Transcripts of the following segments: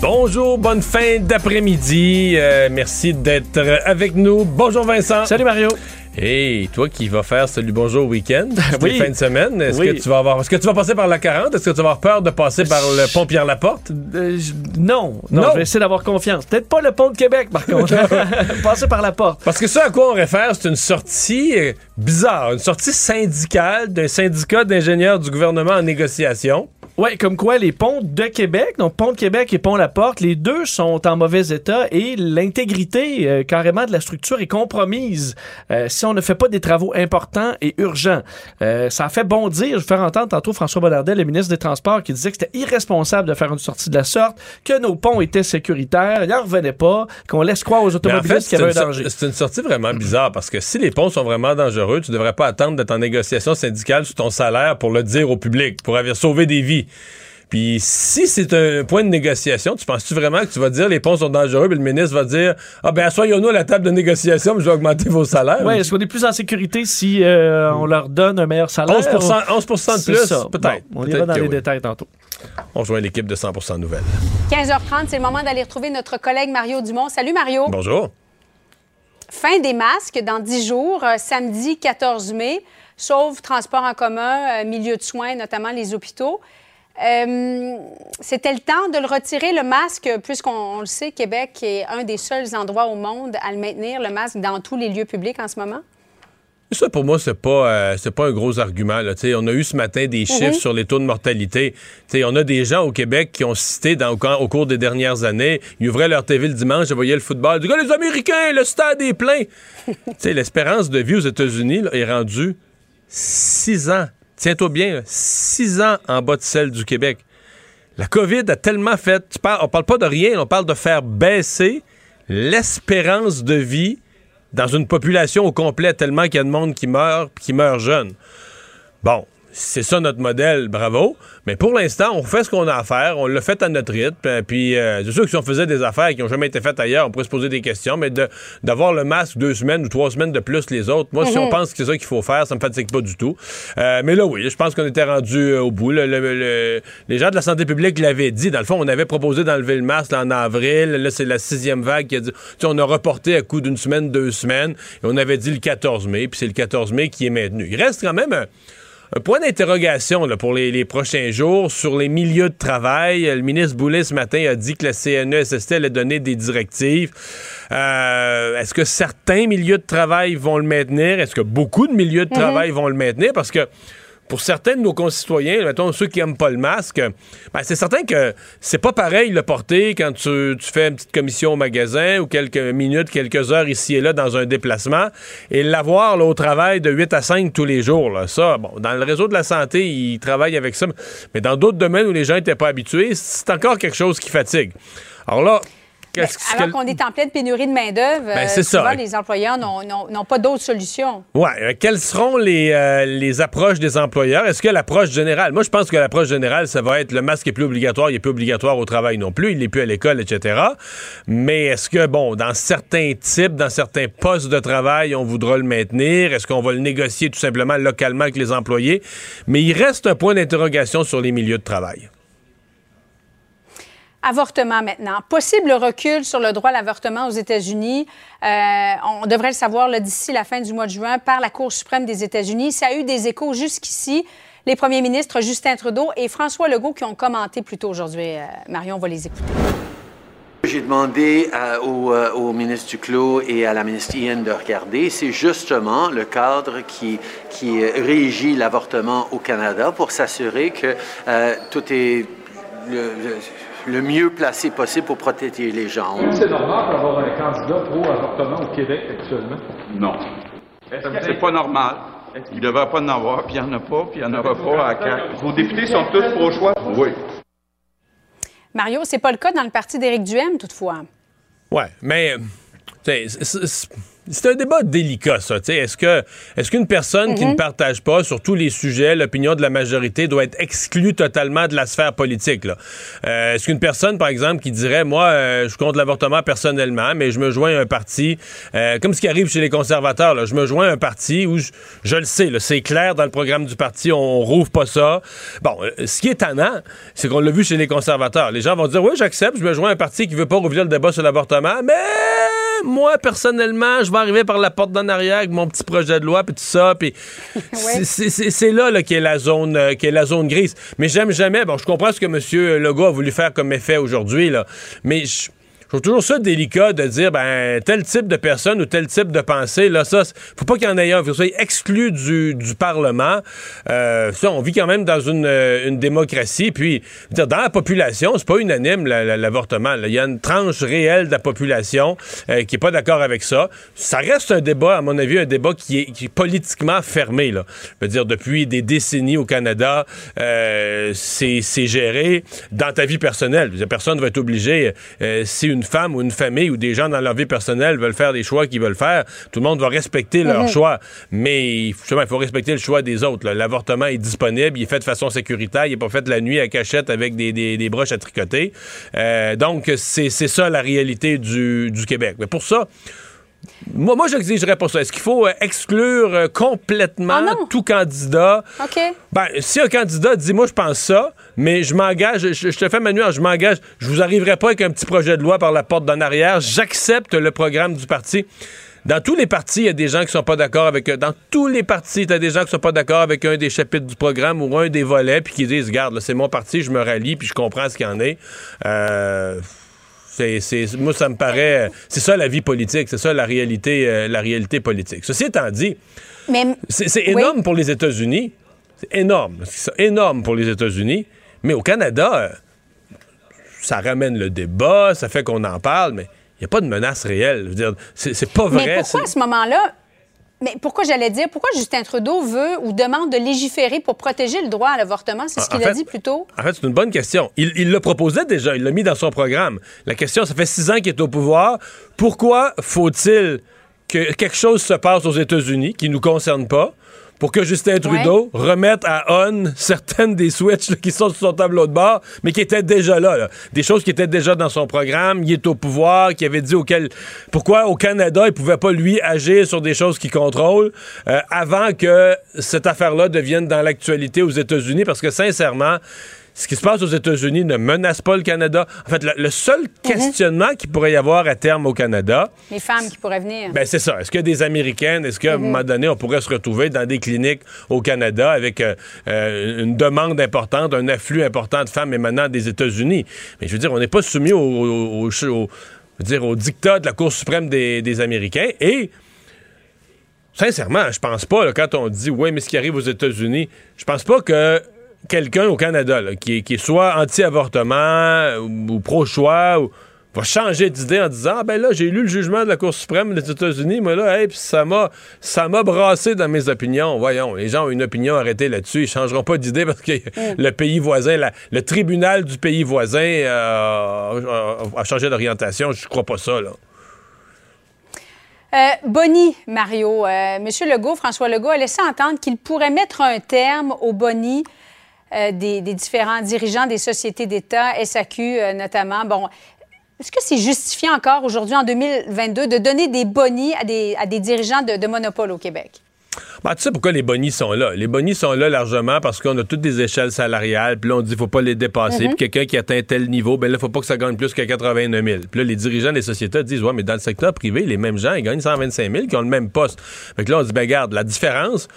Bonjour, bonne fin d'après-midi. Euh, merci d'être avec nous. Bonjour Vincent. Salut Mario. Hey, toi qui vas faire Salut Bonjour week-end, Oui. fin de semaine, est-ce Oui. que tu vas avoir, est-ce que tu vas passer par la 40? Est-ce que tu vas avoir peur de passer par le pont Pierre-Laporte? Euh, non, non, Non. je vais essayer d'avoir confiance. Peut-être pas le pont de Québec, par contre. Passer par la porte. Parce que ça à quoi on réfère, c'est une sortie euh, bizarre, une sortie syndicale d'un syndicat d'ingénieurs du gouvernement en négociation. Ouais, comme quoi les ponts de Québec, donc pont de Québec et pont La Porte, les deux sont en mauvais état et l'intégrité euh, carrément de la structure est compromise euh, si on ne fait pas des travaux importants et urgents. Euh, ça a fait bondir, je vais faire entendre tantôt François Bonnardel, le ministre des Transports, qui disait que c'était irresponsable de faire une sortie de la sorte, que nos ponts étaient sécuritaires, il n'en revenait pas, qu'on laisse croire aux en automobilistes fait, qu'il y avait un danger. c'est une sortie vraiment bizarre parce que si les ponts sont vraiment dangereux, tu devrais pas attendre d'être en négociation syndicale sur ton salaire pour le dire au public, pour avoir sauvé des vies. Puis si c'est un point de négociation, tu penses-tu vraiment que tu vas dire les ponts sont dangereux, puis le ministre va dire Ah ben soyons-nous à la table de négociation, mais je vais augmenter vos salaires? Ouais, est-ce qu'on est plus en sécurité si euh, on leur donne un meilleur salaire? 11, 11 de plus, peut-être. Bon, on Peut-être ira dans les oui. détails tantôt. On rejoint l'équipe de 100% Nouvelles. 15h30, c'est le moment d'aller retrouver notre collègue Mario Dumont. Salut Mario. Bonjour. Fin des masques dans 10 jours, euh, samedi 14 mai, sauf transport en commun, euh, milieu de soins, notamment les hôpitaux. Euh, C'était le temps de le retirer, le masque, puisqu'on on le sait, Québec est un des seuls endroits au monde à le maintenir, le masque, dans tous les lieux publics en ce moment? Ça, pour moi, c'est pas, euh, c'est pas un gros argument. Là. On a eu ce matin des chiffres sur les taux de mortalité. On a des gens au Québec qui ont cité dans, au, cours- au cours des dernières années, ils ouvraient leur TV le dimanche, ils voyaient le football. Du gars, les Américains, le stade est plein. l'espérance de vie aux États-Unis est rendue 6 ans. Tiens-toi bien, 6 ans en bas de celle du Québec. La COVID a tellement fait. Tu parles, on parle pas de rien, on parle de faire baisser l'espérance de vie dans une population au complet, tellement qu'il y a de monde qui meurt, qui meurt jeune. Bon, c'est ça notre modèle, bravo. Mais pour l'instant, on fait ce qu'on a à faire, on l'a fait à notre rythme. euh, Puis euh, c'est sûr que si on faisait des affaires qui n'ont jamais été faites ailleurs, on pourrait se poser des questions, mais de- d'avoir le masque deux semaines ou trois semaines de plus les autres, moi, si on pense que c'est ça qu'il faut faire, ça me fatigue pas du tout. Euh, mais là, oui, je pense qu'on était rendu euh, au bout. Le- le- le- les gens de la santé publique l'avaient dit. Dans le fond, on avait proposé d'enlever le masque là, en avril. Là, c'est la sixième vague qui a dit. Tu sais, on a reporté à coup d'une semaine, deux semaines. Et on avait dit le 14 mai, puis c'est le 14 mai qui est maintenu. Il reste quand même un, un point d'interrogation là, pour les, les prochains jours sur les milieux de travail. Le ministre Boulet, ce matin, a dit que la CNESST allait donner des directives. Euh, Est-ce que certains milieux de travail vont le maintenir? Est-ce que beaucoup de milieux de travail vont le maintenir? Parce que pour certains de nos concitoyens, mettons ceux qui aiment pas le masque, ben, c'est certain que c'est pas pareil le porter quand tu, fais une petite commission au magasin ou quelques minutes, quelques heures ici et là dans un déplacement et l'avoir au travail de 8 à 5 tous les jours. Ça, bon, dans le réseau de la santé, ils travaillent avec ça, mais dans d'autres domaines où les gens n'étaient pas habitués, c'est encore quelque chose qui fatigue. Alors là, qu'est-ce que- Alors qu'on est en pleine pénurie de main-d'œuvre, Ben, euh, souvent, les employeurs n'ont- pas d'autres solutions. Ouais, euh, quelles seront les, euh, les approches des employeurs? Est-ce que l'approche générale, moi je pense que l'approche générale, ça va être le masque est plus obligatoire, il est plus obligatoire au travail non plus, il n'est plus à l'école, etc. Mais est-ce que, bon, dans certains types, dans certains postes de travail, on voudra le maintenir? Est-ce qu'on va le négocier tout simplement localement avec les employés? Mais il reste un point d'interrogation sur les milieux de travail. Avortement maintenant. Possible recul sur le droit à l'avortement aux États-Unis. Euh, on devrait le savoir d'ici la fin du mois de juin par la Cour suprême des États-Unis. Ça a eu des échos jusqu'ici. Les premiers ministres Justin Trudeau et François Legault qui ont commenté plus tôt aujourd'hui. Euh, Marion, on va les écouter. J'ai demandé euh, au ministre Duclos et à la ministre Ian de regarder. C'est justement le cadre qui, qui régit l'avortement au Canada pour s'assurer que tout est le- mieux placé possible pour protéger les gens. C'est normal d'avoir un candidat pro-avortement au Québec actuellement. Non. C'est pas normal. Il ne devrait pas en avoir, puis il n'y en a pas, puis il n'y en aura pas à CAQ. Vos députés sont tous pro-choix. Oui. Mario, c'est pas le cas dans le parti d'Éric Duhem, toutefois. Ouais, mais tu sais, c'est- c'est- c'est un débat délicat, ça. Est-ce que est-ce qu'une personne qui ne partage pas sur tous les sujets l'opinion de la majorité doit être exclue totalement de la sphère politique? Là? Euh, est-ce qu'une personne, par exemple, qui dirait Moi, euh, je compte l'avortement personnellement, mais je me joins à un parti, euh, comme ce qui arrive chez les conservateurs, là, je me joins à un parti où je, le sais, c'est clair dans le programme du parti, on, rouvre pas ça. Bon, ce qui est étonnant, c'est qu'on l'a vu chez les conservateurs. Les gens vont dire Oui, j'accepte, je me joins à un parti qui veut pas rouvrir le débat sur l'avortement, mais moi, personnellement, je vais arriver par la porte d'en arrière avec mon petit projet de loi, puis tout ça, puis c'est là, là qu'est la zone euh, est la zone grise. Mais j'aime jamais, bon, je comprends ce que M. Legault a voulu faire comme effet aujourd'hui, là, mais je trouve toujours ça délicat de dire, ben, tel type de personne ou tel type de pensée, là, ça, faut pas qu'il y en ait un. Faut soit exclu du, du Parlement. Euh, ça, on vit quand même dans une, euh, une démocratie. Puis, dire, dans la population, c'est pas unanime l'avortement. Il y a une tranche réelle de la population euh, qui est pas d'accord avec ça. Ça reste un débat, à mon avis, un débat qui est, politiquement fermé. Là. Je veux dire, depuis des décennies au Canada, c'est géré dans ta vie personnelle. Personne ne va être obligé, si une femme ou une famille ou des gens dans leur vie personnelle veulent faire des choix qu'ils veulent faire, tout le monde va respecter leur mhm. choix. Mais il faut respecter le choix des autres. L'avortement est disponible, il est fait de façon sécuritaire, il n'est pas fait la nuit à cachette avec des, des, broches à tricoter. Euh, donc, c'est ça la réalité du, du Québec. Mais pour ça, moi, moi j'exigerais pas ça. Est-ce qu'il faut euh, exclure euh, complètement ah tout candidat? OK. Ben, si un candidat dit, moi, je pense ça, mais je m'engage, je, te fais manuel, je m'engage, je vous arriverai pas avec un petit projet de loi par la porte d'en arrière, j'accepte le programme du parti. Dans tous les partis, il y a des gens qui sont pas d'accord avec. Dans tous les partis, tu as des gens qui sont pas d'accord avec un des chapitres du programme ou un des volets, puis qui disent, regarde, c'est mon parti, je me rallie, puis je comprends ce qu'il y en est. Euh c'est, moi, ça me paraît. C'est ça la vie politique, c'est ça la réalité, euh, la réalité politique. Ceci étant dit, c'est, énorme pour les États-Unis. C'est énorme. C'est énorme pour les États-Unis. Mais au Canada, ça ramène le débat, ça fait qu'on en parle, mais il n'y a pas de menace réelle. Je veux dire, c'est, pas vrai. Mais pourquoi à ce moment-là, mais pourquoi j'allais dire, pourquoi Justin Trudeau veut ou demande de légiférer pour protéger le droit à l'avortement? C'est ce qu'il a dit plus tôt. En fait, c'est une bonne question. Il, il le proposait déjà, il l'a mis dans son programme. La question, ça fait six ans qu'il est au pouvoir. Pourquoi faut-il que quelque chose se passe aux États-Unis qui ne nous concerne pas? Pour que Justin Trudeau remette à on certaines des switches qui sont sur son tableau de bord, mais qui étaient déjà là, Des choses qui étaient déjà dans son programme. Il est au pouvoir, qui avait dit auquel. Pourquoi au Canada, il pouvait pas, lui, agir sur des choses qu'il contrôle euh, avant que cette affaire-là devienne dans l'actualité aux États-Unis? Parce que sincèrement, ce qui se passe aux États-Unis ne menace pas le Canada. En fait, le, seul mhm. questionnement qu'il pourrait y avoir à terme au Canada. Les femmes qui pourraient venir. Ben, c'est ça. Est-ce qu'il y a des Américaines, est-ce qu'à un mhm. moment donné, on pourrait se retrouver dans des cliniques au Canada avec euh, euh, une demande importante, un afflux important de femmes émanant des États-Unis? Mais je veux dire, on n'est pas soumis au, dire, au dictat de la Cour suprême des, Américains et. Sincèrement, je pense pas, quand on dit, oui, mais ce qui arrive aux États-Unis, je pense pas que quelqu'un au Canada qui, soit anti-avortement ou, pro-choix va changer d'idée en disant ah ben là j'ai lu le jugement de la Cour suprême des États-Unis moi là ça m'a ça m'a brassé dans mes opinions. Voyons les gens ont une opinion arrêtée là-dessus. Ils changeront pas d'idée parce que mm. le pays voisin le tribunal du pays voisin euh, a, changé d'orientation. Je crois pas ça là. Euh, Bonnie, Mario, euh, Monsieur Legault, François Legault a laissé entendre qu'il pourrait mettre un terme au Bonnie euh, des, différents dirigeants des sociétés d'État, SAQ euh, notamment. Bon, est-ce que c'est justifié encore aujourd'hui, en 2022, de donner des bonnies à des, à des dirigeants de, de monopole au Québec? Ben, tu sais pourquoi les bonnies sont là? Les bonnies sont là largement parce qu'on a toutes des échelles salariales, puis là, on dit qu'il faut pas les dépasser. Mm-hmm. Puis quelqu'un qui atteint tel niveau, ben là, faut pas que ça gagne plus que 89 000. Puis là, les dirigeants des sociétés disent, ouais, mais dans le secteur privé, les mêmes gens, ils gagnent 125 000 qui ont le même poste. Fait que là, on dit, ben, garde, la différence,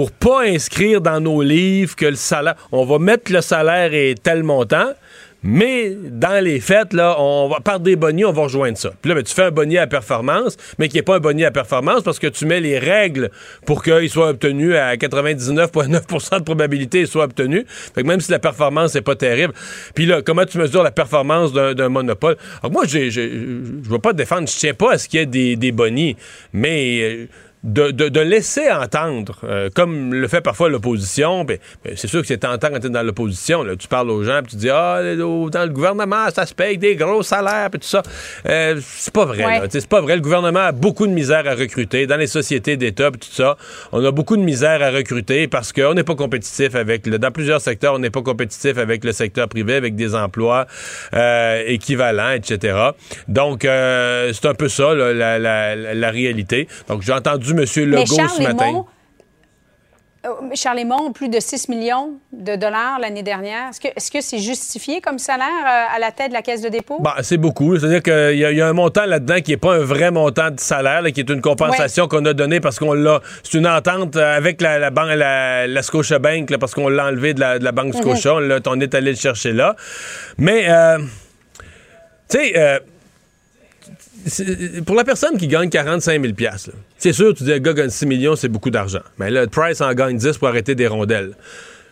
pour pas inscrire dans nos livres que le salaire, on va mettre le salaire est tel montant, mais dans les fêtes, là, on va, par des bonniers, on va rejoindre ça. Puis là, ben, tu fais un bonnier à performance, mais qui n'est pas un bonnier à performance parce que tu mets les règles pour qu'il soit obtenu à 99,9% de probabilité qu'il soit obtenu. Fait que même si la performance n'est pas terrible. Puis là, comment tu mesures la performance d'un monopole? Alors moi, je ne veux pas défendre, je tiens pas à ce qu'il y ait des, des bonnies, mais... Euh, de, de, de laisser entendre, euh, comme le fait parfois l'opposition, ben, ben, c'est sûr que c'est tentant quand tu es dans l'opposition. Tu parles aux gens, puis tu dis Ah, dans le gouvernement, ça se paye des gros salaires, puis tout ça. Euh, c'est pas vrai. Ouais. C'est pas vrai. Le gouvernement a beaucoup de misère à recruter. Dans les sociétés d'État, puis tout ça, on a beaucoup de misère à recruter parce qu'on n'est pas compétitif avec. le- dans plusieurs secteurs, on n'est pas compétitif avec le secteur privé, avec des emplois euh, équivalents, etc. Donc, c'est un peu ça, là, la, la- la- la réalité. Donc, j'ai entendu M. Mais Legault Charles ce matin. Euh, Charles plus de 6 millions de dollars l'année dernière. Est-ce que c'est justifié comme salaire euh, à la tête de la Caisse de dépôt? Bah, c'est beaucoup. C'est-à-dire qu'il y, a- il y a un montant là-dedans qui n'est pas un vrai montant de salaire, là, qui est une compensation qu'on a donnée parce qu'on l'a. C'est une entente euh, avec la, la, banque, la, la Scotiabank là, parce qu'on l'a enlevé de la, de Banque Scotia. On, est allé le chercher là. Mais, euh, tu sais, euh, pour la personne qui gagne 45 000 là, c'est sûr, tu dis, un gars gagne 6 millions, c'est beaucoup d'argent. Mais là, Price en gagne 10 pour arrêter des rondelles.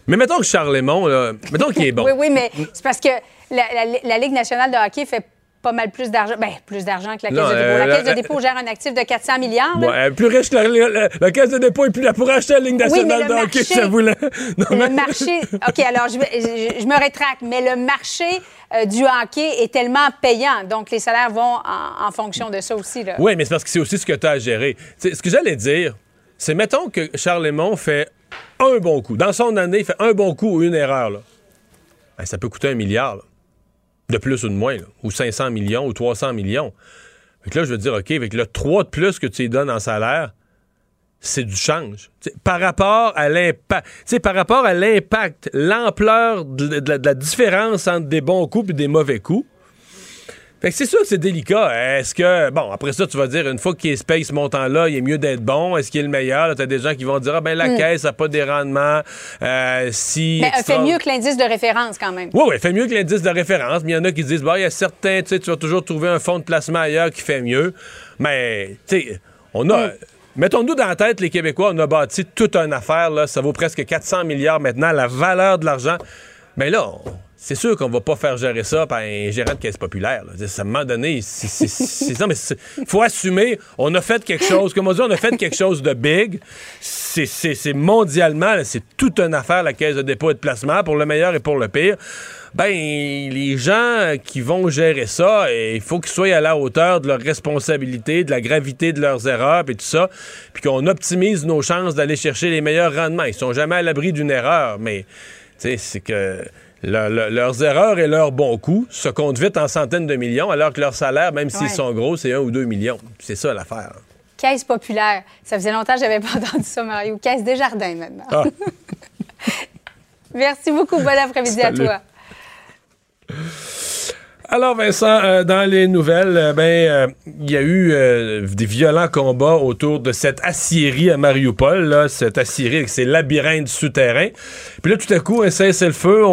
Mais mettons que Charles Lemont, là, mettons qu'il est bon. Oui, oui, mais c'est parce que la Ligue nationale de hockey fait pas mal plus d'argent. Ben, plus d'argent que la Caisse Non, de dépôt. euh, la la- Caisse de dépôt gère un actif de 400 milliards. euh, plus riche que la, la- la caisse de dépôt et plus là pour acheter la Ligue nationale le de hockey, marché- ça voulait. Non, Le marché. OK, alors je, vais- je- je me rétracte, mais le marché euh, du hockey est tellement payant. Donc, les salaires vont en, en fonction de ça aussi. Là. Oui, mais c'est parce que c'est aussi ce que tu as à gérer. Ce que j'allais dire, c'est mettons que Charles Lemont fait un bon coup. Dans son année, il fait un bon coup ou une erreur. Là. Ben, ça peut coûter un milliard. là. De plus ou de moins. Ou 500 millions ou 300 millions. Fait que là, je veux dire, OK, avec le 3 de plus que tu lui donnes en salaire, c'est du change. Par rapport à l'impact, par rapport à l'impact, l'ampleur de, de la- de la différence entre des bons coups et des mauvais coups. Fait que c'est sûr que c'est délicat. Est-ce que, bon, après ça, tu vas dire, une fois qu'il se paye ce montant-là, il est mieux d'être bon. Est-ce qu'il est le meilleur? Tu as des gens qui vont dire, ah ben la caisse n'a pas des rendements. Euh, si. Hmm. Mais extra- fait mieux que l'indice de référence quand même. oui, oui, fait mieux que l'indice de référence, mais il y en a qui disent, bah, il y a certains, tu sais, tu vas toujours trouver un fonds de placement ailleurs qui fait mieux. Mais, tu sais, on a. Mettons-nous dans la tête, les Québécois, on a bâti toute une affaire, là, ça vaut presque 400 milliards maintenant, la valeur de l'argent. Mais là, on- c'est sûr qu'on va pas faire gérer ça par un gérant de caisse populaire. là. À un moment donné, c'est- non, mais faut assumer, on a fait quelque chose, comme on dit, on a fait quelque chose de big. C'est- mondialement, c'est toute une affaire, la caisse de dépôt et de placement, pour le meilleur et pour le pire. Ben, les gens qui vont gérer ça, eh, il faut qu'ils soient à la hauteur de leurs responsabilités, de la gravité de leurs erreurs, et tout ça, puis qu'on optimise nos chances d'aller chercher les meilleurs rendements. Ils sont jamais à l'abri d'une erreur, mais c'est que le- le- leurs erreurs et leurs bons coups se comptent vite en centaines de millions, alors que leur salaire, même s'ils Ouais. sont gros, c'est un ou deux millions. C'est ça l'affaire. Caisse populaire. Ça faisait longtemps que je n'avais pas entendu ça, Mario. Caisse Desjardins maintenant. Ah. Merci beaucoup. Bon après-midi à toi. Alors Vincent, euh, dans les nouvelles, euh, ben euh, il y a eu euh, des violents combats autour de cette aciérie à Mariupol, là, cette aciérie avec ses labyrinthes souterrains. Puis là, tout à coup, un cessez-le-feu,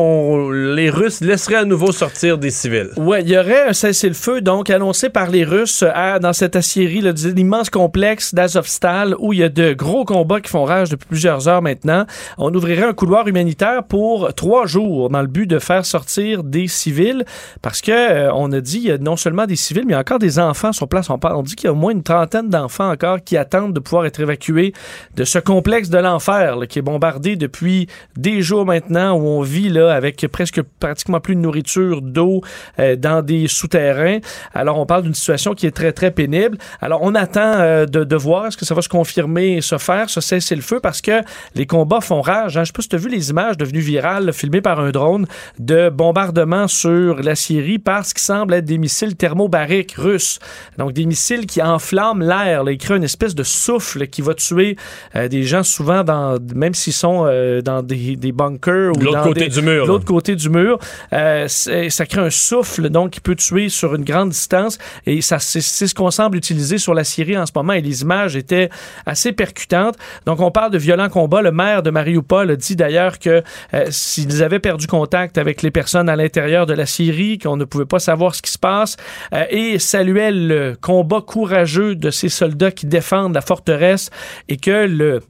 les Russes laisseraient à nouveau sortir des civils. Ouais, il y aurait un cessez-le-feu donc annoncé par les Russes dans cette aciérie, l'immense complexe d'Azovstal où il y a de gros combats qui font rage depuis plusieurs heures maintenant. On ouvrirait un couloir humanitaire pour trois jours dans le but de faire sortir des civils parce que euh, on a dit il y a non seulement des civils mais encore des enfants sur place. On, parle, on dit qu'il y a au moins une trentaine d'enfants encore qui attendent de pouvoir être évacués de ce complexe de l'enfer qui est bombardé depuis des jours maintenant où on vit là avec presque pratiquement plus de nourriture, d'eau euh, dans des souterrains. Alors on parle d'une situation qui est très très pénible. Alors on attend euh, de, voir est-ce que ça va se confirmer et se faire, se cesser le feu parce que les combats font rage. Hein. Je sais pas si tu as vu les images devenues virales filmées par un drone de bombardement sur la Syrie par ce qui semble être des missiles thermobariques russes. Donc des missiles qui enflamment l'air, là, ils créent une espèce de souffle qui va tuer euh, des gens souvent dans même s'ils sont euh, dans des, des bunkers ou De l'autre dans côté des- du mur, l'autre côté du mur. Euh, ça crée un souffle donc qui peut tuer sur une grande distance et ça c'est c'est ce qu'on semble utiliser sur la Syrie en ce moment et les images étaient assez percutantes. Donc on parle de violents combats. Le maire de Mariupol a dit d'ailleurs que euh, s'ils avaient perdu contact avec les personnes à l'intérieur de la Syrie, qu'on ne pouvait pas savoir ce qui se passe euh, et saluait le combat courageux de ces soldats qui défendent la forteresse et que le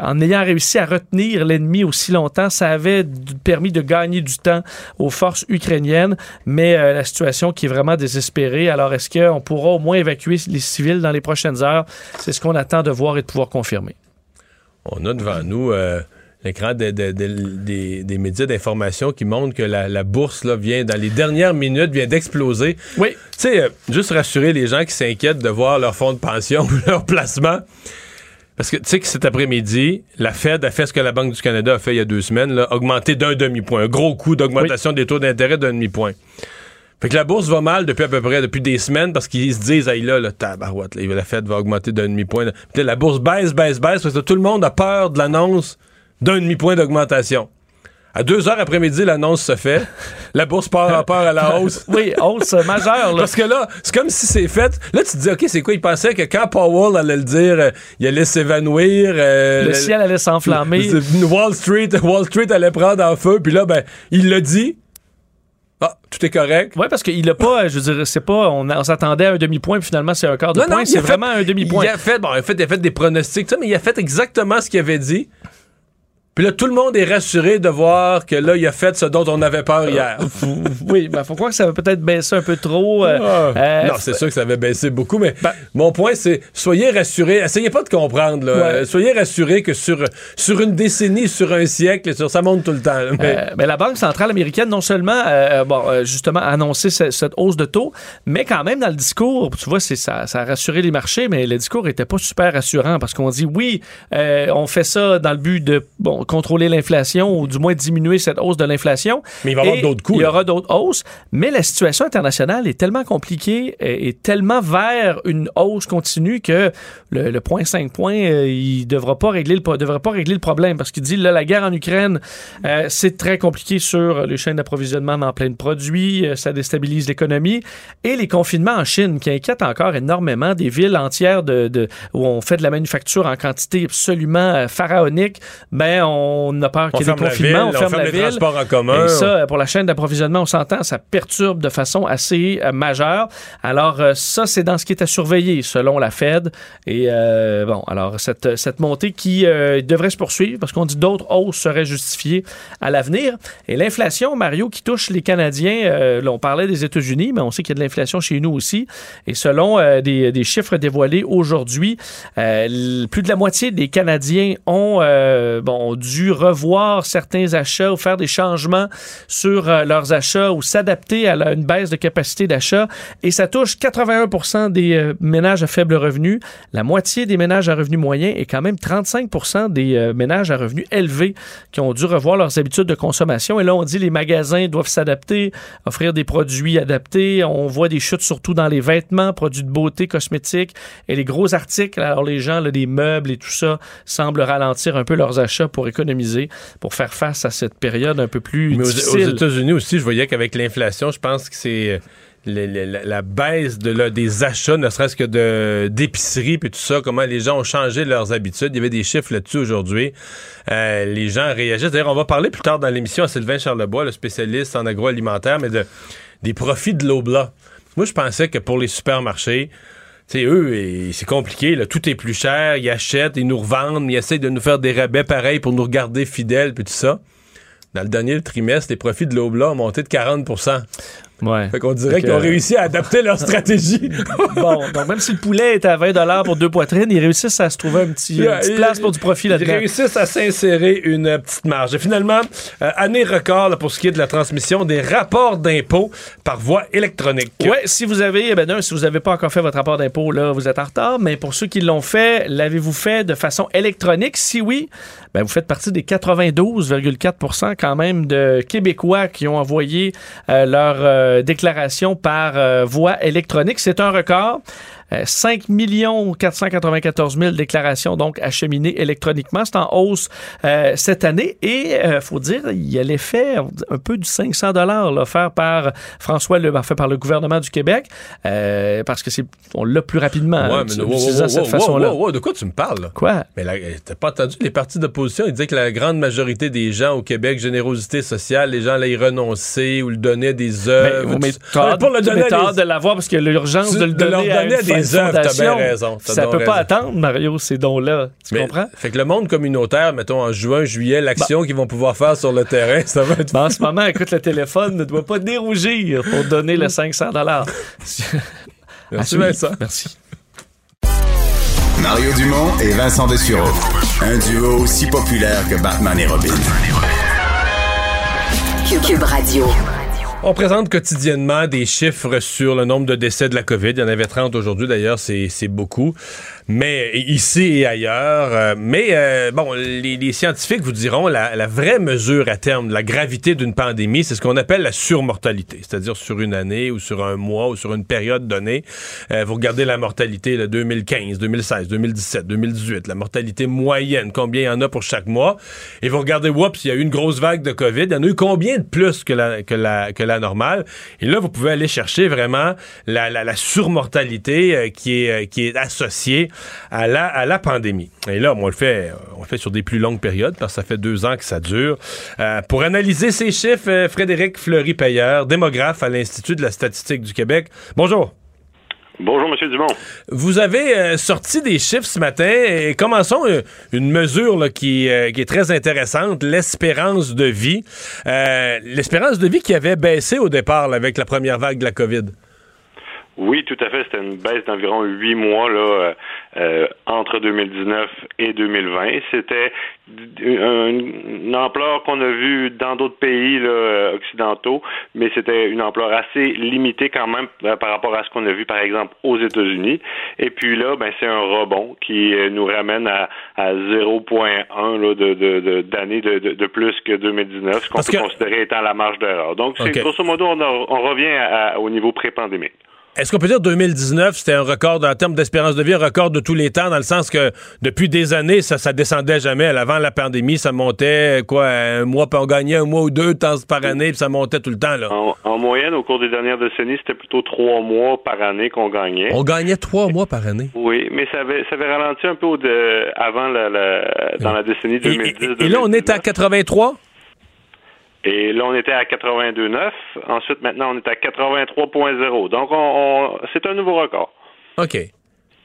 en ayant réussi à retenir l'ennemi aussi longtemps, ça avait permis de gagner du temps aux forces ukrainiennes, mais euh, la situation qui est vraiment désespérée. Alors, est-ce qu'on pourra au moins évacuer les civils dans les prochaines heures? C'est ce qu'on attend de voir et de pouvoir confirmer. On a devant nous... Euh, l'écran des, des, médias d'information qui montrent que la, bourse là, vient, dans les dernières minutes, vient d'exploser. Oui. Tu sais, euh, juste rassurer les gens qui s'inquiètent de voir leur fonds de pension ou leur placement. Parce que tu sais que cet après-midi, la Fed a fait ce que la Banque du Canada a fait il y a deux semaines, là, augmenter d'un demi-point. Un gros coup d'augmentation des taux d'intérêt d'un demi-point. Fait que la bourse va mal depuis à peu près depuis des semaines parce qu'ils se disent hey là, là tabarouette, la Fed va augmenter d'un demi-point. la bourse baisse, baisse, baisse parce que tout le monde a peur de l'annonce d'un demi-point d'augmentation. À deux heures après-midi, l'annonce se fait. La bourse part en part à la hausse. oui, hausse majeure. Là. Parce que là, c'est comme si c'est fait. Là, tu te dis, OK, c'est quoi? Il pensait que quand Powell allait le dire, euh, il allait s'évanouir. Euh, le ciel allait s'enflammer. Wall Street, Wall Street allait prendre en feu. Puis là, ben, il l'a dit. Ah, tout est correct. Oui, parce qu'il a pas, je veux dire, c'est pas, on, s'attendait à un demi-point, puis finalement, c'est un quart de point. C'est vraiment un demi-point. Il a fait, bon, il a fait, il a fait des pronostics, mais il a fait exactement ce qu'il avait dit. Puis là, tout le monde est rassuré de voir que là, il a fait ce dont on avait peur hier. oui, ben, faut croire que ça va peut-être baisser un peu trop. Euh, ah. euh, non, c'est sûr que ça avait baissé beaucoup, mais ben- mon point, c'est soyez rassurés. Essayez pas de comprendre. Là. Soyez rassurés que sur, sur une décennie, sur un siècle, sur, ça monte tout le temps. mais... Euh, ben, la Banque centrale américaine, non seulement, bon, justement, a annoncé cette, hausse de taux, mais quand même, dans le discours, tu vois, c'est ça, ça a rassuré les marchés, mais le discours était pas super rassurant parce qu'on dit oui, on fait ça dans le but de, bon, contrôler l'inflation ou du moins diminuer cette hausse de l'inflation. Mais il va y avoir d'autres coûts. Il y aura d'autres hausses, mais la situation internationale est tellement compliquée et, tellement vers une hausse continue que le, point 5 points, euh, il devra pas régler le devra pas régler le problème parce qu'il dit là la guerre en Ukraine, euh, c'est très compliqué sur les chaînes d'approvisionnement en plein de produits, euh, ça déstabilise l'économie et les confinements en Chine qui inquiètent encore énormément des villes entières de, où on fait de la manufacture en quantité absolument pharaonique. Ben on on a peur qu'il y ait des confinements, on, ferme, la les transports en commun. Et ça, pour la chaîne d'approvisionnement, on s'entend, ça perturbe de façon assez euh, majeure. Alors, euh, ça, c'est dans ce qui est à surveiller, selon la Fed. Et euh, bon, alors, cette, cette montée qui devrait se poursuivre, parce qu'on dit d'autres hausses seraient justifiées à l'avenir. Et l'inflation, Mario, qui touche les Canadiens, là, on parlait des États-Unis, mais on sait qu'il y a de l'inflation chez nous aussi. Et selon des, des, chiffres dévoilés aujourd'hui, plus de la moitié des Canadiens ont, bon, dû revoir certains achats ou faire des changements sur euh, leurs achats ou s'adapter à une baisse de capacité d'achat. Et ça touche 81 des euh, ménages à faible revenu, la moitié des ménages à revenu moyen et quand même 35 des euh, ménages à revenus élevés qui ont dû revoir leurs habitudes de consommation. Et là, on dit les magasins doivent s'adapter, offrir des produits adaptés. On voit des chutes surtout dans les vêtements, produits de beauté, cosmétiques et les gros articles. Alors les gens, là, des meubles et tout ça, semblent ralentir un peu leurs achats pour économiser pour faire face à cette période un peu plus Mais difficile. Aux, États-Unis aussi, je voyais qu'avec l'inflation, je pense que c'est euh, la, baisse de, des achats, ne serait-ce que de, d'épicerie puis tout ça, comment les gens ont changé leurs habitudes. Il y avait des chiffres là-dessus aujourd'hui. Euh, les gens réagissent. D'ailleurs, on va parler plus tard dans l'émission à Sylvain Charlebois, le spécialiste en agroalimentaire, mais de, des profits de l'Obla. Moi, je pensais que pour les supermarchés, sais, eux, c'est compliqué, là, tout est plus cher, ils achètent, ils nous revendent, ils essayent de nous faire des rabais pareils pour nous regarder fidèles, puis tout ça. Dans le dernier trimestre, les profits de l'Obla ont monté de 40 Ouais. Fait qu'on dirait qu'ils ont réussi à adapter leur stratégie. bon, donc même si le poulet est à 20 pour deux poitrines, ils réussissent à se trouver un petit, une petite place pour du profit là-dedans. Ils réussissent à s'insérer une petite marge. Et finalement, euh, année record pour ce qui est de la transmission des rapports d'impôts par voie électronique. Oui, si vous avez, eh ben si vous n'avez pas encore fait votre rapport d'impôt, là, vous êtes en retard. Mais pour ceux qui l'ont fait, l'avez-vous fait de façon électronique? Si oui, ben, vous faites partie des 92,4% quand même de Québécois qui ont envoyé euh, leur euh, déclaration par euh, voie électronique. C'est un record. 5 494 000 déclarations donc acheminées électroniquement. C'est en hausse euh, cette année et il euh, faut dire il y a l'effet un peu du 500 dollars offert par François le fait par le gouvernement du Québec euh, parce que c'est on l'a plus rapidement ouais, mais cette façon-là. de quoi tu me parles Quoi? Mais t'as pas entendu les partis d'opposition? Ils disaient que la grande majorité des gens au Québec générosité sociale les gens allaient y renoncer ou le donner des œuvres. Mais, pour le donner de l'avoir parce qu'il y a l'urgence de le donner, à, des les œuvres, t'as bien raison, Ça peut pas attendre, Mario, ces dons-là. Tu Mais- comprends? Fait que le monde communautaire, mettons en juin, juillet, l'action qu'ils vont pouvoir faire sur le terrain, ça va être. Ben, en ce moment, écoute, le téléphone ne doit pas dérougir pour donner le 500 Merci, Vincent. Merci. Mario Dumont et Vincent Dessureau. Un duo aussi populaire que Batman et Robin. Cube Radio. On présente quotidiennement des chiffres sur le nombre de décès de la COVID. Il y en avait 30 aujourd'hui, d'ailleurs, c'est beaucoup. Mais ici et ailleurs. euh, mais euh, bon, les, les scientifiques vous diront la, la vraie mesure à terme de la gravité d'une pandémie, c'est ce qu'on appelle la surmortalité, c'est-à-dire sur une année ou sur un mois ou sur une période donnée. Euh, vous regardez la mortalité de 2015, 2016, 2017, 2018, la mortalité moyenne, combien il y en a pour chaque mois. Et vous regardez, oups, il y a eu une grosse vague de COVID. Il y en a eu combien de plus que la, que la, que la normale? Et là, vous pouvez aller chercher vraiment la, la, la surmortalité euh, qui, est, euh, qui est associée à la, à la pandémie. Et là, on le fait, on le fait sur des plus longues périodes parce que ça fait deux ans que ça dure. Euh, pour analyser ces chiffres, euh, Frédéric Fleury-Payeur, démographe à l'Institut de la statistique du Québec. Bonjour. Bonjour, Monsieur Dumont. Vous avez euh, sorti des chiffres ce matin et commençons euh, une mesure là, qui, euh, qui est très intéressante, l'espérance de vie. Euh, l'espérance de vie qui avait baissé au départ là, avec la première vague de la COVID. Oui, tout à fait. C'était une baisse d'environ huit mois là, euh, euh, entre 2019 et 2020. C'était une, ampleur qu'on a vue dans d'autres pays là, euh, occidentaux, mais c'était une ampleur assez limitée quand même euh, par rapport à ce qu'on a vu, par exemple, aux États-Unis. Et puis là, ben, c'est un rebond qui nous ramène à, à 0,1 là, de, de, de, d'années de, de, plus que 2019, ce qu'on Parce peut que- considérer étant la marge d'erreur. Donc, c'est OK. grosso modo, on, a- on revient à- à- au niveau pré-pandémique. Est-ce qu'on peut dire 2019, c'était un record en termes d'espérance de vie, un record de tous les temps, dans le sens que depuis des années, ça, ça descendait jamais. Avant la pandémie, ça montait, quoi, un mois, puis on gagnait un mois ou deux temps par année, puis ça montait tout le temps, là. En, en moyenne, au cours des dernières décennies, c'était plutôt trois mois par année qu'on gagnait. On gagnait trois mois par année? Oui, mais ça avait, ça avait ralenti un peu de, avant la, la- dans la décennie Et, 2010. et- et là, on est à 83? Et là, on était à 82,9. Ensuite, maintenant, on est à 83,0. Donc, on, on- c'est un nouveau record. OK.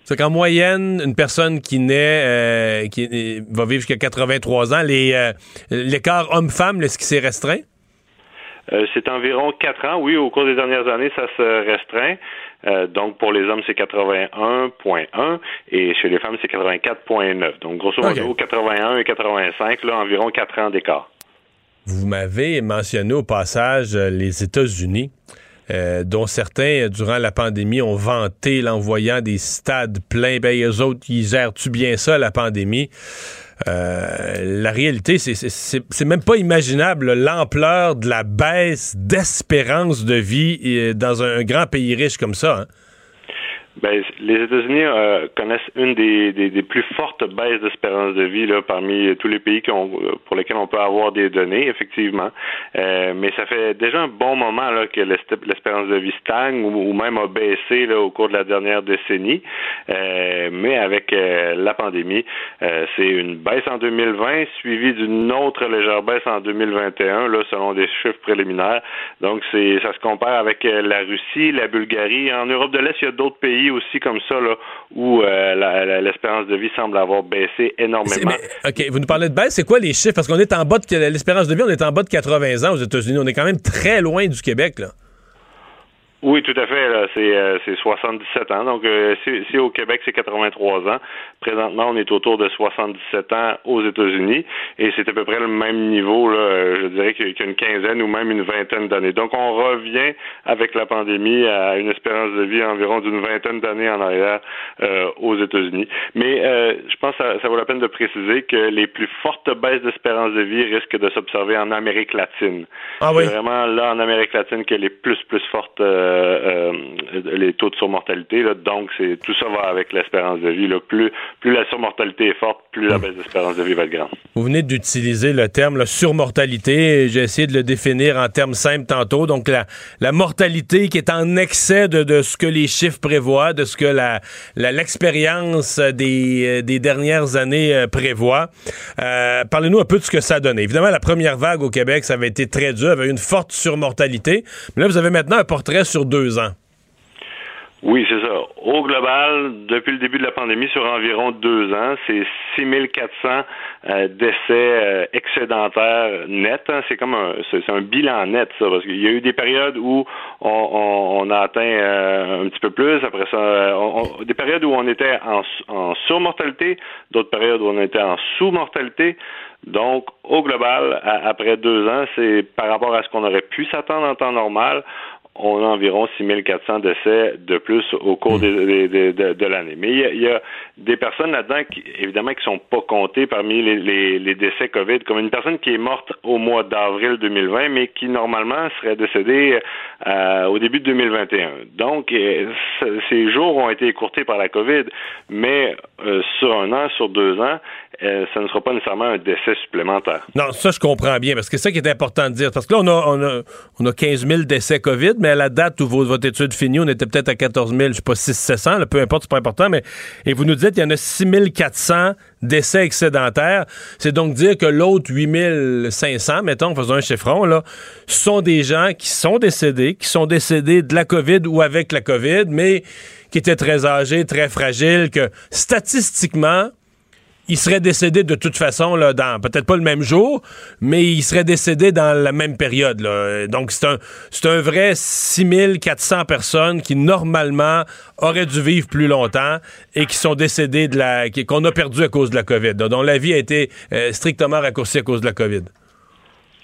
C'est qu'en moyenne, une personne qui naît, euh, qui euh, va vivre jusqu'à 83 ans, les, euh, l'écart homme-femme, est-ce qui s'est restreint? Euh, c'est environ 4 ans. Oui, au cours des dernières années, ça se restreint. Euh, donc, pour les hommes, c'est 81,1 et chez les femmes, c'est 84,9. Donc, grosso modo, 81 et 85, là, environ 4 ans d'écart. Vous m'avez mentionné au passage euh, les États-Unis, euh, dont certains, euh, durant la pandémie, ont vanté l'envoyant des stades pleins. Ben, eux autres, ils gèrent-tu bien ça, la pandémie? La réalité, c'est- même pas imaginable l'ampleur de la baisse d'espérance de vie dans un, un grand pays riche comme ça. hein. Ben, les États-Unis euh, connaissent une des, plus fortes baisses d'espérance de vie parmi tous les pays ont, pour lesquels on peut avoir des données, effectivement. Euh, mais ça fait déjà un bon moment que l'espérance de vie stagne ou, même a baissé au cours de la dernière décennie. Euh, mais avec la pandémie, c'est une baisse en 2020 suivie d'une autre légère baisse en 2021, là, selon des chiffres préliminaires. Donc, ça se compare avec la Russie, la Bulgarie. En Europe de l'Est, il y a d'autres pays aussi comme ça là, où euh, l'espérance de vie semble avoir baissé énormément. OK, vous nous parlez de baisse, c'est quoi les chiffres? Parce qu'on est en bas de l'espérance de vie, on est en bas de 80 ans aux États-Unis. On est quand même très loin du Québec, là. Oui, tout à fait. là, C'est euh, c'est 77 ans. Donc, euh, si, si au Québec, c'est 83 ans. Présentement, on est autour de 77 ans aux États-Unis. Et c'est à peu près le même niveau, là, je dirais, qu'il y a- qu'il y a une quinzaine ou même une vingtaine d'années. Donc, on revient avec la pandémie à une espérance de vie environ d'une vingtaine d'années en arrière euh, aux États-Unis. Mais euh, je pense que ça, ça vaut la peine de préciser que les plus fortes baisses d'espérance de vie risquent de s'observer en Amérique latine. Ah oui? C'est vraiment là en Amérique latine que les plus plus fortes euh, euh, les taux de surmortalité. Donc c'est tout ça va avec l'espérance de vie. Plus la surmortalité est forte, plus la baisse d'espérance de vie va être grande. Vous venez d'utiliser le terme la surmortalité. J'ai essayé de le définir en termes simples tantôt. Donc, la, mortalité qui est en excès de, ce que les chiffres prévoient, de ce que l'expérience des, euh, des dernières années euh, prévoit. Euh, Parlez-nous un peu de ce que ça a donné. Évidemment, la première vague au Québec, ça avait été très dur, avait une forte surmortalité. Mais là, vous avez maintenant un portrait sur deux ans. Oui, c'est ça. Au global, depuis le début de la pandémie, sur environ deux ans, c'est 6400 euh, décès euh, excédentaires nets. Hein. C'est comme un, c'est, un bilan net, ça, parce qu'il y a eu des périodes où on, on, a atteint euh, un petit peu plus. Après ça, des périodes où on était en, en surmortalité, d'autres périodes où on était en sous-mortalité. Donc, au global, après deux ans, c'est par rapport à ce qu'on aurait pu s'attendre en temps normal, on a environ 6400 décès de plus au cours hmm. de, l'année. Mais il y, a, des personnes là-dedans, qui, évidemment, qui sont pas comptées parmi les, décès COVID, comme une personne qui est morte au mois d'avril 2020, mais qui normalement serait décédée euh, au début de 2021. Donc, euh, ces jours ont été écourtés par la COVID, mais euh, sur un an, sur deux ans, euh, ça ne sera pas nécessairement un décès supplémentaire. Non, ça, je comprends bien, parce que c'est ça qui est important de dire. Parce que là, on a, on a, on a 15 000 décès COVID, mais à la date où votre étude finit, on était peut-être à 14 000, je sais pas, 6 700, peu importe, c'est pas important, mais vous nous dites qu'il y en a 6 400 décès excédentaires. C'est donc dire que l'autre 8 500, mettons, faisons un chiffron, là, sont des gens qui sont décédés, qui sont décédés de la COVID ou avec la COVID, mais qui étaient très âgés, très fragiles, que statistiquement, il serait décédé de toute façon, là, dans peut-être pas le même jour, mais il serait décédé dans la même période. Donc, c'est un, c'est un vrai 6400 personnes qui, normalement, auraient dû vivre plus longtemps et qui sont décédées de la. qu'on a perdu à cause de la COVID, dont la vie a été euh, strictement raccourcie à cause de la COVID.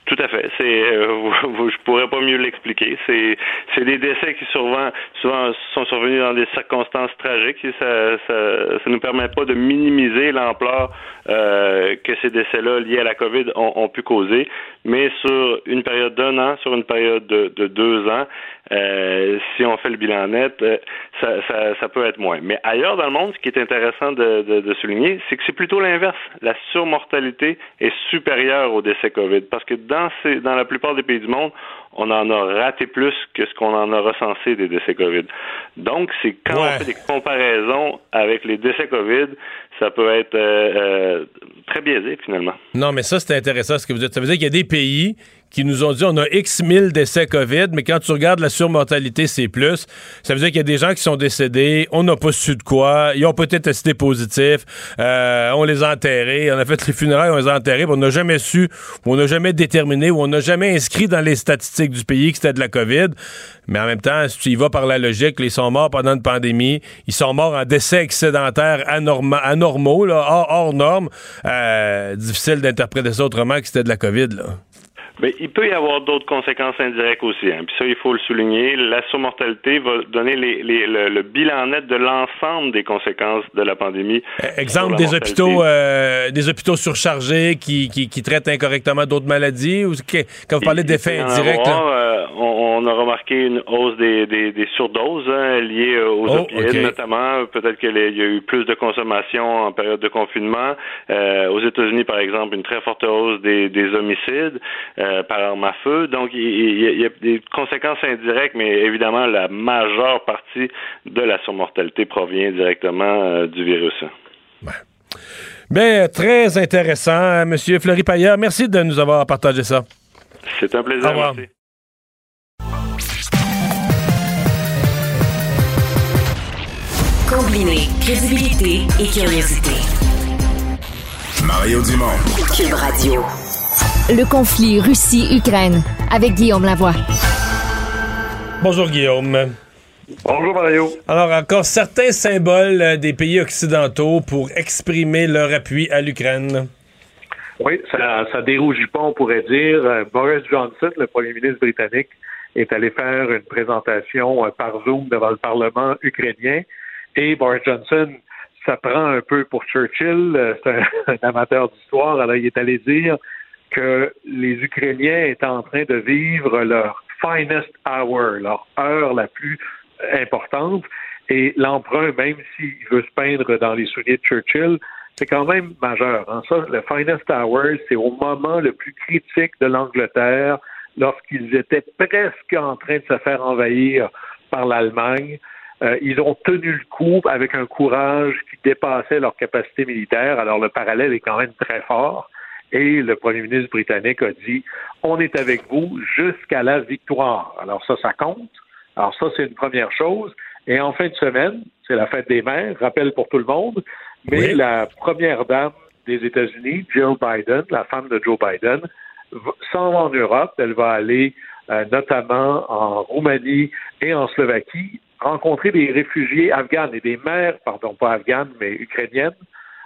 Tout à fait. C'est, euh, je pourrais pas mieux l'expliquer. C'est, c'est des décès qui souvent, souvent sont survenus dans des circonstances tragiques. Et ça, ça, ça nous permet pas de minimiser l'ampleur euh, que ces décès-là liés à la COVID ont, ont, pu causer. Mais sur une période d'un an, sur une période de, de deux ans, euh, si on fait le bilan net, euh, ça, ça, ça, peut être moins. Mais ailleurs dans le monde, ce qui est intéressant de, de, de souligner, c'est que c'est plutôt l'inverse. La surmortalité est supérieure au décès COVID parce que ces, dans la plupart des pays du monde, on en a raté plus que ce qu'on en a recensé des décès COVID. Donc, c'est quand on fait des comparaisons avec les décès COVID, ça peut être euh, euh, très biaisé finalement. Non, mais ça, c'est intéressant ce que vous dites. Ça veut dire qu'il y a des pays qui nous ont dit on a X mille décès COVID, mais quand tu regardes la surmortalité, c'est plus. Ça veut dire qu'il y a des gens qui sont décédés, on n'a pas su de quoi, ils ont peut-être testé positif, euh, on les a enterrés, on a fait les funérailles, on les a enterrés, on n'a jamais su, on n'a jamais déterminé, ou on n'a jamais inscrit dans les statistiques du pays que c'était de la COVID. Mais en même temps, si tu y vas par la logique, ils sont morts pendant une pandémie, ils sont morts en décès excédentaires anormaux, hors, hors normes. Euh, difficile d'interpréter ça autrement que c'était de la COVID. Là. Mais il peut y avoir d'autres conséquences indirectes aussi. Hein. Puis ça, il faut le souligner. La surmortalité va donner les, les, le, bilan net de l'ensemble des conséquences de la pandémie. Euh, exemple des hôpitaux, euh, des hôpitaux surchargés qui, qui, qui traitent incorrectement d'autres maladies ou quand vous parlez d'effets indirects. Euh, on, a remarqué une hausse des, des, des surdoses hein, liées aux oh, notamment. Peut-être qu'il y a eu plus de consommation en période de confinement. aux États-Unis, par exemple, une très forte hausse des, des homicides. Euh, par arme à feu. Donc, il, y a des conséquences indirectes, mais évidemment, la majeure partie de la surmortalité provient directement euh, du virus. Bien, très intéressant, Monsieur Fleury Payeur. Merci de nous avoir partagé ça. C'est un plaisir. Au revoir. Merci. Combiner crédibilité et curiosité. Mario Dumont. Cube Radio le conflit Russie-Ukraine avec Guillaume Lavoie. Bonjour Guillaume. Bonjour Mario. Alors encore certains symboles euh, des pays occidentaux pour exprimer leur appui à l'Ukraine. Oui, ça, ça dérougit pas, on pourrait dire. Euh, Boris Johnson, le premier ministre britannique, est allé faire une présentation euh, par Zoom devant le Parlement ukrainien. Et Boris Johnson, ça prend un peu pour Churchill, c'est un amateur d'histoire, alors il est allé dire que les Ukrainiens étaient en train de vivre leur finest hour, leur heure la plus importante. Et l'emprunt, même s'il veut se peindre dans les souliers de Churchill, c'est quand même majeur. Hein. Ça, le finest hour, c'est au moment le plus critique de l'Angleterre, lorsqu'ils étaient presque en train de se faire envahir par l'Allemagne. Euh, ils ont tenu le coup avec un courage qui dépassait leur capacité militaire. Alors le parallèle est quand même très fort et le premier ministre britannique a dit on est avec vous jusqu'à la victoire. Alors ça, ça compte. Alors ça, c'est une première chose. Et en fin de semaine, c'est la fête des mères, rappel pour tout le monde, mais la première dame des États-Unis, Jill Biden, la femme de Joe Biden, s'en va en Europe. Elle va aller euh, notamment en Roumanie et en Slovaquie rencontrer des réfugiés afghans et des mères, pardon, pas afghanes, mais ukrainiennes,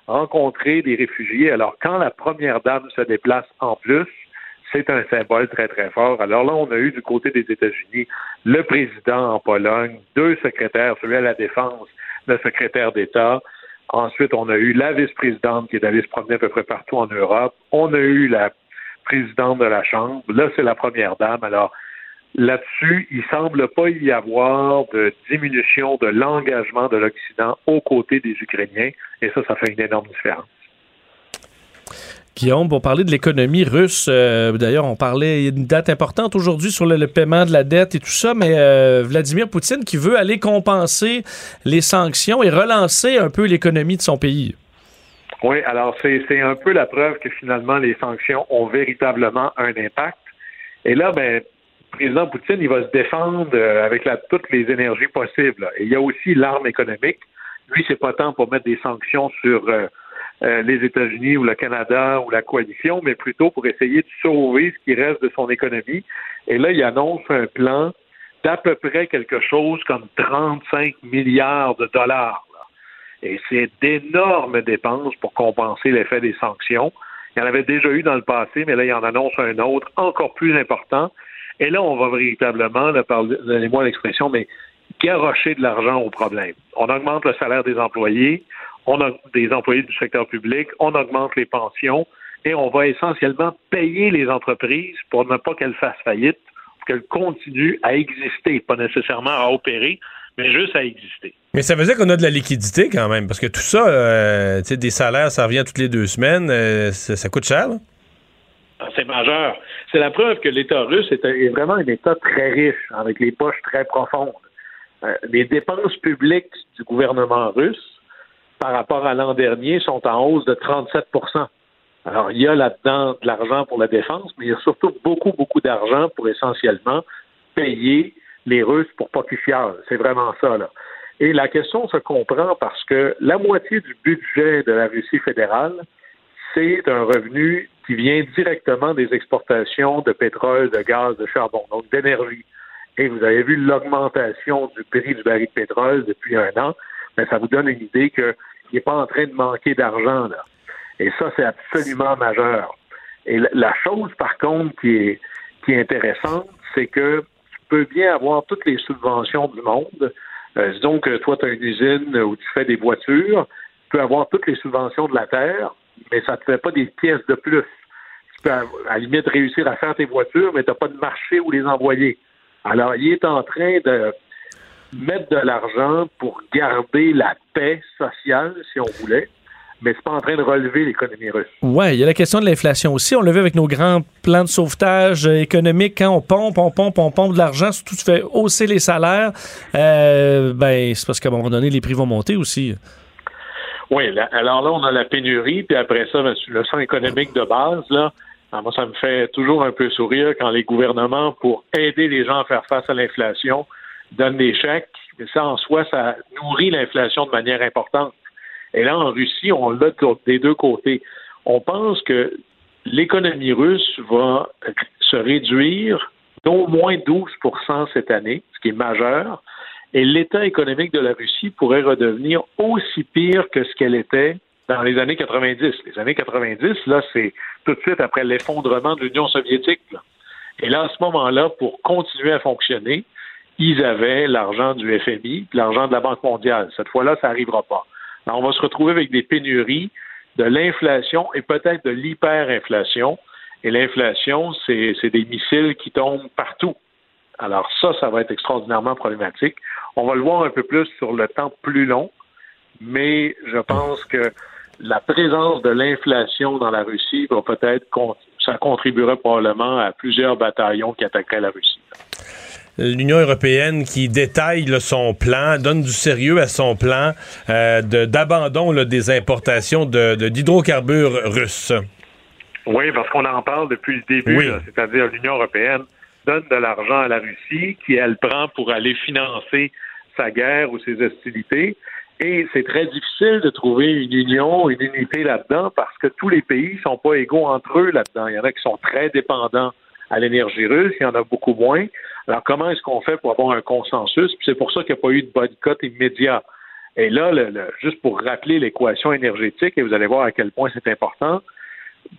rencontrer des réfugiés. Alors, quand la première dame se déplace en plus, c'est un symbole très, très fort. Alors là, on a eu du côté des États-Unis le président en Pologne, deux secrétaires, celui à la défense, le secrétaire d'État. Ensuite, on a eu la vice-présidente qui est allée se promener à peu près partout en Europe. On a eu la présidente de la Chambre. Là, c'est la première dame. Alors, là-dessus, il semble pas y avoir de diminution de l'engagement de l'Occident aux côtés des Ukrainiens. Et ça, ça fait une énorme différence. Guillaume, pour parler de l'économie russe, euh, d'ailleurs, on parlait, il y a une date importante aujourd'hui sur le, paiement de la dette et tout ça, mais euh, Vladimir Poutine qui veut aller compenser les sanctions et relancer un peu l'économie de son pays. Oui, alors c'est un peu la preuve que finalement les sanctions ont véritablement un impact. Et là, ben, président Poutine, il va se défendre euh, avec la, toutes les énergies possibles. Et il y a aussi l'arme économique. Lui, c'est pas tant pour mettre des sanctions sur euh, les États-Unis ou le Canada ou la coalition, mais plutôt pour essayer de sauver ce qui reste de son économie. Et là, il annonce un plan d'à peu près quelque chose comme 35 milliards de dollars. Et c'est d'énormes dépenses pour compenser l'effet des sanctions. Il y en avait déjà eu dans le passé, mais là, il en annonce un autre encore plus important. Et là, on va véritablement, donnez-moi l'expression, mais garrocher de l'argent au problème. On augmente le salaire des employés, on a des employés du secteur public, on augmente les pensions et on va essentiellement payer les entreprises pour ne pas qu'elles fassent faillite, pour qu'elles continuent à exister, pas nécessairement à opérer, mais juste à exister. Mais ça veut dire qu'on a de la liquidité quand même, parce que tout ça, euh, des salaires, ça revient toutes les deux semaines, euh, ça, coûte cher. C'est majeur. C'est la preuve que l'État russe est, vraiment un État très riche, avec les poches très profondes. Euh, les dépenses publiques du gouvernement russe par rapport à l'an dernier sont en hausse de 37% Alors, il y a là-dedans de l'argent pour la défense, mais il y a surtout beaucoup, beaucoup d'argent pour essentiellement payer les Russes pour pas qu'ils. C'est vraiment ça. Et la question se comprend parce que la moitié du budget de la Russie fédérale, c'est un revenu qui vient directement des exportations de pétrole, de gaz, de charbon, donc d'énergie. Et vous avez vu l'augmentation du prix du baril de pétrole depuis un an, mais ça vous donne une idée que il n'est pas en train de manquer d'argent, là. Et ça, c'est absolument majeur. Et la chose, par contre, qui est, qui est intéressante, c'est que tu peux bien avoir toutes les subventions du monde. Euh, disons que toi, tu as une usine où tu fais des voitures, tu peux avoir toutes les subventions de la Terre, mais ça ne te fait pas des pièces de plus. Tu peux, à, la limite, réussir à faire tes voitures, mais tu n'as pas de marché où les envoyer. Alors, il est en train de mettre de l'argent pour garder la paix sociale, si on voulait, mais c'est pas en train de relever l'économie russe. Oui, il y a la question de l'inflation aussi. On l'a vu avec nos grands plans de sauvetage économique. Quand on pompe, on pompe, on pompe de l'argent, surtout tu fais hausser les salaires, euh, ben, c'est parce qu'à un moment donné, les prix vont monter aussi. Oui, alors là, on a la pénurie, puis après ça, ben, le sang économique de base, là, ah, moi, ça me fait toujours un peu sourire quand les gouvernements, pour aider les gens à faire face à l'inflation, donne des chèques, mais ça en soi, ça nourrit l'inflation de manière importante. Et là, en Russie, on l'a des deux côtés. On pense que l'économie russe va se réduire d'au moins 12% cette année, ce qui est majeur, et l'état économique de la Russie pourrait redevenir aussi pire que ce qu'elle était dans les années 90. Les années 90, là, c'est tout de suite après l'effondrement de l'Union soviétique. Et là, à ce moment-là, pour continuer à fonctionner, ils avaient l'argent du FMI, l'argent de la Banque mondiale. Cette fois-là, ça n'arrivera pas. On va se retrouver avec des pénuries, de l'inflation et peut-être de l'hyperinflation. Et l'inflation, c'est des missiles qui tombent partout. Alors ça, ça va être extraordinairement problématique. On va le voir un peu plus sur le temps plus long, mais je pense que la présence de l'inflation dans la Russie va peut-être, ça contribuera probablement à plusieurs bataillons qui attaqueraient la Russie l'Union européenne qui détaille son plan, donne du sérieux à son plan euh, d'abandon des importations d'hydrocarbures de, russes. Oui, parce qu'on en parle depuis le début, c'est-à-dire l'Union européenne donne de l'argent à la Russie qui, elle, prend pour aller financer sa guerre ou ses hostilités. Et c'est très difficile de trouver une union, une unité là-dedans parce que tous les pays ne sont pas égaux entre eux là-dedans. Il y en a qui sont très dépendants à l'énergie russe, il y en a beaucoup moins. Alors comment est-ce qu'on fait pour avoir un consensus? Puis c'est pour ça qu'il n'y a pas eu de boycott immédiat. Et là, juste pour rappeler l'équation énergétique, et vous allez voir à quel point c'est important,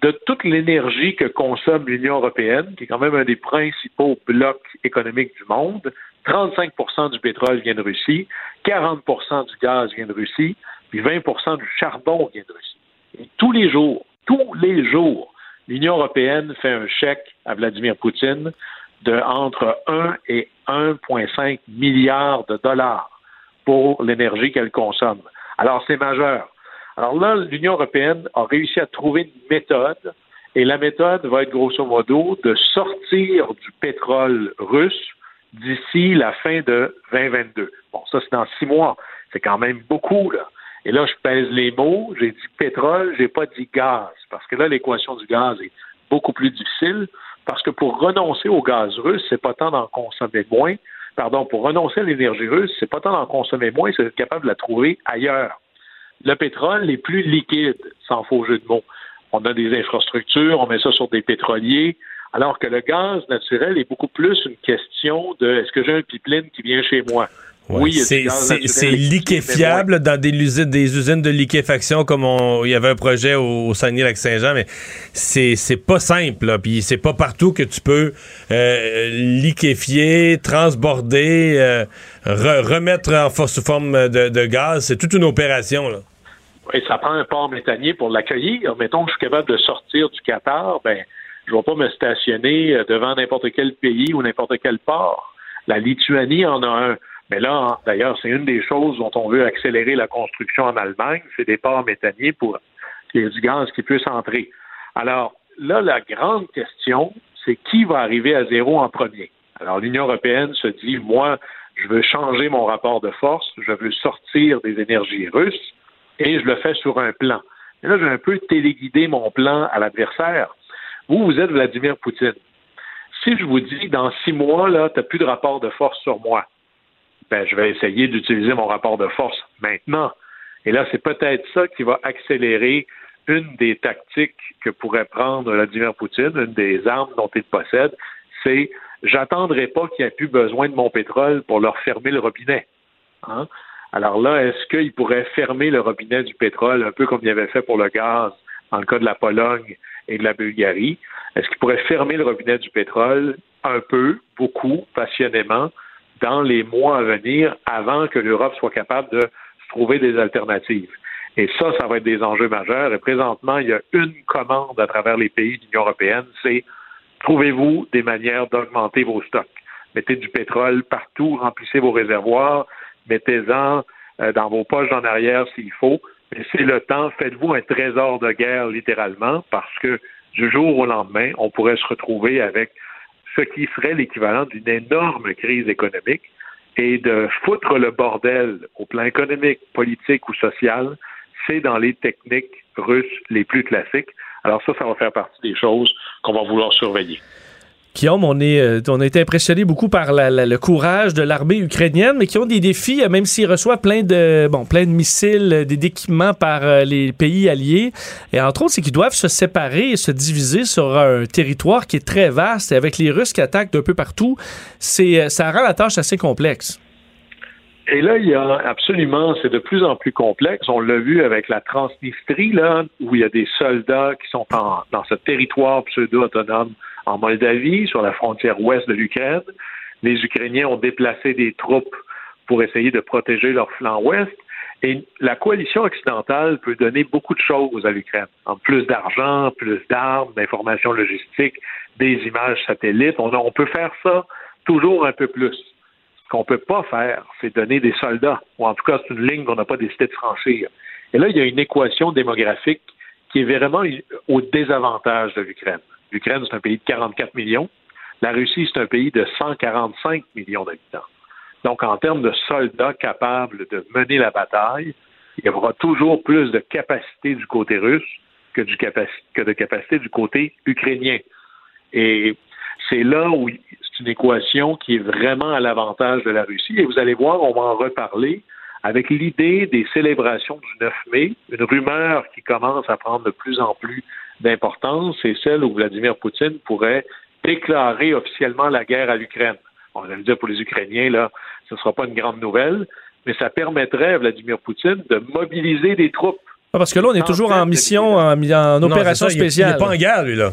de toute l'énergie que consomme l'Union européenne, qui est quand même un des principaux blocs économiques du monde, 35% du pétrole vient de Russie, 40% du gaz vient de Russie, puis 20% du charbon vient de Russie. Et tous les jours, tous les jours, l'Union européenne fait un chèque à Vladimir Poutine de entre 1 et 1,5 milliard de dollars pour l'énergie qu'elle consomme. Alors, c'est majeur. Alors là, l'Union européenne a réussi à trouver une méthode, et la méthode va être grosso modo de sortir du pétrole russe d'ici la fin de 2022. Bon, ça, c'est dans six mois. C'est quand même beaucoup, là. Et là, je pèse les mots. J'ai dit pétrole, j'ai pas dit gaz. Parce que là, l'équation du gaz est beaucoup plus difficile. Parce que pour renoncer au gaz russe, c'est pas tant d'en consommer moins. Pardon, pour renoncer à l'énergie russe, c'est pas tant d'en consommer moins, c'est d'être capable de la trouver ailleurs. Le pétrole est plus liquide, sans faux jeu de mots. On a des infrastructures, on met ça sur des pétroliers, alors que le gaz naturel est beaucoup plus une question de est-ce que j'ai un pipeline qui vient chez moi? oui, c'est liquéfiable dans des usines, des usines de liquéfaction comme il y avait un projet au, Saguenay-Lac-Saint-Jean, mais c'est pas simple. Puis c'est pas partout que tu peux euh, liquéfier, transborder, euh, remettre en sous forme de, gaz. C'est toute une opération. Là. Et ça prend un port méthanier pour l'accueillir. Mettons que je suis capable de sortir du Qatar, ben je ne vais pas me stationner euh, devant n'importe quel pays ou n'importe quel port. La Lituanie en a un. Mais là, d'ailleurs, c'est une des choses dont on veut accélérer la construction en Allemagne, c'est des ports méthaniers pour qu'il y ait du gaz qui puisse entrer. Alors là, la grande question, c'est qui va arriver à zéro en premier? Alors l'Union européenne se dit, moi, je veux changer mon rapport de force, je veux sortir des énergies russes et je le fais sur un plan. Et là, je vais un peu téléguider mon plan à l'adversaire. Vous, vous êtes Vladimir Poutine. Si je vous dis, dans six mois, là, tu n'as plus de rapport de force sur moi, ben, je vais essayer d'utiliser mon rapport de force maintenant. Et là, c'est peut-être ça qui va accélérer une des tactiques que pourrait prendre Vladimir Poutine, une des armes dont il possède, c'est j'attendrai pas qu'il n'y ait plus besoin de mon pétrole pour leur fermer le robinet. Hein? Alors là, est-ce qu'il pourrait fermer le robinet du pétrole, un peu comme il avait fait pour le gaz dans le cas de la Pologne et de la Bulgarie? Est-ce qu'il pourrait fermer le robinet du pétrole un peu, beaucoup, passionnément, dans les mois à venir, avant que l'Europe soit capable de trouver des alternatives? Et ça, ça va être des enjeux majeurs. Et présentement, il y a une commande à travers les pays de l'Union européenne, c'est trouvez-vous des manières d'augmenter vos stocks. Mettez du pétrole partout, remplissez vos réservoirs, mettez-en euh, dans vos poches en arrière s'il faut. Mais c'est le temps, faites-vous un trésor de guerre littéralement, parce que du jour au lendemain, on pourrait se retrouver avec ce qui serait l'équivalent d'une énorme crise économique et de foutre le bordel au plan économique, politique ou social, c'est dans les techniques russes les plus classiques. Alors ça, ça va faire partie des choses qu'on va vouloir surveiller. Guillaume, on, est, euh, on a été impressionné beaucoup par le courage de l'armée ukrainienne, mais qui ont des défis, euh, même s'ils reçoivent plein de, bon, plein de missiles, euh, des équipements par les pays alliés. Et entre autres, c'est qu'ils doivent se séparer et se diviser sur un territoire qui est très vaste. Et avec les Russes qui attaquent d'un peu partout, c'est, ça rend la tâche assez complexe. Et là, il y a absolument, c'est de plus en plus complexe. On l'a vu avec la Transnistrie, là, où il y a des soldats qui sont dans ce territoire pseudo-autonome en Moldavie, sur la frontière ouest de l'Ukraine. Les Ukrainiens ont déplacé des troupes pour essayer de protéger leur flanc ouest. Et la coalition occidentale peut donner beaucoup de choses à l'Ukraine. En plus d'argent, plus d'armes, d'informations logistiques, des images satellites. On, on peut faire ça toujours un peu plus. Ce qu'on ne peut pas faire, c'est donner des soldats. Ou en tout cas, c'est une ligne qu'on n'a pas décidé de franchir. Et là, il y a une équation démographique qui est vraiment au désavantage de l'Ukraine. L'Ukraine, c'est un pays de 44 millions. La Russie, c'est un pays de 145 millions d'habitants. Donc, en termes de soldats capables de mener la bataille, il y aura toujours plus de capacité du côté russe que, de capacité du côté ukrainien. Et C'est là où c'est une équation qui est vraiment à l'avantage de la Russie. Et vous allez voir, on va en reparler avec l'idée des célébrations du 9 mai, une rumeur qui commence à prendre de plus en plus d'importance, c'est celle où Vladimir Poutine pourrait déclarer officiellement la guerre à l'Ukraine. On va le dire pour les Ukrainiens, là, ce ne sera pas une grande nouvelle, mais ça permettrait à Vladimir Poutine de mobiliser des troupes. Ah, parce que là, on est toujours en mission, en, opération spéciale. Il n'est pas en guerre, lui, là.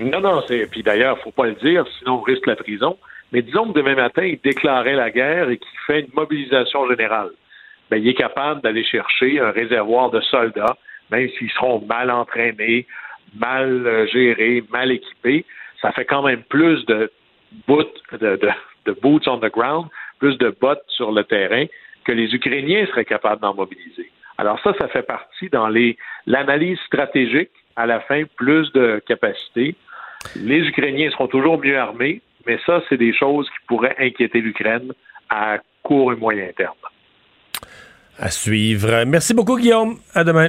Non, non, c'est. Puis d'ailleurs, faut pas le dire, sinon on risque la prison. Mais disons que demain matin, il déclarait la guerre et qu'il fait une mobilisation générale. Ben, il est capable d'aller chercher un réservoir de soldats, même s'ils seront mal entraînés, mal euh, gérés, mal équipés. Ça fait quand même plus de, boots on the ground, plus de bottes sur le terrain que les Ukrainiens seraient capables d'en mobiliser. Alors ça, ça fait partie dans l'analyse stratégique. À la fin, plus de capacités. Les Ukrainiens seront toujours mieux armés, mais ça, c'est des choses qui pourraient inquiéter l'Ukraine à court et moyen terme. À suivre. Merci beaucoup, Guillaume. À demain.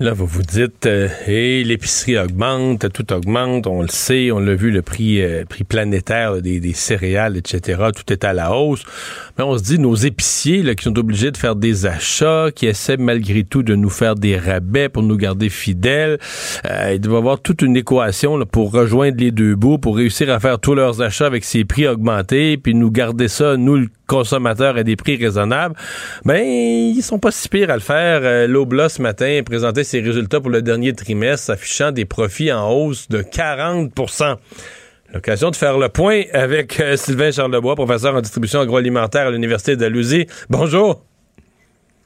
Là, vous vous dites, euh, l'épicerie augmente, tout augmente, on le sait, on l'a vu, le prix, euh, prix planétaire des, des, céréales, etc., tout est à la hausse. Mais on se dit, nos épiciers là, qui sont obligés de faire des achats, qui essaient malgré tout de nous faire des rabais pour nous garder fidèles, euh, ils doivent avoir toute une équation là, pour rejoindre les deux bouts, pour réussir à faire tous leurs achats avec ces prix augmentés, puis nous garder ça, nous, le consommateur, à des prix raisonnables. Ben, ils sont pas si pires à le faire. Euh, L'Obla, ce matin, présentait ses résultats pour le dernier trimestre, affichant des profits en hausse de 40% L'occasion de faire le point avec euh, Sylvain Charlebois, professeur en distribution agroalimentaire à l'Université de Bonjour.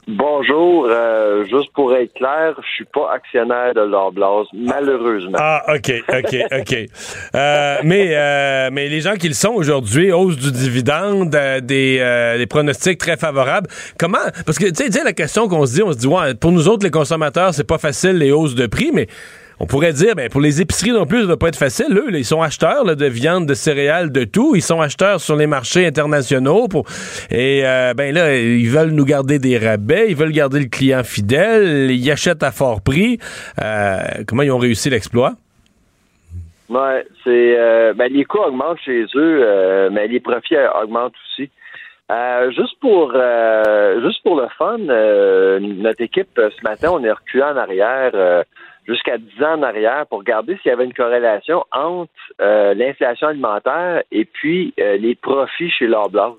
Bonjour. Euh, juste pour être clair, je suis pas actionnaire de l'Orblas, malheureusement. Ah, OK, OK, OK. Euh, mais, euh, mais les gens qui le sont aujourd'hui, hausse du dividende, des, des, pronostics très favorables, comment... Parce que, tu sais, la question qu'on se dit, on se dit, ouais, pour nous autres, les consommateurs, c'est pas facile, les hausses de prix, mais on pourrait dire, ben, pour les épiceries non plus, ça ne doit pas être facile. Eux, ils sont acheteurs de viande, de céréales, de tout. Ils sont acheteurs sur les marchés internationaux. Pour... Et euh, ben là, ils veulent nous garder des rabais, ils veulent garder le client fidèle, ils achètent à fort prix. Euh, comment ils ont réussi l'exploit? Ouais, c'est euh, ben, les coûts augmentent chez eux, mais les profits augmentent aussi. juste pour juste pour le fun, notre équipe ce matin, on est reculé en arrière jusqu'à 10 ans en arrière pour regarder s'il y avait une corrélation entre euh, l'inflation alimentaire et puis euh, les profits chez l'Orblas.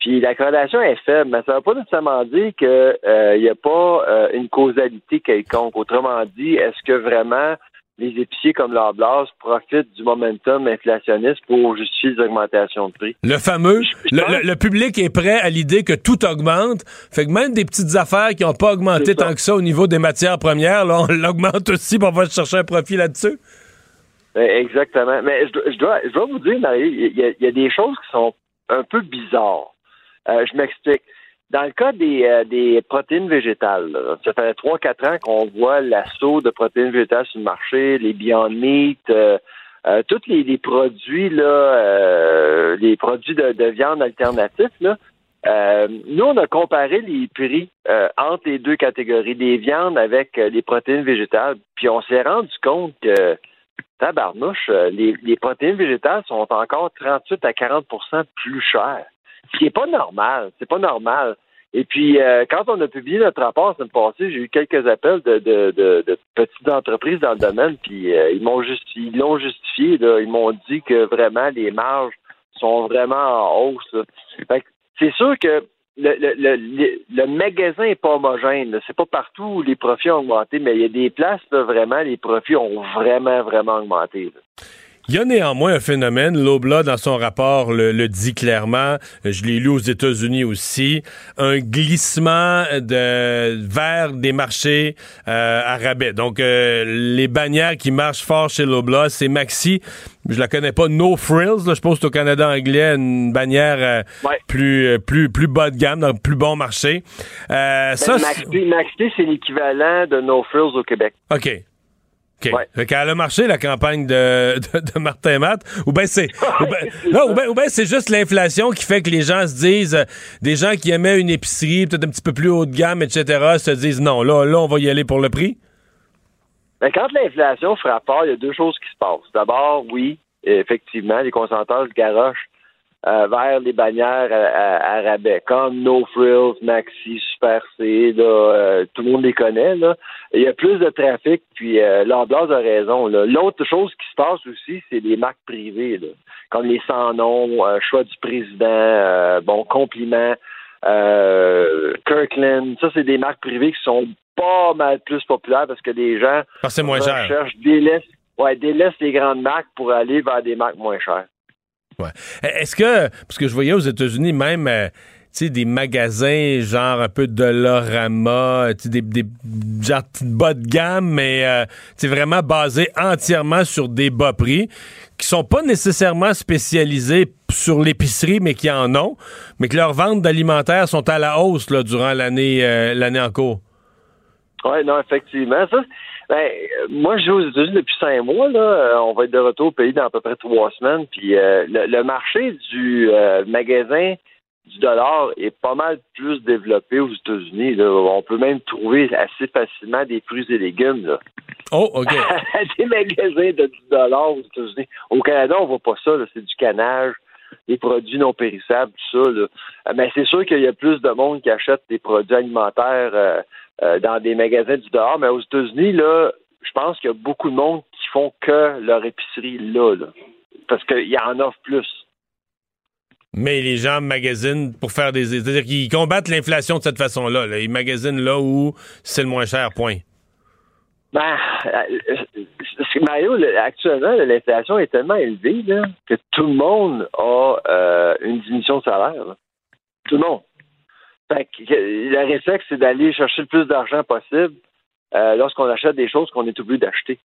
Puis la corrélation est faible, mais ça ne veut pas nécessairement dire qu'il euh, n'y a pas une causalité quelconque. Autrement dit, est-ce que vraiment les épiciers comme l'Orblas profitent du momentum inflationniste pour justifier les augmentations de prix. Le fameux, le, public est prêt à l'idée que tout augmente, fait que même des petites affaires qui n'ont pas augmenté tant que ça au niveau des matières premières, là, on l'augmente aussi pour on va chercher un profit là-dessus. Ben, exactement. Mais je dois, je dois, vous dire, Marie, il y, a des choses qui sont un peu bizarres. Euh, je m'explique. Dans le cas des, euh, des protéines végétales, ça fait 3-4 ans qu'on voit l'assaut de protéines végétales sur le marché, les Beyond euh, euh tous les, produits là, euh, les produits de, viande alternatifs là. nous, on a comparé les prix entre les deux catégories des viandes avec les protéines végétales, puis on s'est rendu compte que tabarnouche, les, les protéines végétales sont encore 38 à 40% plus chères. Ce qui n'est pas normal. C'est pas normal. Et puis, euh, quand on a publié notre rapport la semaine passée, j'ai eu quelques appels de, de, de, petites entreprises dans le domaine, puis euh, ils m'ont ils l'ont justifié. Ils m'ont dit que vraiment les marges sont vraiment en hausse. c'est sûr que le, le, le, magasin n'est pas homogène. C'est pas partout où les profits ont augmenté, mais il y a des places là, vraiment les profits ont vraiment, vraiment augmenté. Il y a néanmoins un phénomène, Lobla dans son rapport le, dit clairement, je l'ai lu aux États-Unis aussi, un glissement de vers des marchés euh, à rabais. Donc euh, les bannières qui marchent fort chez Lobla, c'est Maxi, je la connais pas, No Frills, je pense au Canada anglais, une bannière euh, plus plus plus bas de gamme, donc plus bon marché. Ben, Maxi, Maxi c'est l'équivalent de No Frills au Québec. OK. OK. Ouais. a marché, la campagne de, de, Martin Matt. Ou bien c'est ou ben, c'est juste l'inflation qui fait que les gens se disent, euh, des gens qui aimaient une épicerie peut-être un petit peu plus haut de gamme, etc., se disent non, là, là, on va y aller pour le prix? Ben, quand l'inflation frappe il y a deux choses qui se passent. D'abord, oui, effectivement, les concentrateurs garochent euh, vers les bannières à, rabais, comme No Frills, Maxi, Super C, là, euh, tout le monde les connaît. Là. Il y a plus de trafic, puis euh, a raison. L'autre chose qui se passe aussi, c'est les marques privées, là, comme les sans-noms, euh, choix du président, bon, compliments, Kirkland. Ça, c'est des marques privées qui sont pas mal plus populaires parce que les gens parce moins cher. délaissent, ouais, délaissent les grandes marques pour aller vers des marques moins chères. Ouais. Est-ce que, parce que je voyais aux États-Unis même, euh, tu sais, des magasins genre un peu de l'orama, des, des genre bas de gamme, mais euh, vraiment basé entièrement sur des bas prix qui sont pas nécessairement spécialisés sur l'épicerie, mais qui en ont, mais que leurs ventes d'alimentaires sont à la hausse là, durant l'année euh, l'année en cours? Oui, non, effectivement. Ça, ben, moi, je joue aux États-Unis depuis cinq mois. Là. Euh, on va être de retour au pays dans à peu près trois semaines. Puis euh, le, marché du euh, magasin du dollar est pas mal plus développé aux États-Unis. On peut même trouver assez facilement des fruits et légumes. Là. Oh, OK. des magasins de 10 dollars aux États-Unis. Au Canada, on voit pas ça. C'est du canage, des produits non périssables, tout ça. Mais c'est sûr qu'il y a plus de monde qui achète des produits alimentaires euh, dans des magasins du dehors, mais aux États-Unis, là, je pense qu'il y a beaucoup de monde qui font que leur épicerie là, là parce qu'il y en offre plus. Mais les gens magasinent pour faire des. C'est-à-dire qu'ils combattent l'inflation de cette façon-là. Ils magasinent là où c'est le moins cher, point. Ben, euh, Mario, actuellement, l'inflation est tellement élevée que tout le monde a euh, une diminution de salaire. Tout le monde. Fait que, le réflexe, c'est d'aller chercher le plus d'argent possible euh, lorsqu'on achète des choses qu'on est obligé d'acheter.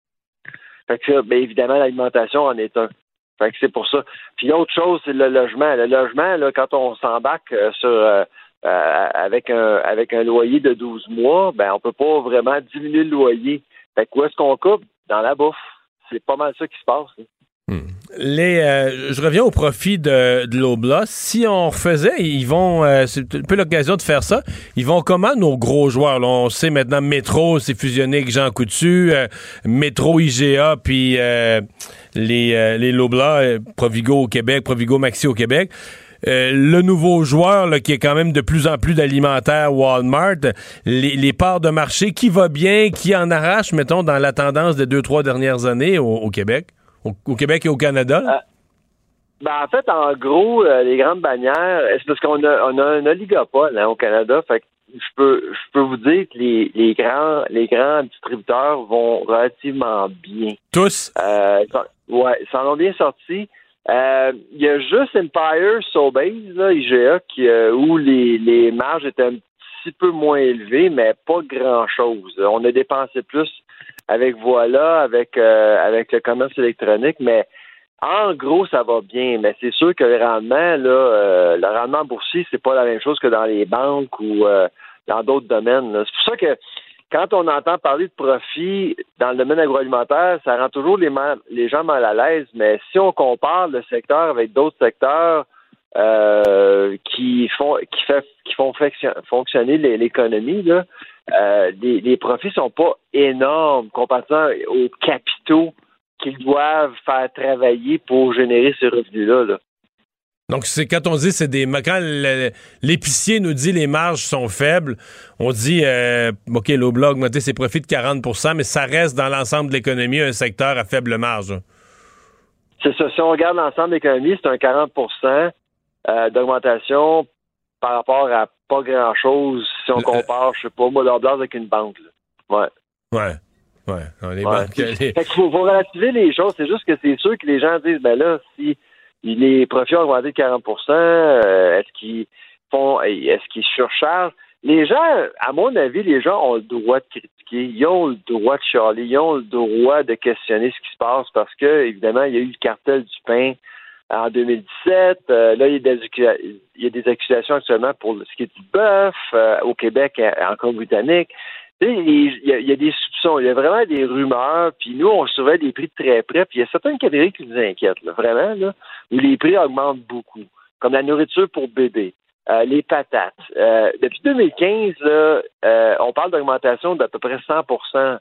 Fait que, bien évidemment, l'alimentation en est un. Fait que c'est pour ça. Puis autre chose, c'est le logement. Le logement, là, quand on s'embarque euh, sur euh, avec un avec un loyer de 12 mois, ben on peut pas vraiment diminuer le loyer. Fait que où est-ce qu'on coupe? Dans la bouffe. C'est pas mal ça qui se passe. Hmm. Les, euh, je reviens au profit de, de. Si on refaisait, ils vont, euh, c'est un peu l'occasion de faire ça. Ils vont comment nos gros joueurs? on sait maintenant Métro, c'est fusionné avec Jean Coutu, euh, Métro IGA, puis les, les Lobla, Provigo au Québec, Provigo Maxi au Québec. le nouveau joueur là, qui est quand même de plus en plus d'alimentaire, Walmart, les, les, parts de marché, qui va bien, qui en arrache, mettons, dans la tendance des deux, trois dernières années au Québec? Au, Québec et au Canada? Euh, ben, en fait, en gros, euh, les grandes bannières, c'est parce qu'on a, on a un oligopole hein, au Canada. Fait que je peux, je peux vous dire que les, les grands, les grands distributeurs vont relativement bien. Tous? Euh, ouais, ils s'en ont bien sortis. Euh, il y a juste Empire, Sobeys, là, IGA, qui, où les, les marges étaient un petit peu moins élevées, mais pas grand-chose. On a dépensé plus avec Voilà, avec, euh, avec le commerce électronique, mais en gros, ça va bien, mais c'est sûr que le rendement, là, euh, le rendement boursier, c'est pas la même chose que dans les banques ou euh, dans d'autres domaines. C'est pour ça que quand on entend parler de profit dans le domaine agroalimentaire, ça rend toujours les, les gens mal à l'aise, mais si on compare le secteur avec d'autres secteurs qui font qui qui font fonctionner l'économie, euh, les, profits sont pas énormes comparé aux capitaux qu'ils doivent faire travailler pour générer ces revenus-là. Donc, c'est quand on dit c'est des. Quand l'épicier nous dit les marges sont faibles, on dit euh, OK, l'Obla a augmenté ses profits de 40% mais ça reste dans l'ensemble de l'économie un secteur à faible marge. C'est ça. Si on regarde l'ensemble de l'économie, c'est un 40% euh, d'augmentation par rapport à pas grand-chose si on compare, je sais pas, moi, leur avec une banque. Ouais. Ouais. Ouais. les banques, il faut, relativiser les choses. C'est juste que c'est sûr que les gens disent, ben là, si les profits ont augmenté de 40 euh, est-ce qu'ils font, est-ce qu'ils surchargent? Les gens, à mon avis, les gens ont le droit de critiquer, ils ont le droit de charler, ils ont le droit de questionner ce qui se passe parce que, évidemment, il y a eu le cartel du pain en 2017. Euh, là, il y, a des, il y, a des, accusations actuellement pour ce qui est du bœuf euh, au Québec, en Colombie-Britannique. il y, a des soupçons, il y a vraiment des rumeurs, puis nous, on surveille des prix de très près, puis il y a certaines catégories qui nous inquiètent, vraiment, là, où les prix augmentent beaucoup, comme la nourriture pour bébé, euh, les patates. Depuis 2015, là, euh, on parle d'augmentation d'à peu près 100%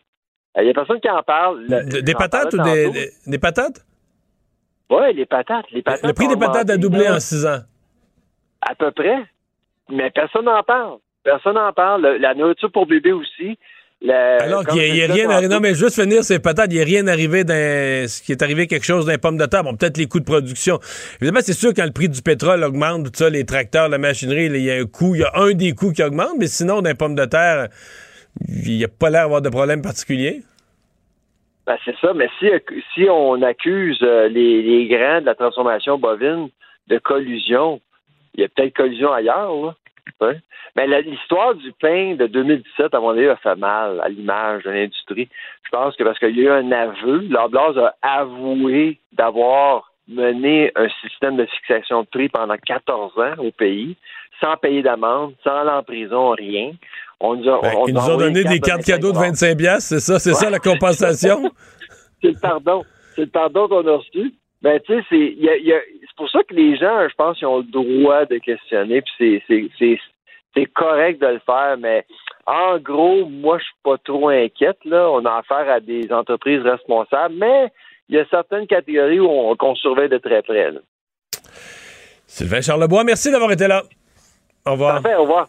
Il y a personne qui en parle. des patates ou des, des, patates? Oui, les patates. Les patates le prix des patates a doublé en six ans. À peu près. Mais personne n'en parle. Personne n'en parle. La nourriture pour bébé aussi. Alors qu'il n'y a, rien arrivé. Non, mais juste finir ces patates, il n'y a rien arrivé dans ce qui est arrivé quelque chose d'un pomme de terre. Bon, peut-être les coûts de production. Évidemment, c'est sûr quand le prix du pétrole augmente, tout ça, les tracteurs, la machinerie, il y a un coût, il y a un des coûts qui augmente, mais sinon, d'un pomme de terre, il n'y a pas l'air d'avoir de problème particulier. Ben, c'est ça, mais si, on accuse euh, les, grands de la transformation bovine de collusion, il y a peut-être collusion ailleurs, là. Mais l'histoire du pain de 2017, à mon avis, a fait mal à l'image de l'industrie. Je pense que parce qu'il y a eu un aveu, l'Oblast a avoué d'avoir mené un système de fixation de prix pendant 14 ans au pays, sans payer d'amende, sans aller en prison, rien. On nous a, ben, ils nous ont donné des cartes cadeaux de 25 piastres, c'est ça, c'est ça la compensation? c'est le pardon. C'est le pardon qu'on a reçu. Ben, tu sais, c'est, c'est pour ça que les gens, je pense, ils ont le droit de questionner, puis c'est, c'est correct de le faire, mais en gros, moi, je suis pas trop inquiète. Là. On a affaire à des entreprises responsables, mais il y a certaines catégories où on, qu'on surveille de très près. Sylvain Charlebois, merci d'avoir été là. Au revoir. Parfait, au revoir.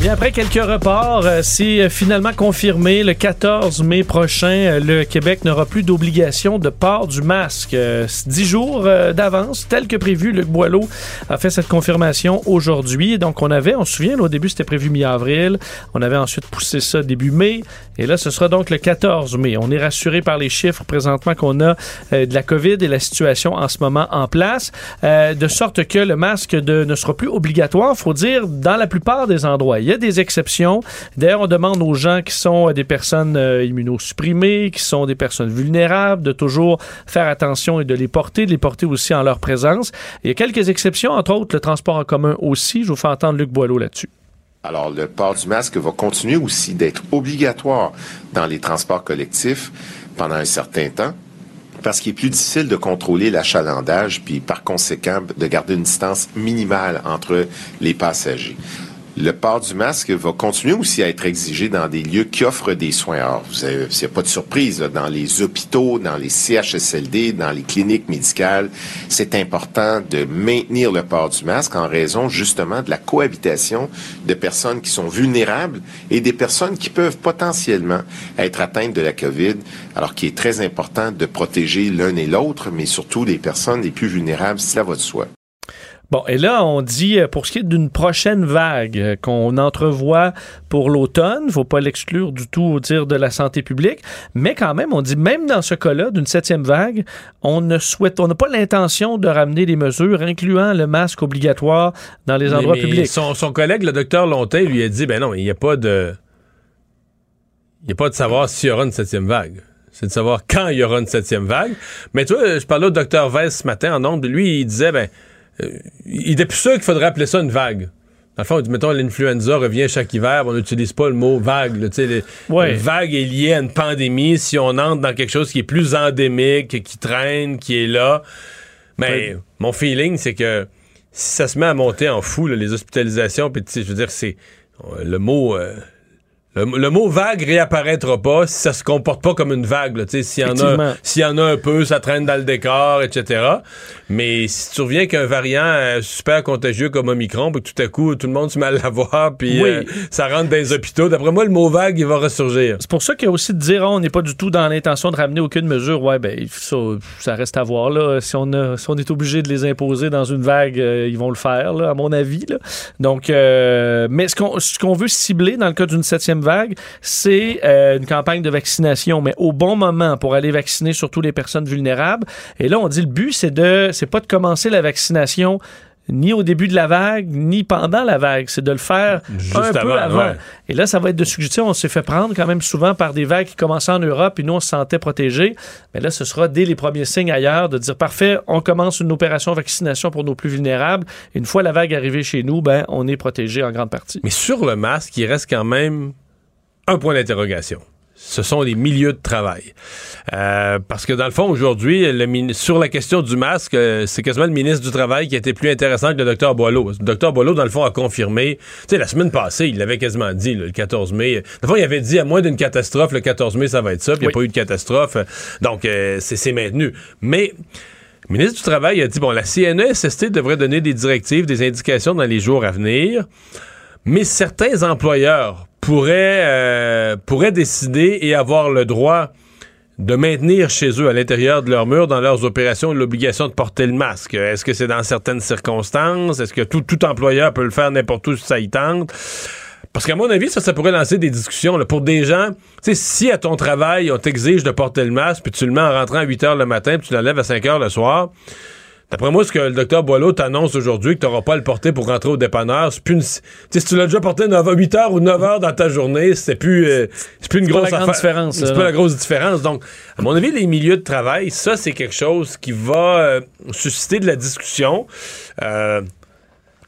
Bien, après quelques reports, euh, c'est euh, finalement confirmé le 14 mai prochain, euh, le Québec n'aura plus d'obligation de port du masque. Dix jours d'avance, tel que prévu. Luc Boileau a fait cette confirmation aujourd'hui. Donc, on avait, on se souvient, au début, c'était prévu mi-avril. On avait ensuite poussé ça début mai. Et là, ce sera donc le 14 mai. On est rassuré par les chiffres présentement qu'on a de la COVID et la situation en ce moment en place, de sorte que le masque de, ne sera plus obligatoire, faut dire, dans la plupart des endroits. Y a des exceptions. D'ailleurs, on demande aux gens qui sont des personnes euh, immunosupprimées, qui sont des personnes vulnérables, de toujours faire attention et de les porter, de les porter aussi en leur présence. Il y a quelques exceptions, entre autres le transport en commun aussi. Je vous fais entendre Luc Boileau là-dessus. Alors, le port du masque va continuer aussi d'être obligatoire dans les transports collectifs pendant un certain temps parce qu'il est plus difficile de contrôler l'achalandage, puis par conséquent de garder une distance minimale entre les passagers le port du masque va continuer aussi à être exigé dans des lieux qui offrent des soins. Alors, vous avez, a pas de surprise, dans les hôpitaux, dans les CHSLD, dans les cliniques médicales, c'est important de maintenir le port du masque en raison justement de la cohabitation de personnes qui sont vulnérables et des personnes qui peuvent potentiellement être atteintes de la COVID. Alors qu'il est très important de protéger l'un et l'autre, mais surtout les personnes les plus vulnérables, cela va de soi. Bon, et là, on dit, euh, pour ce qui est d'une prochaine vague euh, qu'on entrevoit pour l'automne, il faut pas l'exclure du tout au dire de la santé publique, mais quand même, on dit, même dans ce cas-là, d'une septième vague, on ne souhaite, on n'a pas l'intention de ramener les mesures, incluant le masque obligatoire dans les endroits publics. Son, son, collègue, le docteur Lonté, lui a dit, ben non, il n'y a pas de... Il n'y a pas de savoir s'il y aura une septième vague c'est de savoir quand il y aura une septième vague. Mais toi, je parlais au docteur Weiss ce matin en nombre, lui, il disait, ben, il était plus sûr qu'il faudrait appeler ça une vague. Dans le fond, mettons, l'influenza revient chaque hiver, on n'utilise pas le mot vague. les, vague est liée à une pandémie. Si on entre dans quelque chose qui est plus endémique, qui traîne, qui est là. Mais mon feeling, c'est que si ça se met à monter en fou, les hospitalisations, puis je veux dire, c'est le mot. Euh, le, mot vague réapparaîtra pas si ça se comporte pas comme une vague. S'il y, en a, y en a un peu, ça traîne dans le décor, etc. Mais si tu reviens qu'un variant euh, super contagieux comme Omicron, puis tout à coup, tout le monde se met à l'avoir, puis euh, ça rentre dans les hôpitaux, d'après moi, le mot vague, il va ressurgir. C'est pour ça qu'il y a aussi de dire, oh, on n'est pas du tout dans l'intention de ramener aucune mesure. Ouais, ben, ça, reste à voir. Là. Si, on on est obligé de les imposer dans une vague, euh, ils vont le faire, à mon avis. Donc, mais ce qu'on, ce qu'on veut cibler dans le cas d'une septième vague, vague, c'est euh, une campagne de vaccination, mais au bon moment pour aller vacciner surtout les personnes vulnérables. Et là, on dit le but, c'est de, c'est pas de commencer la vaccination ni au début de la vague, ni pendant la vague. C'est de le faire Juste un peu avant, avant. ouais. Et là, ça va être de suggester, on s'est fait prendre quand même souvent par des vagues qui commençaient en Europe et nous, on se sentait protégés. Mais là, ce sera dès les premiers signes ailleurs de dire, parfait, on commence une opération vaccination pour nos plus vulnérables. Une fois la vague arrivée chez nous, ben, on est protégé en grande partie. Mais sur le masque, il reste quand même un point d'interrogation. Ce sont les milieux de travail. Euh, parce que dans le fond, aujourd'hui, sur la question du masque, euh, c'est quasiment le ministre du Travail qui a été plus intéressant que le docteur Boileau. Le docteur Boileau, dans le fond, a confirmé. Tu sais, la semaine passée, il l'avait quasiment dit, là, le 14 mai. Dans le fond, il avait dit, à moins d'une catastrophe, le 14 mai, ça va être ça. Puis il n'y a pas eu de catastrophe. Donc, euh, c'est c'est maintenu. Mais... Le ministre du Travail a dit, bon, la CNESST devrait donner des directives, des indications dans les jours à venir, mais certains employeurs pourraient, euh, décider et avoir le droit de maintenir chez eux, à l'intérieur de leur mur, dans leurs opérations, l'obligation de porter le masque. Est-ce que c'est dans certaines circonstances? Est-ce que tout, employeur peut le faire n'importe où si ça y tente? Parce qu'à mon avis, ça, pourrait lancer des discussions pour des gens. Tu si à ton travail, on t'exige de porter le masque, puis tu le mets en rentrant à 8 h le matin, puis tu l'enlèves à 5 h le soir, D'après moi, ce que le docteur Boileau t'annonce aujourd'hui, que tu n'auras pas à le porter pour rentrer au dépanneur, c'est plus une... Si tu l'as déjà porté 9 8 heures ou 9 heures dans ta journée, c'est plus, euh, c'est plus une grosse affaire. différence, C'est pas la grosse différence. Donc, à mon avis, les milieux de travail, ça, c'est quelque chose qui va euh, susciter de la discussion. Euh,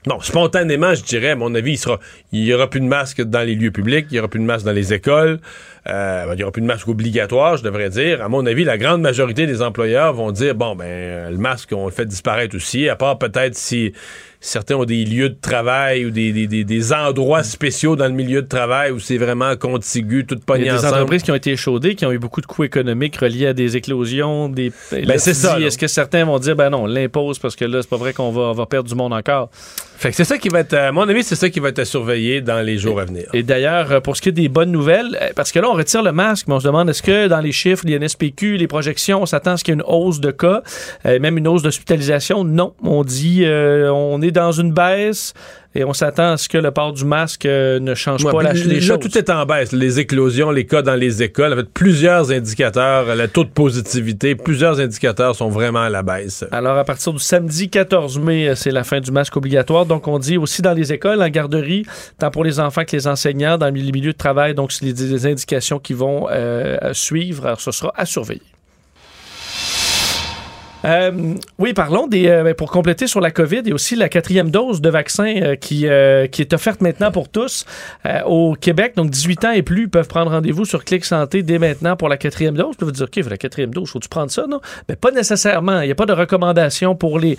Bon, spontanément, je dirais, à mon avis, il sera, il y aura plus de masque dans les lieux publics, il y aura plus de masque dans les écoles, euh, il y aura plus de masque obligatoire, je devrais dire. À mon avis, la grande majorité des employeurs vont dire, bon, ben, le masque, on le fait disparaître aussi, à part peut-être si certains ont des lieux de travail ou des, des, des, des endroits spéciaux dans le milieu de travail où c'est vraiment contigu, tout Il pogné y a des ensemble. entreprises qui ont été échaudées, qui ont eu beaucoup de coûts économiques reliés à des éclosions. Des... Ben, c'est ça. Est-ce que certains vont dire, ben non, on l'impose parce que là, c'est pas vrai qu'on va, perdre du monde encore? Fait que c'est ça qui va être, à mon avis, c'est ça qui va être à surveiller dans les jours à venir. Et d'ailleurs, euh, pour ce qui est des bonnes nouvelles, euh, parce que là, on retire le masque, mais on se demande est-ce que dans les chiffres, les NSPQ, les projections, on s'attend à ce qu'il y ait une hausse de cas, euh, même une hausse d'hospitalisation? Non. On dit euh, on est dans une baisse et on s'attend à ce que le port du masque euh, ne change Ouais, pas la, les là, choses. tout est en baisse. Les éclosions, les cas dans les écoles, en fait, plusieurs indicateurs, le taux de positivité, plusieurs indicateurs sont vraiment à la baisse. Alors, à partir du samedi 14 mai, euh, c'est la fin du masque obligatoire. Donc, on dit aussi dans les écoles, en garderie, tant pour les enfants que les enseignants, dans les milieux de travail. Donc, c'est les, indications qui vont euh, suivre. Alors, ce sera à surveiller. Euh, oui, parlons des. euh, ben, pour compléter sur la COVID et aussi la quatrième dose de vaccin euh, qui, qui est offerte maintenant pour tous au Québec. Donc, 18 ans et plus peuvent prendre rendez-vous sur Clic Santé dès maintenant pour la quatrième dose. Puis vous dire, OK, la quatrième dose, faut-tu prendre ça, non? Mais pas nécessairement. Il n'y a pas de recommandation pour les,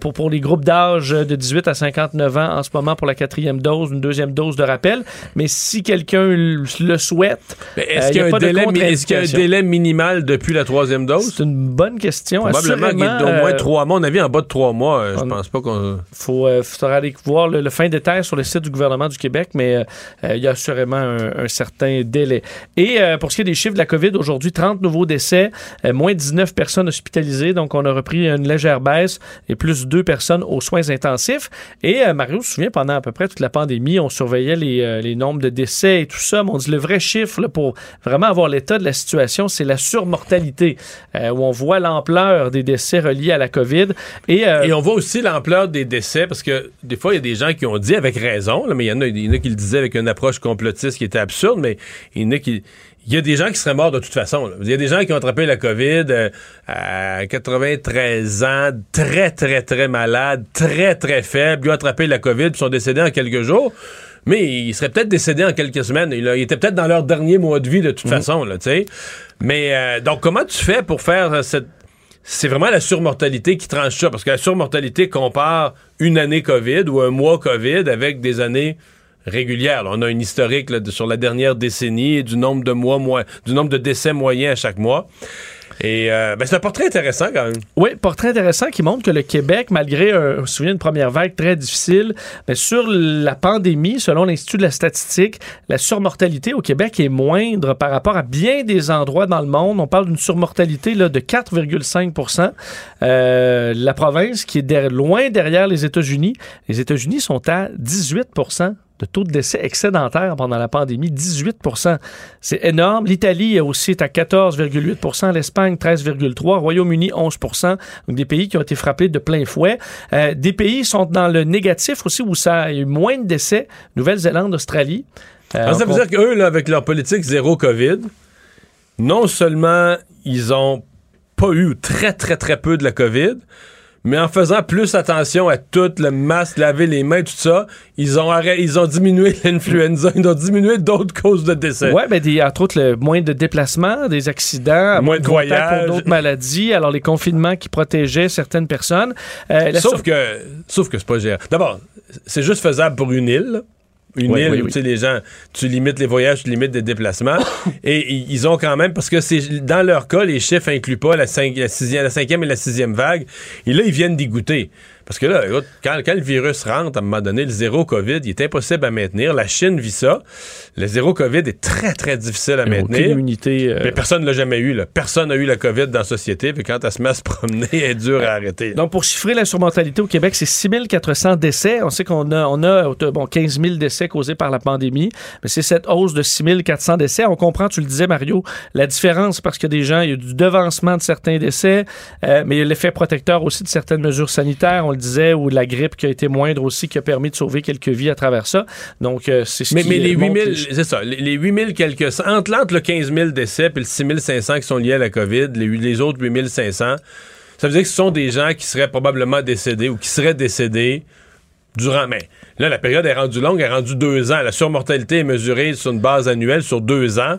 pour, pour les groupes d'âge de 18 à 59 ans en ce moment pour la quatrième dose, une deuxième dose de rappel. Mais si quelqu'un le souhaite, Est-ce il qu'il y, y a a un est-ce qu'il y a délai minimal depuis la troisième dose? C'est une bonne question. Probablement qu'il est Assurément, d'au moins euh, trois mois. À mon avis, en bas de trois mois, euh, je on- pense pas qu'on. faut, euh, faudra aller voir le, le fin détail sur le site du gouvernement du Québec, mais il y a assurément un, un certain délai. Et pour ce qui est des chiffres de la COVID, aujourd'hui, 30 nouveaux décès, moins 19 personnes hospitalisées, donc on a repris une légère baisse et plus deux personnes aux soins intensifs. Et Mario se souvient, pendant à peu près toute la pandémie, on surveillait les, les nombres de décès et tout ça, mais on dit le vrai chiffre là, pour vraiment avoir l'état de la situation, c'est la surmortalité, où on voit l'ampleur des décès reliés à la COVID. Et, euh, Et on voit aussi l'ampleur des décès, parce que des fois, il y a des gens qui ont dit avec raison, là, mais il y, en a, il y en a qui le disaient avec une approche complotiste qui était absurde, mais il y en a qui. Il y a des gens qui seraient morts de toute façon. là. Il y a des gens qui ont attrapé la COVID euh, à 93 ans, très, très, très malades, très, très faibles. Ils ont attrapé la COVID puis sont décédés en quelques jours. Mais ils seraient peut-être décédés en quelques semaines. Ils, ils étaient peut-être dans leur dernier mois de vie de toute façon, là, tu sais. Mais euh, donc, comment tu fais pour faire cette c'est vraiment la surmortalité qui tranche ça, parce que la surmortalité compare une année COVID ou un mois COVID avec des années régulières. On a une historique sur la dernière décennie du nombre de mois, moi, du nombre de décès moyens à chaque mois. Et euh, ben, c'est un portrait intéressant quand même. Oui, portrait intéressant qui montre que le Québec, malgré, un, une première vague très difficile, mais sur la pandémie, selon l'Institut de la statistique, la surmortalité au Québec est moindre par rapport à bien des endroits dans le monde. On parle d'une surmortalité là, de 4,5% Euh, La province qui est loin derrière les États-Unis, les États-Unis sont à 18 de taux de décès excédentaire pendant la pandémie, 18% C'est énorme. L'Italie aussi est à 14,8% l'Espagne 13,3% Royaume-Uni 11% Donc des pays qui ont été frappés de plein fouet. Euh, des pays sont dans le négatif aussi où ça a eu moins de décès. Nouvelle-Zélande, Australie. Euh, ça veut dire qu'eux, avec leur politique zéro COVID, non seulement ils ont pas eu très, très, très peu de la COVID, mais en faisant plus attention à tout, le masque, laver les mains, tout ça, ils ont, ils ont diminué l'influenza, ils ont diminué d'autres causes de décès. Oui, mais des, entre autres, le, moins de déplacements, des accidents, moins de voyages. pour d'autres maladies, alors les confinements qui protégeaient certaines personnes. Euh, sauf, que, sauf que c'est pas gérant. D'abord, c'est juste faisable pour une île une île où les gens, tu limites les voyages, tu limites les déplacements. et ils ont quand même, parce que c'est dans leur cas, les chiffres incluent pas la, la, sixième, la cinquième et la sixième vague. Et là, ils viennent d'y goûter. Parce que là, quand, le virus rentre, à un moment donné, le zéro COVID, il est impossible à maintenir. La Chine vit ça. Le zéro COVID est très, très difficile à maintenir. Immunité, euh, Mais personne ne l'a jamais eu. Personne n'a eu la COVID dans la société. Puis quand elle se met à se promener, elle est dure à arrêter. Donc, pour chiffrer la surmortalité au Québec, c'est 6400 décès. On sait qu'on a, on a bon, 15 000 décès causés par la pandémie. Mais c'est cette hausse de 6400 décès. On comprend, tu le disais, Mario, la différence parce que des gens, il y a du devancement de certains décès, euh, mais il y a l'effet protecteur aussi de certaines mesures sanitaires disait, ou de la grippe qui a été moindre aussi, qui a permis de sauver quelques vies à travers ça. Donc, euh, c'est ce mais, mais les 8000, c'est ça, les, 8000 quelques, entre, entre le 15 000 décès et le 6500 qui sont liés à la COVID, les, les autres 8500, ça veut dire que ce sont des gens qui seraient probablement décédés ou qui seraient décédés durant. Mais là, la période est rendue longue, elle est rendue deux ans. La surmortalité est mesurée sur une base annuelle sur deux ans.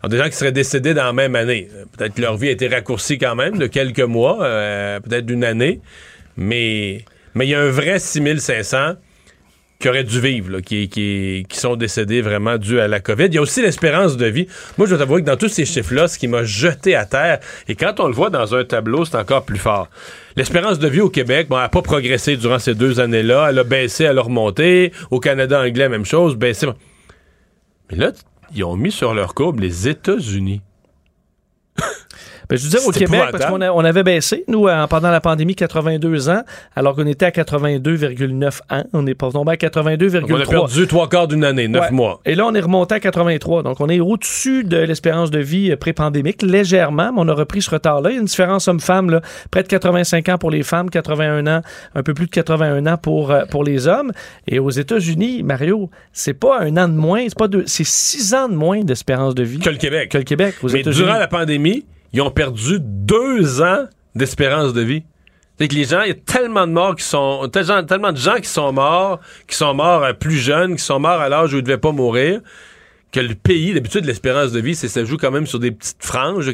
Alors, des gens qui seraient décédés dans la même année. Peut-être que leur vie a été raccourcie quand même de quelques mois, euh, peut-être d'une année. Mais il y a un vrai 6500 qui auraient dû vivre, qui, qui, sont décédés vraiment dû à la COVID. Il y a aussi l'espérance de vie. Moi, je dois t'avouer que dans tous ces chiffres-là, ce qui m'a jeté à terre, et quand on le voit dans un tableau, c'est encore plus fort. L'espérance de vie au Québec, bon, elle n'a pas progressé durant ces deux années-là. Elle a baissé, elle a remonté. Au Canada anglais, même chose, baissé. Mais là, ils ont mis sur leur courbe les États-Unis. Ben, je veux dire, au Québec, parce qu'on on avait baissé, nous, pendant la pandémie, 82 ans, alors qu'on était à 82,9 ans. On est tombé à 82,3. On a perdu trois quarts d'une année, neuf mois. Et là, on est remonté à 83. Donc, on est au-dessus de l'espérance de vie euh, pré-pandémique, légèrement, mais on a repris ce retard-là. Il y a une différence homme-femme, près de 85 ans pour les femmes, 81 ans, un peu plus de 81 ans pour, euh, pour les hommes. Et aux États-Unis, Mario, c'est pas un an de moins, c'est pas deux, c'est six ans de moins d'espérance de vie. Que le Québec. Que le Québec, aux Mais durant la pandémie, ils ont perdu deux ans d'espérance de vie. C'est que les gens, il y a tellement de morts qui sont, tellement de gens qui sont morts, qui sont morts euh, plus jeunes, qui sont morts à l'âge où ils devaient pas mourir, que le pays, d'habitude, l'espérance de vie, c'est ça joue quand même sur des petites franges.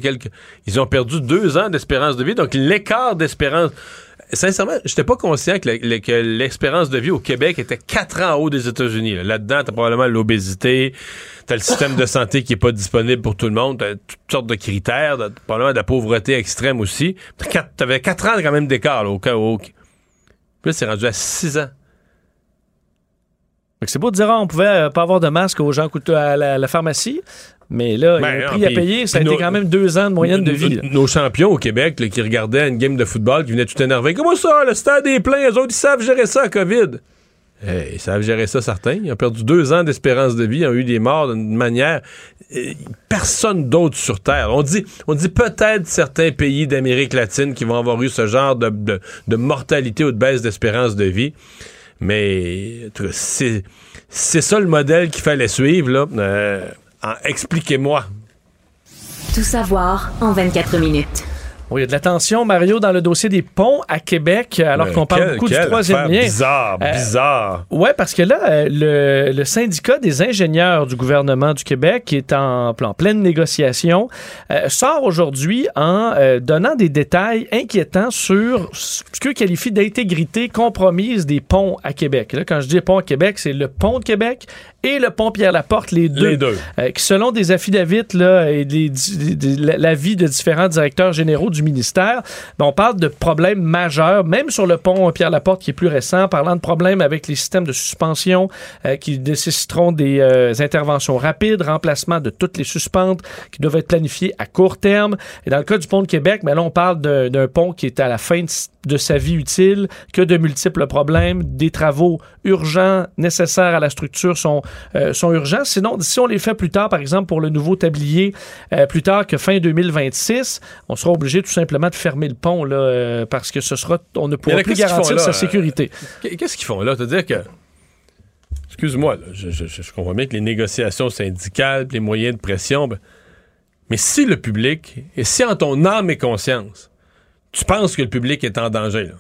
Ils ont perdu deux ans d'espérance de vie. Donc, l'écart d'espérance, sincèrement, j'étais pas conscient que l'expérience de vie au Québec était quatre ans en haut des États-Unis. Là-dedans, t'as probablement l'obésité, t'as le système de santé qui est pas disponible pour tout le monde, t'as toutes sortes de critères, probablement de la pauvreté extrême aussi. T'avais quatre ans quand même d'écart au cas où. Puis c'est rendu à six ans. C'est beau de dire, ah, on pouvait euh, pas avoir de masque aux gens à la pharmacie. Mais là, il y a un ben, prix à payer. Ça a été quand même deux ans de moyenne de vie. Nos champions au Québec qui regardaient une game de football, qui venaient tout énerver. Comment ça, le stade est plein, les autres, ils savent gérer ça, COVID. Ils savent gérer ça, certains. Ils ont perdu deux ans d'espérance de vie, ils ont eu des morts d'une manière. Personne d'autre sur Terre. On dit, on dit peut-être certains pays d'Amérique latine qui vont avoir eu ce genre de, mortalité ou de baisse d'espérance de vie. Mais c'est, ça le modèle qu'il fallait suivre. Euh, Expliquez-moi. Tout savoir en 24 minutes. Il y a de la tension, Mario, dans le dossier des ponts à Québec, alors qu'on parle beaucoup du troisième lien. Bizarre, euh, bizarre. ouais, parce que là, euh, le, syndicat des ingénieurs du gouvernement du Québec, qui est en, pleine négociation, euh, sort aujourd'hui en donnant des détails inquiétants sur ce que qualifie d'intégrité compromise des ponts à Québec. Là, quand je dis ponts à Québec, c'est le pont de Québec et le pont Pierre-Laporte, les deux. Les deux. Euh, qui, selon des affidavits là, et l'avis de différents directeurs généraux du ministère, ben, on parle de problèmes majeurs, même sur le pont Pierre-Laporte qui est plus récent, parlant de problèmes avec les systèmes de suspension euh, qui nécessiteront des euh, interventions rapides, remplacement de toutes les suspentes qui doivent être planifiées à court terme. Et dans le cas du pont de Québec, mais là, on parle d'un d'un pont qui est à la fin de, de sa vie utile, que de multiples problèmes, des travaux urgents nécessaires à la structure sont, euh, sont urgents. Sinon, si on les fait plus tard, par exemple, pour le nouveau tablier, euh, plus tard que fin 2026, on sera obligé tout simplement de fermer le pont là, euh, parce que ce sera, on ne pourra là, plus garantir sa sécurité. Qu- Qu'est-ce qu'ils font là? C'est-à-dire que. Excuse-moi, je, je- je comprends bien que les négociations syndicales, les moyens de pression, ben, mais si le public, et si en ton âme et conscience, tu penses que le public est en danger, là,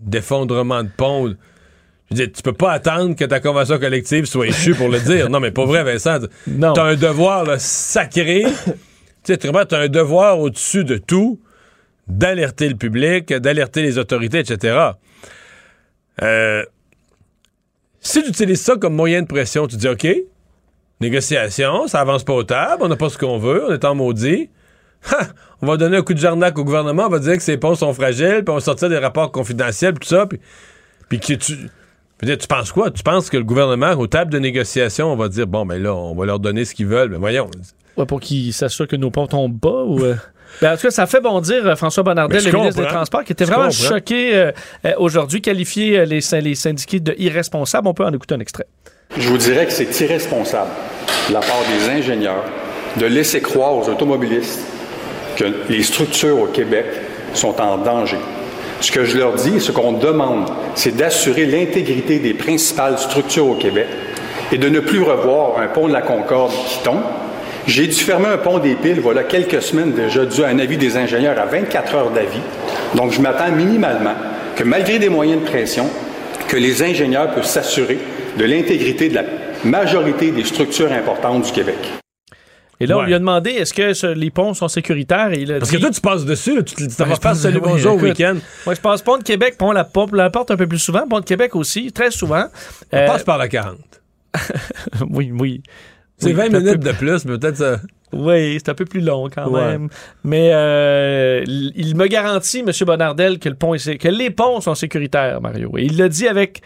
d'effondrement de pont, je veux dire, tu peux pas attendre que ta convention collective soit échue pour le dire. Non, mais pas vrai, Vincent. Non. T'as un devoir là, sacré. tu sais, t'as un devoir au-dessus de tout d'alerter le public, d'alerter les autorités, etc. Euh, si tu utilises ça comme moyen de pression, tu dis OK, négociation, ça avance pas au table, on n'a pas ce qu'on veut, on est en maudit. Ha! on va donner un coup de jarnac au gouvernement, on va dire que ces ponts sont fragiles, puis on va sortir des rapports confidentiels, puis tout ça, puis, puis que tu. Je veux dire, tu penses quoi? Tu penses que le gouvernement, aux tables de négociation, on va dire bon, ben là, on va leur donner ce qu'ils veulent. Ben voyons. Ouais, pour qu'ils s'assurent que nos ponts tombent pas ou. euh, Ben, en tout cas, ça fait bondir euh, François Bonnardel, le ministre des. Transports, qui était Je vraiment comprends. choqué euh, euh, aujourd'hui, qualifié euh, les, les syndiqués de irresponsables. On peut en écouter un extrait. Je vous dirais que c'est irresponsable de la part des ingénieurs de laisser croire aux automobilistes que les structures au Québec sont en danger. Ce que je leur dis, ce qu'on demande, c'est d'assurer l'intégrité des principales structures au Québec et de ne plus revoir un pont de la Concorde qui tombe. J'ai dû fermer un pont des piles, voilà quelques semaines déjà, dû à un avis des ingénieurs à 24 heures d'avis. Donc, je m'attends minimalement que malgré des moyens de pression, que les ingénieurs peuvent s'assurer de l'intégrité de la majorité des structures importantes du Québec. Et là, on lui a demandé est-ce que ce- les ponts sont sécuritaires? Et il a Parce dit- que toi, tu passes dessus, là, tu t'en vas pense- salut bonjour au week-end. Moi, je passe pont de Québec, pont la, porte, la porte un peu plus souvent, pont de Québec aussi, très souvent. On Euh, passe par la 40. oui, oui. C'est Oui, 20 c'est un minutes peu- de plus, mais peut-être ça. Oui, c'est un peu plus long quand Ouais. même. Mais euh, il me garantit, M. Bonnardel, que, le pont est que les ponts sont sécuritaires, Mario. Et il l'a dit avec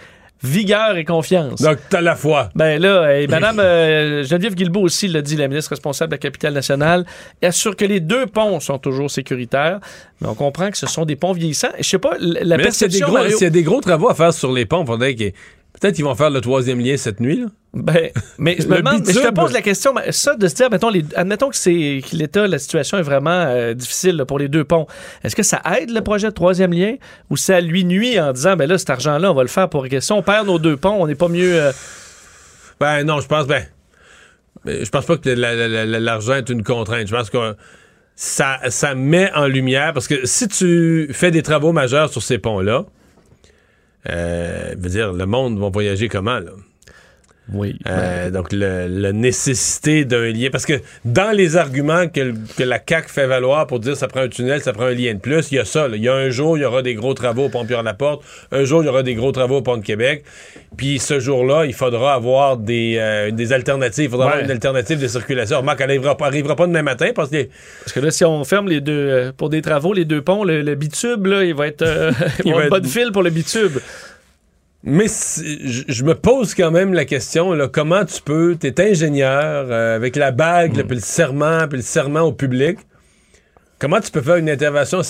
vigueur et confiance. Donc, t'as la foi. Ben là, et Mme euh, Geneviève Guilbeault aussi l'a dit, la ministre responsable de la capitale nationale, elle assure que les deux ponts sont toujours sécuritaires. Mais on comprend que ce sont des ponts vieillissants. Je sais pas, la mais là, s'il y, a des perception, s'il y a des gros travaux à faire sur les ponts, faudrait qu'il y ait- Peut-être qu'ils vont faire le troisième lien cette nuit. Là. Ben, mais je me demande, mais je te pose la question, ça de se dire, mettons, les- admettons que c'est que l'État, la situation est vraiment euh, difficile là, pour les deux ponts. Est-ce que ça aide le projet de troisième lien? Ou ça lui nuit en disant, ben là, cet argent-là, on va le faire pour que si on perd nos deux ponts, on n'est pas mieux. euh, Ben non, je pense ben. Je pense pas que la- la- la- l'argent est une contrainte. Je pense que ça, ça met en lumière parce que si tu fais des travaux majeurs sur ces ponts-là, euh, veut dire le monde va voyager comment là? Oui. Euh, donc, le- la nécessité d'un lien. Parce que dans les arguments que, la CAQ fait valoir pour dire ça prend un tunnel, ça prend un lien de plus, il y a ça. Il y a un jour, il y aura des gros travaux au pont Pierre-Laporte. Un jour, il y aura des gros travaux au pont de Québec. Puis ce jour-là, il faudra avoir des, euh, des alternatives. Il faudra Ouais. avoir une alternative de circulation. Remarque, elle n'arrivera pas, arrivera pas demain matin parce que Parce que là, si on ferme les deux, euh, pour des travaux, les deux ponts, le, le bitube, là, il va être, il va être pas de fil pour le bitube. Mais je me pose quand même la question, là, comment tu peux, t'es ingénieur, euh, avec la bague, Mm. puis le serment, puis le serment au public, comment tu peux faire une intervention,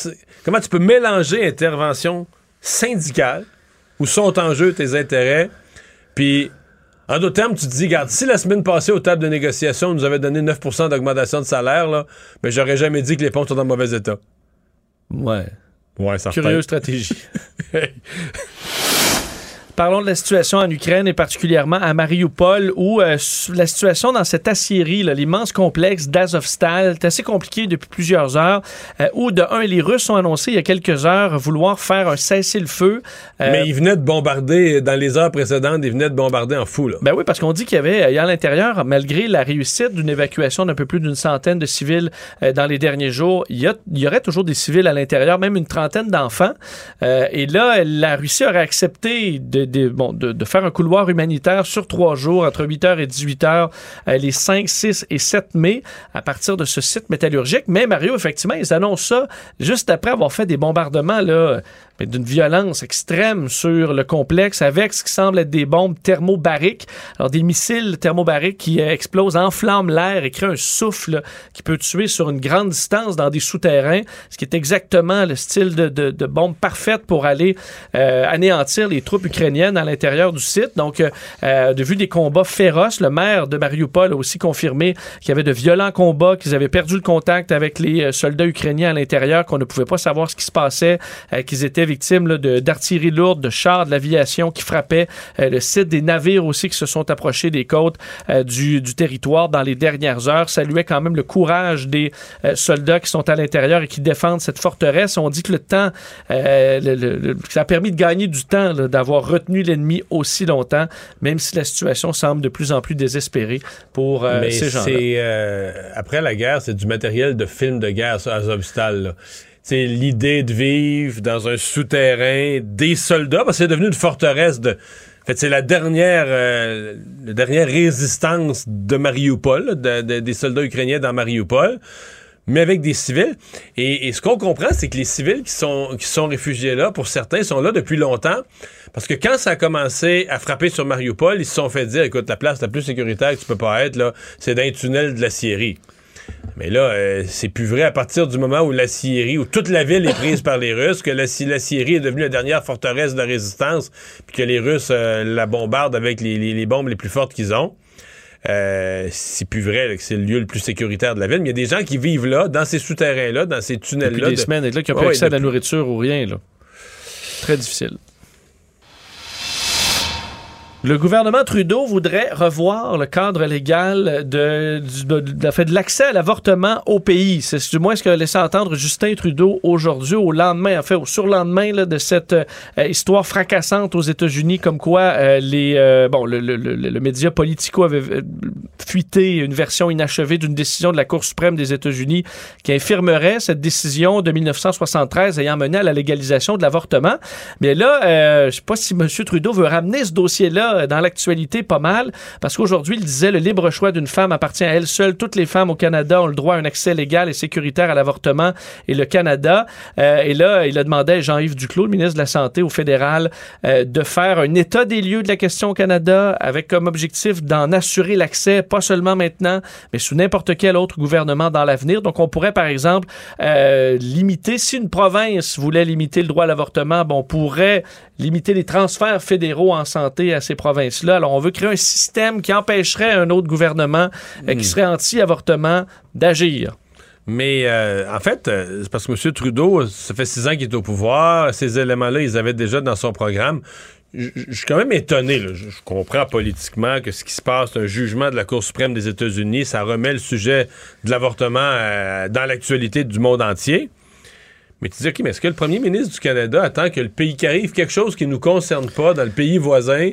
comment tu peux mélanger intervention syndicale, où sont en jeu tes intérêts, puis en d'autres termes, tu te dis, regarde, si la semaine passée, aux tables de négociation, on nous avait donné 9% d'augmentation de salaire, là, mais j'aurais jamais dit que les ponts sont en mauvais état. Ouais. Ouais, ça Curieuse stratégie. Parlons de la situation en Ukraine et particulièrement à Mariupol où euh, la situation dans cette aciérie, l'immense complexe d'Azovstal, est assez compliqué depuis plusieurs heures. euh, où de un, les Russes ont annoncé il y a quelques heures vouloir faire un cessez-le-feu. Euh, Mais ils venaient de bombarder, dans les heures précédentes, ils venaient de bombarder en fou, là. Ben oui, parce qu'on dit qu'il y avait, à l'intérieur, malgré la réussite d'une évacuation d'un peu plus d'une centaine de civils dans les derniers jours, il y, a- il y aurait toujours des civils à l'intérieur, même une trentaine d'enfants. Et là, la Russie aurait accepté de de, faire un couloir humanitaire sur trois jours, entre 8h et 18h, les 5, 6 et 7 mai, à partir de ce site métallurgique. Mais Mario, effectivement, ils annoncent ça juste après avoir fait des bombardements là, d'une violence extrême sur le complexe avec ce qui semble être des bombes thermobariques. Alors, des missiles thermobariques qui euh, explosent, enflamment l'air et créent un souffle qui peut tuer sur une grande distance dans des souterrains, ce qui est exactement le style de, de, de bombe parfaite pour aller euh, anéantir les troupes ukrainiennes à l'intérieur du site. Donc, euh, de vue des combats féroces, le maire de Mariupol a aussi confirmé qu'il y avait de violents combats, qu'ils avaient perdu le contact avec les soldats ukrainiens à l'intérieur, qu'on ne pouvait pas savoir ce qui se passait, qu'ils étaient victimes d'artillerie lourde, de chars de l'aviation qui frappaient euh, le site, des navires aussi qui se sont approchés des côtes euh, du, territoire dans les dernières heures. Saluait quand même le courage des euh, soldats qui sont à l'intérieur et qui défendent cette forteresse. On dit que le temps, ça a permis de gagner du temps d'avoir retenu l'ennemi aussi longtemps, même si la situation semble de plus en plus désespérée pour ces gens-là. après la guerre, c'est du matériel de film de guerre, ça, Azovstal c'est l'idée de vivre dans un souterrain des soldats, parce que c'est devenu une forteresse de. Fait, c'est la dernière, euh, la dernière résistance de Mariupol, des soldats ukrainiens dans Mariupol, mais avec des civils. Et, ce qu'on comprend, c'est que les civils qui sont, qui sont réfugiés là, pour certains, sont là depuis longtemps. Parce que quand ça a commencé à frapper sur Mariupol, ils se sont fait dire, écoute, la place la plus sécuritaire que tu peux pas être, là, c'est dans un tunnel de la Syrie. Mais là, euh, c'est plus vrai à partir du moment où la Syrie, où toute la ville est prise par les Russes, que la, la, Syrie est devenue la dernière forteresse de résistance, puis que les Russes euh, la bombardent avec les, bombes les plus fortes qu'ils ont. Euh, c'est plus vrai que c'est le lieu le plus sécuritaire de la ville. Mais il y a des gens qui vivent là, dans ces souterrains-là, dans ces tunnels-là. Depuis des semaines, et là, qui n'ont pas accès à la nourriture ou rien. Là. Très difficile. Le gouvernement Trudeau voudrait revoir le cadre légal de, de, de, de l'accès à l'avortement au pays. C'est du moins ce que laissé entendre Justin Trudeau aujourd'hui, au lendemain, en fait, au surlendemain là, de cette euh, histoire fracassante aux États-Unis, comme quoi euh, les euh, bon le, le, le, média Politico avait fuité une version inachevée d'une décision de la Cour suprême des États-Unis qui infirmerait cette décision de 1973 ayant mené à la légalisation de l'avortement. Mais là, je sais pas si M. Trudeau veut ramener ce dossier-là euh, dans l'actualité pas mal, parce qu'aujourd'hui, il disait le libre choix d'une femme appartient à elle seule. Toutes les femmes au Canada ont le droit à un accès légal et sécuritaire à l'avortement et le Canada. Euh, et là, il a demandé à Jean-Yves Duclos, le ministre de la Santé au fédéral, euh, de faire un état des lieux de la question au Canada avec comme objectif d'en assurer l'accès, pas seulement maintenant, mais sous n'importe quel autre gouvernement dans l'avenir. Donc, on pourrait, par exemple, limiter, si une province voulait limiter le droit à l'avortement, bon, on pourrait limiter les transferts fédéraux en santé à ces provinces-là. Alors, on veut créer un système qui empêcherait un autre gouvernement euh, qui hmm. serait anti-avortement d'agir. Mais euh, en fait, euh, c'est parce que M. Trudeau, ça fait six ans qu'il est au pouvoir. Ces éléments-là, ils avaient déjà dans son programme. Je suis quand même étonné. Je, comprends politiquement que ce qui se passe, c'est un jugement de la Cour suprême des États-Unis. Ça remet le sujet de l'avortement dans l'actualité du monde entier. Mais tu dis, OK, mais est-ce que le premier ministre du Canada attend que le pays qui arrive quelque chose qui ne nous concerne pas dans le pays voisin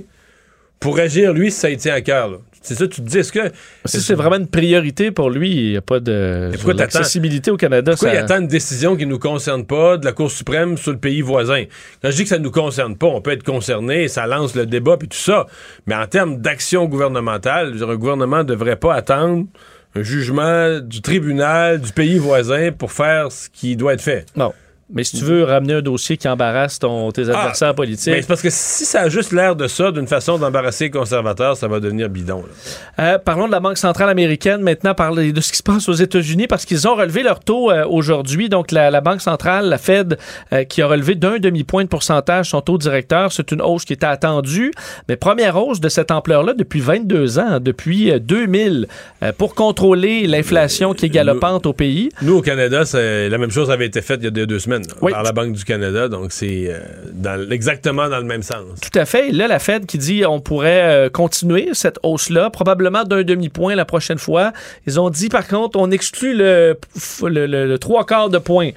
pour agir, lui, si ça y tient à cœur? C'est ça, tu te dis, est-ce que. Si c'est vraiment une priorité pour lui, il n'y a pas de. L'accessibilité au Canada, pourquoi il attend une décision qui ne nous concerne pas de la Cour suprême sur le pays voisin? Quand je dis que ça ne nous concerne pas, on peut être concerné, ça lance le débat puis tout ça. Mais en termes d'action gouvernementale, un gouvernement ne devrait pas attendre un jugement du tribunal du pays voisin pour faire ce qui doit être fait. Non. Mais si tu veux ramener un dossier qui embarrasse ton, tes ah, adversaires politiques. c'est parce que si ça a juste l'air de ça, d'une façon d'embarrasser les conservateurs, ça va devenir bidon. Euh, parlons de la Banque centrale américaine maintenant, parler de ce qui se passe aux États-Unis parce qu'ils ont relevé leur taux euh, aujourd'hui. Donc, la, Banque centrale, la Fed, euh, qui a relevé d'un demi-point de pourcentage son taux directeur. C'est une hausse qui était attendue. Mais première hausse de cette ampleur-là depuis 22 ans, depuis 2000, pour contrôler l'inflation qui est galopante au pays. Nous, au Canada, la même chose avait été faite il y a deux semaines par la Banque du Canada. Donc, c'est euh, exactement dans le même sens. Tout à fait. là, la Fed qui dit on pourrait euh, continuer cette hausse-là, probablement d'un demi-point la prochaine fois. Ils ont dit, par contre, on exclut le, le, trois quarts de point.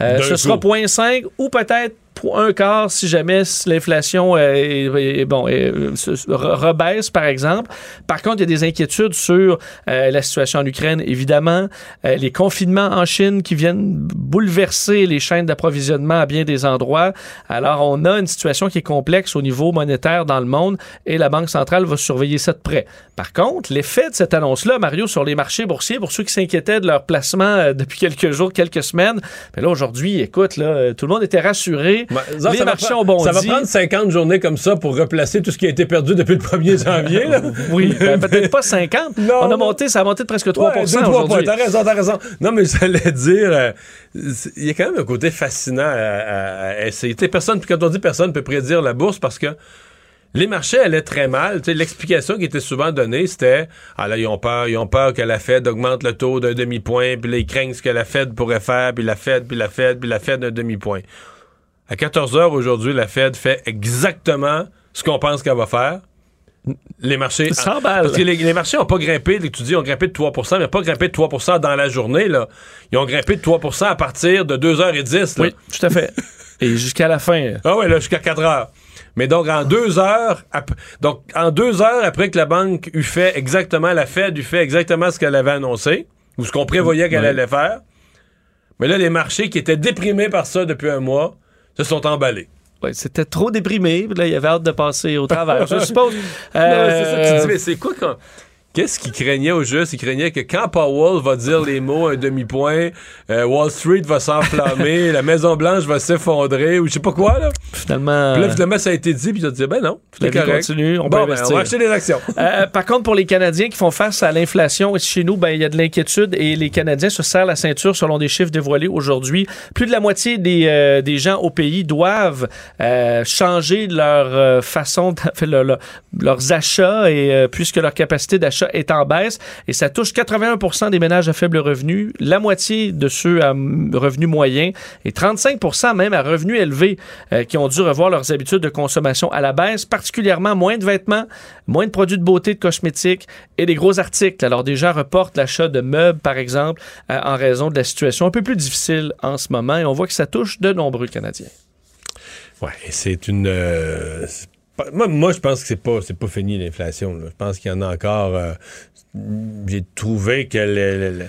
Euh, ce sera 0.5 ou peut-être un quart si jamais l'inflation euh, bon, rebaisse, par exemple. Par contre, il y a des inquiétudes sur euh, la situation en Ukraine, évidemment, euh, les confinements en Chine qui viennent bouleverser les chaînes d'approvisionnement à bien des endroits. Alors, on a une situation qui est complexe au niveau monétaire dans le monde et la Banque centrale va surveiller ça de près. Par contre, l'effet de cette annonce-là, Mario, sur les marchés boursiers, pour ceux qui s'inquiétaient de leur placement depuis quelques jours, quelques semaines, mais ben là, aujourd'hui, écoute, là, tout le monde était rassuré. Ben, les marchés ont bondi. Ça va prendre 50 journées comme ça pour replacer tout ce qui a été perdu depuis le 1er janvier. oui, ben, peut-être pas 50. On a monté, ça a monté de presque 3 ouais, aujourd'hui. T'as raison, t'as raison. Non, mais j'allais dire, euh, il y a quand même un côté fascinant à, essayer. personne, quand on dit personne peut prédire la bourse parce que les marchés allaient très mal. L'explication qui était souvent donnée, c'était Ah là, ils ont peur, ils ont peur que la Fed augmente le taux d'un demi-point, puis là, ils craignent ce que la Fed pourrait faire, puis la Fed, puis la Fed, puis la Fed d'un demi-point. À 14 heures aujourd'hui, la Fed fait exactement ce qu'on pense qu'elle va faire. Les marchés. Parce que les, marchés n'ont pas grimpé, tu dis, ont grimpé de 3% mais pas grimpé de 3% dans la journée. Là. Ils ont grimpé de 3% à partir de 2h10. Oui, tout à fait. Et jusqu'à la fin. Ah oui, là, jusqu'à 4 heures. Mais donc, en deux heures, donc, en deux heures après que la banque eut fait exactement, la Fed eut fait exactement ce qu'elle avait annoncé, ou ce qu'on prévoyait qu'elle allait faire, mais là, les marchés qui étaient déprimés par ça depuis un mois se sont emballés. Ouais, c'était trop déprimé. Là, il avait hâte de passer au travers, je suppose. c'est ça tu dis, mais c'est quoi quand Qu'est-ce qu'il craignait au juste? Il craignait que quand Powell va dire les mots un demi-point, euh, Wall Street va s'enflammer, la Maison-Blanche va s'effondrer, ou je sais pas quoi, là. Finalement. Puis là, finalement, ça a été dit, puis il a dit, ben non, tout correct. Continue, on, bon, ben, on va acheter des actions. Euh, par contre, pour les Canadiens qui font face à l'inflation, chez nous, ben, il y a de l'inquiétude et les Canadiens se serrent la ceinture selon des chiffres dévoilés aujourd'hui. Plus de la moitié des, euh, des gens au pays doivent changer leur façon, de, leurs achats et puisque leur capacité d'achat est en baisse et ça touche 81 des ménages à faible revenu, la moitié de ceux à revenu moyen et 35 même à revenu élevé euh, qui ont dû revoir leurs habitudes de consommation à la baisse, particulièrement moins de vêtements, moins de produits de beauté, de cosmétiques et des gros articles. Alors gens reportent l'achat de meubles, par exemple, euh, en raison de la situation un peu plus difficile en ce moment et on voit que ça touche de nombreux Canadiens. Ouais, c'est une euh, moi, je pense que c'est pas, pas fini l'inflation. Je pense qu'il y en a encore. Euh, j'ai trouvé que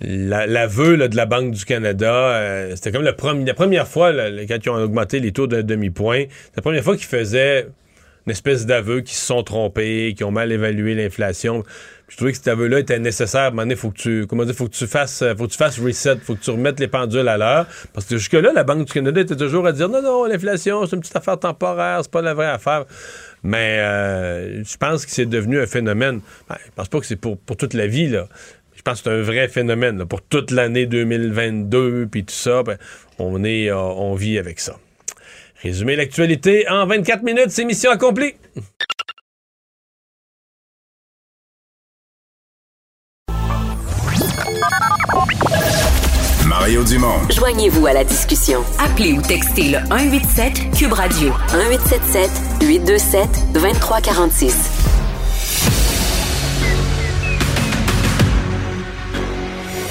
l'aveu de la Banque du Canada, euh, c'était comme la, la, première fois, quand ils ont augmenté les taux d'un demi-point, c'est la première fois qu'ils faisaient une espèce d'aveu, qu'ils se sont trompés, qu'ils ont mal évalué l'inflation. Je trouvais que cet aveu-là était nécessaire. À faut que tu, comment dire, faut que tu fasses, faut que tu fasses reset, faut que tu remettes les pendules à l'heure. Parce que jusque-là, la Banque du Canada était toujours à dire non, non, l'inflation, c'est une petite affaire temporaire, c'est pas la vraie affaire. Mais euh, je pense que c'est devenu un phénomène. Ben, je pense pas que c'est pour, pour toute la vie, là. Je pense que c'est un vrai phénomène. Pour toute l'année 2022, puis tout ça, ben, on, est, euh, on vit avec ça. Résumer l'actualité en 24 minutes, c'est mission accomplie. Mario Dumont. Joignez-vous à la discussion. Appelez ou textez le 187 Cube Radio 1877 827 2346.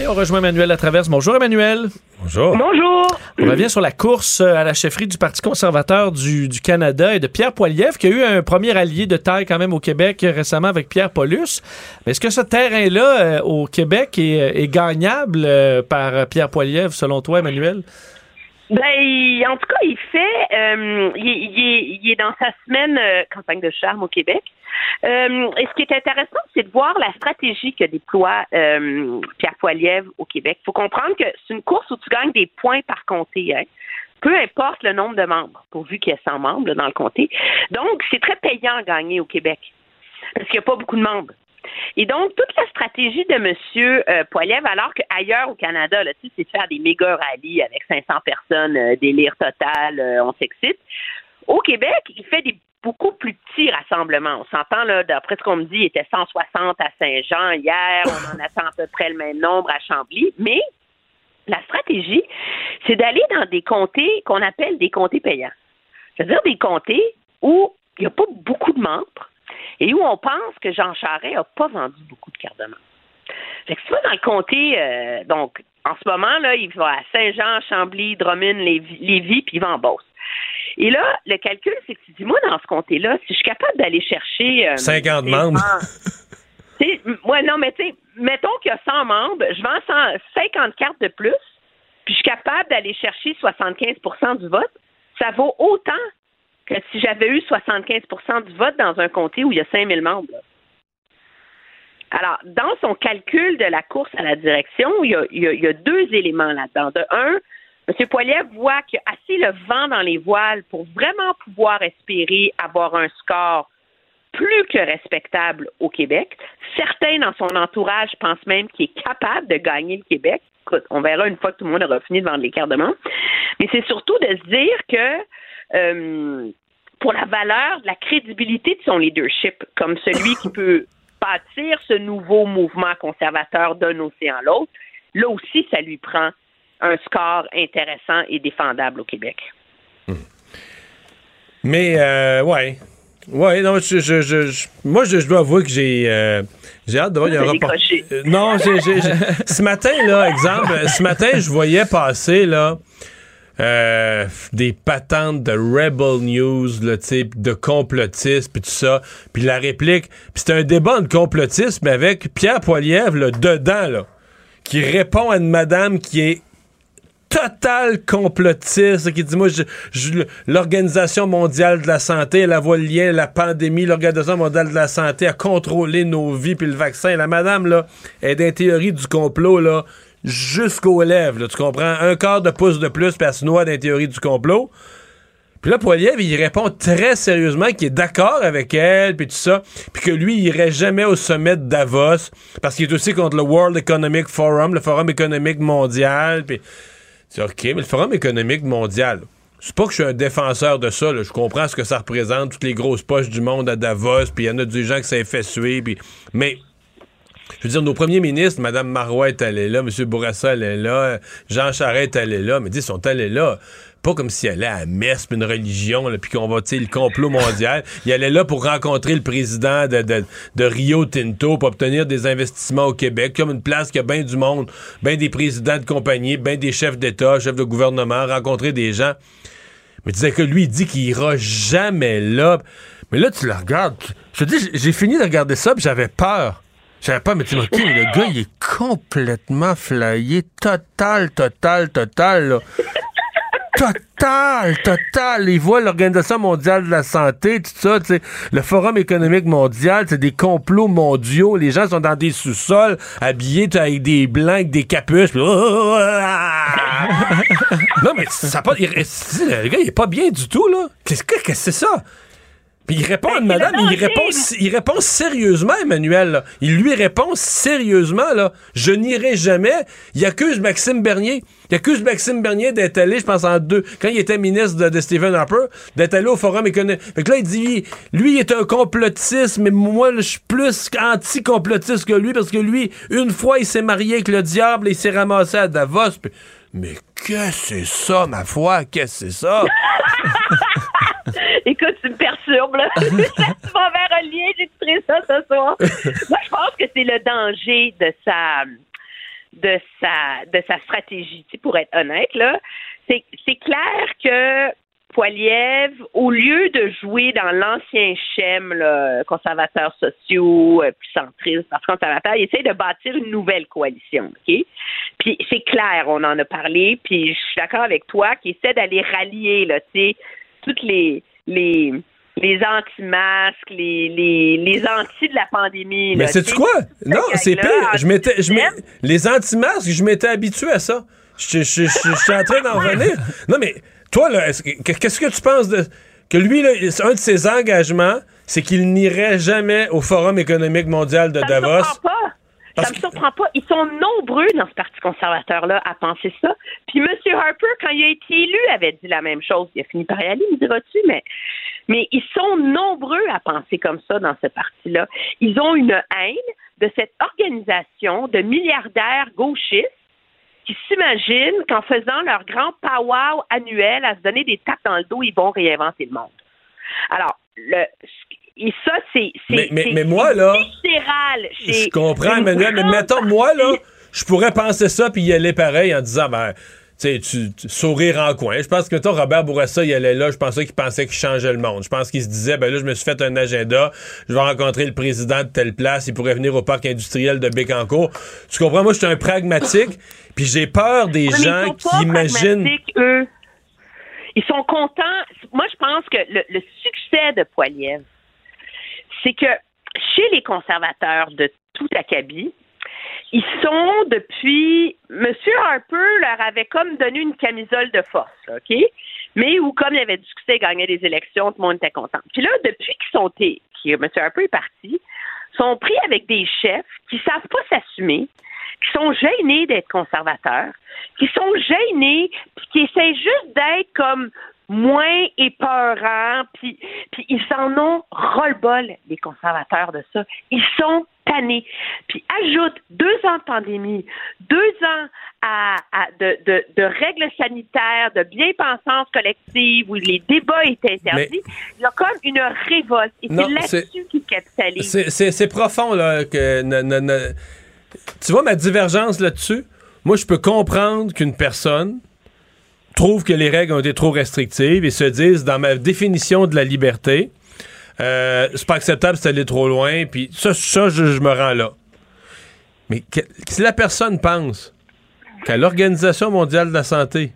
Et on rejoint Emmanuel Latraverse. Bonjour Emmanuel. Bonjour. Bonjour. On revient sur la course euh, à la chefferie du Parti conservateur du, Canada et de Pierre Poilievre, qui a eu un premier allié de taille quand même au Québec récemment avec Pierre Paulus. Mais est-ce que ce terrain-là euh, au Québec est, gagnable euh, par Pierre Poilievre, selon toi, Emmanuel? Ben, en tout cas, il fait, il, est, dans sa semaine campagne de charme au Québec. Euh, et ce qui est intéressant, c'est de voir la stratégie que déploie euh, Pierre Poilievre au Québec. Il faut comprendre que c'est une course où tu gagnes des points par comté. Hein. peu importe le nombre de membres, pourvu qu'il y ait 100 membres dans le comté. Donc, c'est très payant à gagner au Québec, parce qu'il n'y a pas beaucoup de membres. Et donc, toute la stratégie de M. Euh, alors qu'ailleurs au Canada, là, c'est de faire des méga rallyes avec 500 personnes, euh, délire total, on s'excite. Au Québec, il fait des beaucoup plus petits rassemblements. On s'entend, là, d'après ce qu'on me dit, il était 160 à Saint-Jean hier, on en attend à peu près le même nombre à Chambly, mais la stratégie, c'est d'aller dans des comtés qu'on appelle des comtés payants. C'est-à-dire des comtés où il n'y a pas beaucoup de membres et où on pense que Jean Charest n'a pas vendu beaucoup de cartes de membres. Fait que tu vois, dans le comté, euh, donc, en ce moment, là, il va à Saint-Jean, Chambly, Drummond, Lévis, puis il va en Beauce. Et là, le calcul, c'est que tu dis, moi, dans ce comté-là, si je suis capable d'aller chercher... 50 euh, membres. ouais, non, mais tu sais, mettons qu'il y a 100 membres, je vends 50 cartes de plus, puis je suis capable d'aller chercher 75% du vote, ça vaut autant que si j'avais eu 75% du vote dans un comté où il y a 5000 membres. Alors, dans son calcul de la course à la direction, il y a, deux éléments là-dedans. De un, M. Poiliev voit qu'il y a assez le vent dans les voiles pour vraiment pouvoir espérer avoir un score plus que respectable au Québec. Certains dans son entourage pensent même qu'il est capable de gagner le Québec. Écoute, on verra une fois que tout le monde aura fini de vendre les de membres. Mais c'est surtout de se dire que euh, pour la valeur, la crédibilité de son leadership, comme celui qui peut bâtir ce nouveau mouvement conservateur d'un océan à l'autre, là aussi, ça lui prend un score intéressant et défendable au Québec. Hmm. Mais, euh, ouais. Ouais, non, je, je, je, moi, je, dois avouer que j'ai euh, j'ai hâte de voir. un rapport. Euh, non, ce matin, là, exemple, ce matin, je voyais passer, là, euh, des patentes de Rebel News, le type de complotisme puis tout ça. Puis la réplique, puis c'est un débat de complotisme avec Pierre Poilievre là, dedans, là, qui répond à une madame qui est total complotiste qui dit moi je, l'organisation mondiale de la santé elle a le lien la pandémie l'organisation mondiale de la santé a contrôlé nos vies puis le vaccin la madame là est d'un théorie du complot là jusqu'aux lèvres, tu comprends? Un quart de pouce de plus, puis elle se noie dans théorie du complot. Puis là, Poiliev, il répond très sérieusement qu'il est d'accord avec elle, puis tout ça, puis que lui, il irait jamais au sommet de Davos, parce qu'il est aussi contre le World Economic Forum, le Forum économique mondial, puis... C'est OK, mais le Forum économique mondial, c'est pas que je suis un défenseur de ça, je comprends ce que ça représente, toutes les grosses poches du monde à Davos, puis il y en a des gens qui s'est fait suer. Mais je veux dire, nos premiers ministres, Mme Marois est allée là, M. Bourassa est là, Jean Charest est allé là, mais ils sont allés là pas comme s'il allait à messe, puis une religion, puis qu'on va, tu le complot mondial. il allait là pour rencontrer le président de, Rio Tinto pour obtenir des investissements au Québec, comme une place qui a bien du monde, bien des présidents de compagnie, bien des chefs d'État, chefs de gouvernement, rencontrer des gens. Mais tu disais que lui, il dit qu'il ira jamais là. Mais là, tu le regardes. Je te dis, j'ai fini de regarder ça, puis j'avais peur. Je savais pas, mais tu OK, le gars, il est complètement flyé. Total, total, total, là. Total, total. Il voit l'Organisation mondiale de la santé, tout ça, le Forum économique mondial, c'est des complots mondiaux. Les gens sont dans des sous-sols, habillés avec des blancs, avec des capuches. non, mais ça pas. le gars, il est pas bien du tout, là. Qu'est-ce que c'est ça? il répond à madame, il répond, il répond sérieusement, Emmanuel. Il lui répond sérieusement, là. Je n'irai jamais. Il accuse Maxime Bernier. Il accuse Maxime Bernier d'être allé, je pense, en deux, quand il était ministre de, Stephen Harper, d'être allé au Forum économique. Fait que là, il dit, lui, il est un complotiste, mais moi, je suis plus anti-complotiste que lui, parce que lui, une fois, il s'est marié avec le diable et il s'est ramassé à Davos. mais qu'est-ce que c'est ça, ma foi? Qu'est-ce que c'est ça? Écoute, tu me perturbes, là. tu vas vers un lien, j'écouterai ça ce soir. Moi, je pense que c'est le danger de sa de sa de sa stratégie, pour être honnête, là. C'est, clair que Poiliev, au lieu de jouer dans l'ancien schème là, conservateurs sociaux, euh, puis centristes, conservateur, il essaie de bâtir une nouvelle coalition? Puis c'est clair, on en a parlé, puis je suis d'accord avec toi, qu'il essaie d'aller rallier, là, tu toutes les les anti-masques, les, les, les anti de la pandémie. Mais c'est quoi? Non, c'est pire. Je m'étais, je les anti-masques, je m'étais habitué à ça. Je, je, je, je suis en train d'en revenir. Non, mais toi, là, qu'est-ce que tu penses de. Que lui, là, un de ses engagements, c'est qu'il n'irait jamais au Forum économique mondial de Davos? Ça me surprend pas. Ils sont nombreux dans ce Parti conservateur-là à penser ça. Puis M. Harper, quand il a été élu, avait dit la même chose. Il a fini par y aller, me diras-tu, mais, mais ils sont nombreux à penser comme ça dans ce parti-là. Ils ont une haine de cette organisation de milliardaires gauchistes qui s'imaginent qu'en faisant leur grand pow annuel à se donner des tapes dans le dos, ils vont réinventer le monde. Alors, le, et ça, c'est. Mais, mais, mais, moi, là. Je comprends, Emmanuel, mais mettons, moi, là, je pourrais penser ça puis y aller pareil en disant, ben. Tu, tu, sourire en coin. Je pense que toi, Robert Bourassa, il allait là, je pensais qu'il pensait qu'il changeait le monde. Je pense qu'il se disait, ben là, je me suis fait un agenda, je vais rencontrer le président de telle place, il pourrait venir au parc industriel de Bécancourt. Tu comprends? Moi, je suis un pragmatique, puis j'ai peur des gens qui imaginent... Eux. Ils sont contents. Moi, je pense que le, le succès de Poiliev, c'est que chez les conservateurs de tout acabit, ils sont depuis. Monsieur Harper leur avait comme donné une camisole de force, OK? Mais où, comme il avait du succès, il gagnait des élections, tout le monde était content. Puis là, depuis qu'ils sont. Qui, M. Harper est parti, sont pris avec des chefs qui savent pas s'assumer, qui sont gênés d'être conservateurs, qui sont gênés, puis qui essaient juste d'être comme moins épeurants, puis, puis ils s'en ont ras-le-bol, les conservateurs de ça. Ils sont tannés. Puis ajoute deux ans de pandémie, deux ans à, de, de, de, règles sanitaires, de bien-pensance collective, où les débats étaient interdits. Il y a comme une révolte. Et c'est là-dessus qu'ils capitalisent. C'est profond, là. Que, tu vois ma divergence là-dessus? Moi, je peux comprendre qu'une personne trouvent que les règles ont été trop restrictives et se disent, dans ma définition de la liberté, euh, c'est pas acceptable, c'est aller trop loin, puis ça, ça je, me rends là. Mais si la personne pense qu'à l'Organisation mondiale de la santé,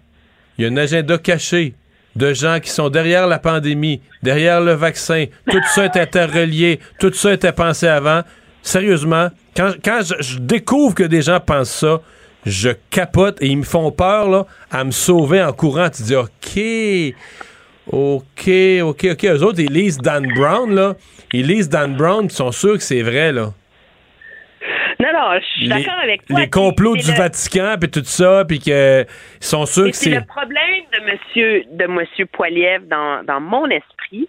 il y a un agenda caché de gens qui sont derrière la pandémie, derrière le vaccin, tout ça est interrelié, tout ça était pensé avant, sérieusement, quand, je, je découvre que des gens pensent ça, je capote et ils me font peur là, à me sauver en courant. Tu dis, OK, OK, OK, OK. Eux autres, ils lisent Dan Brown, là. Ils lisent Dan Brown, ils sont sûrs que c'est vrai, là. Non, non, je suis d'accord avec toi. Les complots du Vatican, puis tout ça, puis qu'ils sont sûrs que c'est... le problème de monsieur, de monsieur Poiliev dans, dans mon esprit,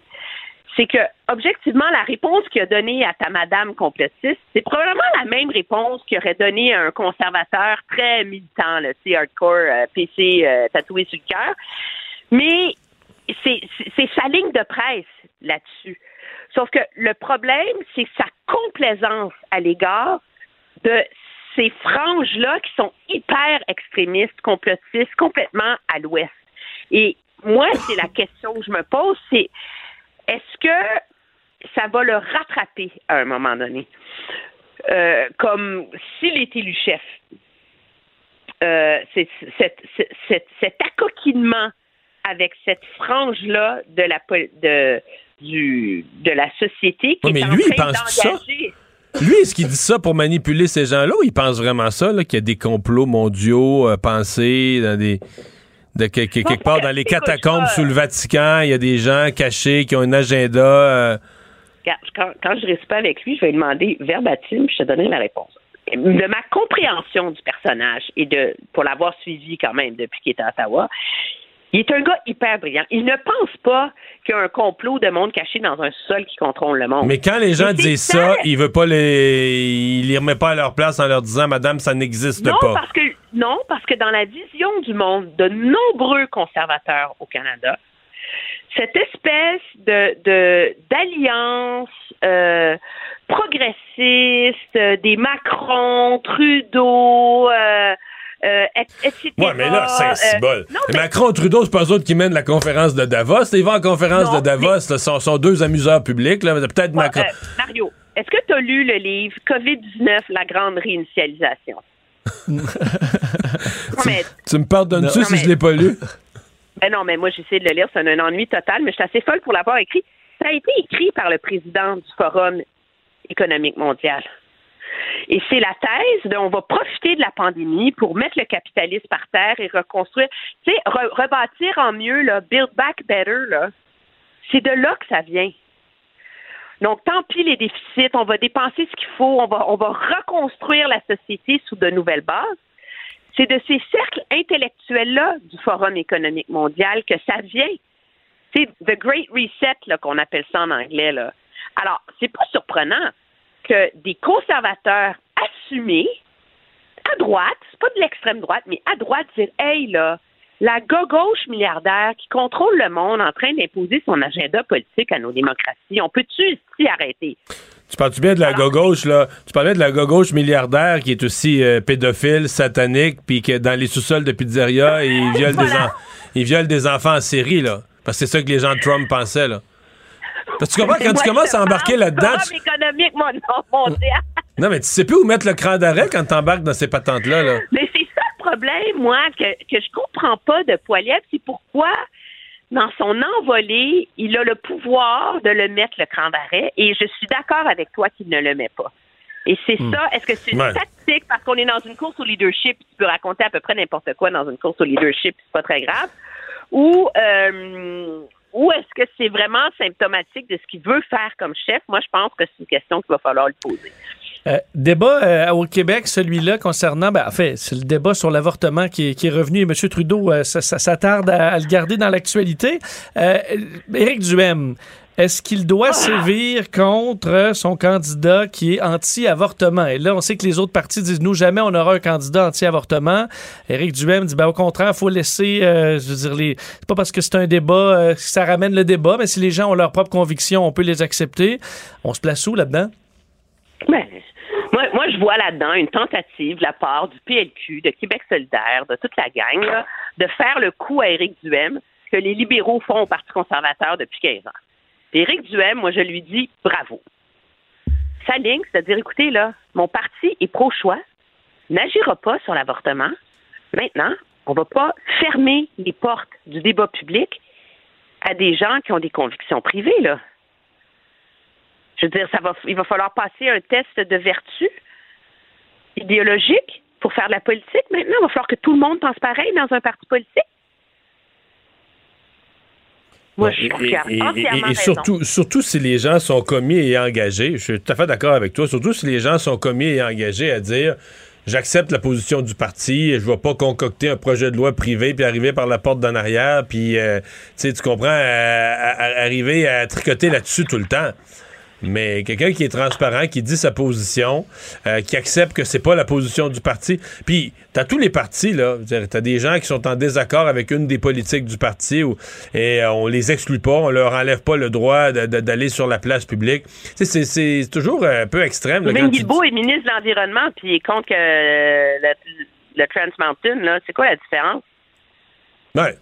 c'est que, objectivement, la réponse qu'il a donnée à ta madame complotiste, c'est probablement la même réponse qu'il aurait donnée à un conservateur très militant, là, tu hardcore, euh, PC euh, tatoué sur le cœur. Mais c'est sa ligne de presse là-dessus. Sauf que le problème, c'est sa complaisance à l'égard de ces franges-là qui sont hyper extrémistes, complotistes, complètement à l'ouest. Et moi, c'est la question que je me pose, c'est est-ce que ça va le rattraper à un moment donné? Euh, comme s'il est élu chef. Euh, cet accoquinement avec cette frange-là de la, de, du, de la société qui mais lui, il pense ça. Lui, est-ce qu'il dit ça pour manipuler ces gens-là ou il pense vraiment ça, qu'il y a des complots mondiaux euh, pensés dans des de quelque part dans les catacombes sous le Vatican, il y a des gens cachés qui ont un agenda. Euh. Quand, quand, je reste pas avec lui, je vais lui demander verbatim, je te donnerai la réponse. De ma compréhension du personnage et de pour l'avoir suivi quand même depuis qu'il est à Ottawa, il est un gars hyper brillant. Il ne pense pas qu'il y a un complot de monde caché dans un sol qui contrôle le monde. Mais quand les gens disent ça, il veut pas les, il les remet pas à leur place en leur disant, Madame, ça n'existe pas. Parce que non, parce que dans la vision du monde de nombreux conservateurs au Canada, cette espèce de d'alliance euh, progressiste des Macron, Trudeau. Euh, euh, ouais, mais là, c'est un bol. Macron Trudeau, c'est pas eux autres qui mènent la conférence de Davos. Ils vont en conférence de Davos, ce sont, deux amuseurs publics. Peut-être Macron. Euh, Mario, est-ce que tu as lu le livre COVID-19, la grande réinitialisation? tu, me pardonnes-tu si je l'ai pas lu? Ben non, mais moi, j'essaie de le lire. C'est un, ennui total, mais je suis assez folle pour l'avoir écrit. Ça a été écrit par le président du Forum économique mondial. Et c'est la thèse de on va profiter de la pandémie pour mettre le capitalisme par terre et reconstruire, tu sais, rebâtir en mieux, build back better, là. C'est de là que ça vient. Donc, tant pis les déficits, on va dépenser ce qu'il faut, on va, on va reconstruire la société sous de nouvelles bases. C'est de ces cercles intellectuels-là du Forum économique mondial que ça vient. C'est the Great Reset, qu'on appelle ça en anglais, là. Alors, c'est pas surprenant que des conservateurs assumés, à droite, c'est pas de l'extrême droite, mais à droite, dire Hey, là, la gauche milliardaire qui contrôle le monde en train d'imposer son agenda politique à nos démocraties. On peut-tu s'y arrêter? Tu parles-tu bien de la gauche, là? Tu parlais de la gauche milliardaire qui est aussi euh, pédophile, satanique, puis que dans les sous-sols de pizzeria, il viole, des il viole des enfants en série, là. Parce que c'est ça que les gens de Trump pensaient, là. Tu comprends, quand tu commences à embarquer là-dedans. Tu... économique, non, mais tu sais plus où mettre le cran d'arrêt quand t'embarques dans ces patentes-là. Là. Mais c'est ça le problème, moi, que, que je comprends pas de Poiliev. C'est pourquoi, dans son envolée, il a le pouvoir de le mettre le cran d'arrêt. Et je suis d'accord avec toi qu'il ne le met pas. Et c'est hmm. ça. Est-ce que c'est une tactique? Parce qu'on est dans une course au leadership, tu peux raconter à peu près n'importe quoi dans une course au leadership, c'est pas très grave, ou euh, ou est-ce que c'est vraiment symptomatique de ce qu'il veut faire comme chef? Moi, je pense que c'est une question qu'il va falloir lui poser. Euh, débat euh, au Québec, celui-là concernant, ben, en fait, c'est le débat sur l'avortement qui, est revenu et M. Trudeau euh, s'attarde à, le garder dans l'actualité. Éric Duhem, est-ce qu'il doit sévir contre son candidat qui est anti-avortement? Et là, on sait que les autres partis disent, nous, jamais on aura un candidat anti-avortement. Éric Duhem dit, ben, au contraire, il faut laisser, je veux dire, les... c'est pas parce que c'est un débat, que ça ramène le débat, mais si les gens ont leurs propres convictions, on peut les accepter. On se place où là-dedans? Ben, moi, je vois là-dedans une tentative de la part du PLQ, de Québec solidaire, de toute la gang, de faire le coup à Éric Duhem que les libéraux font au Parti conservateur depuis 15 ans. Éric Duhem, moi, je lui dis bravo. Sa ligne, c'est-à-dire, écoutez, là, mon parti est pro-choix, n'agira pas sur l'avortement. Maintenant, on ne va pas fermer les portes du débat public à des gens qui ont des convictions privées, là. Je veux dire, ça va, il va falloir passer un test de vertu idéologique pour faire de la politique. Maintenant, il va falloir que tout le monde pense pareil dans un parti politique. Moi, je suis et, et, surtout, surtout si les gens sont commis et engagés, je suis tout à fait d'accord avec toi, surtout si les gens sont commis et engagés à dire j'accepte la position du parti, je ne vais pas concocter un projet de loi privé puis arriver par la porte d'en arrière, puis euh, tu comprends, arriver à tricoter là-dessus tout le temps. Mais quelqu'un qui est transparent, qui dit sa position, euh, qui accepte que c'est pas la position du parti. Puis, t'as tous les partis, là. T'as des gens qui sont en désaccord avec une des politiques du parti et euh, on les exclut pas, on leur enlève pas le droit d'aller sur la place publique. C'est toujours un peu extrême. Là, Guilbeault est ministre de l'Environnement, puis il est contre que le, le Trans Mountain, là. C'est quoi la différence? Ouais.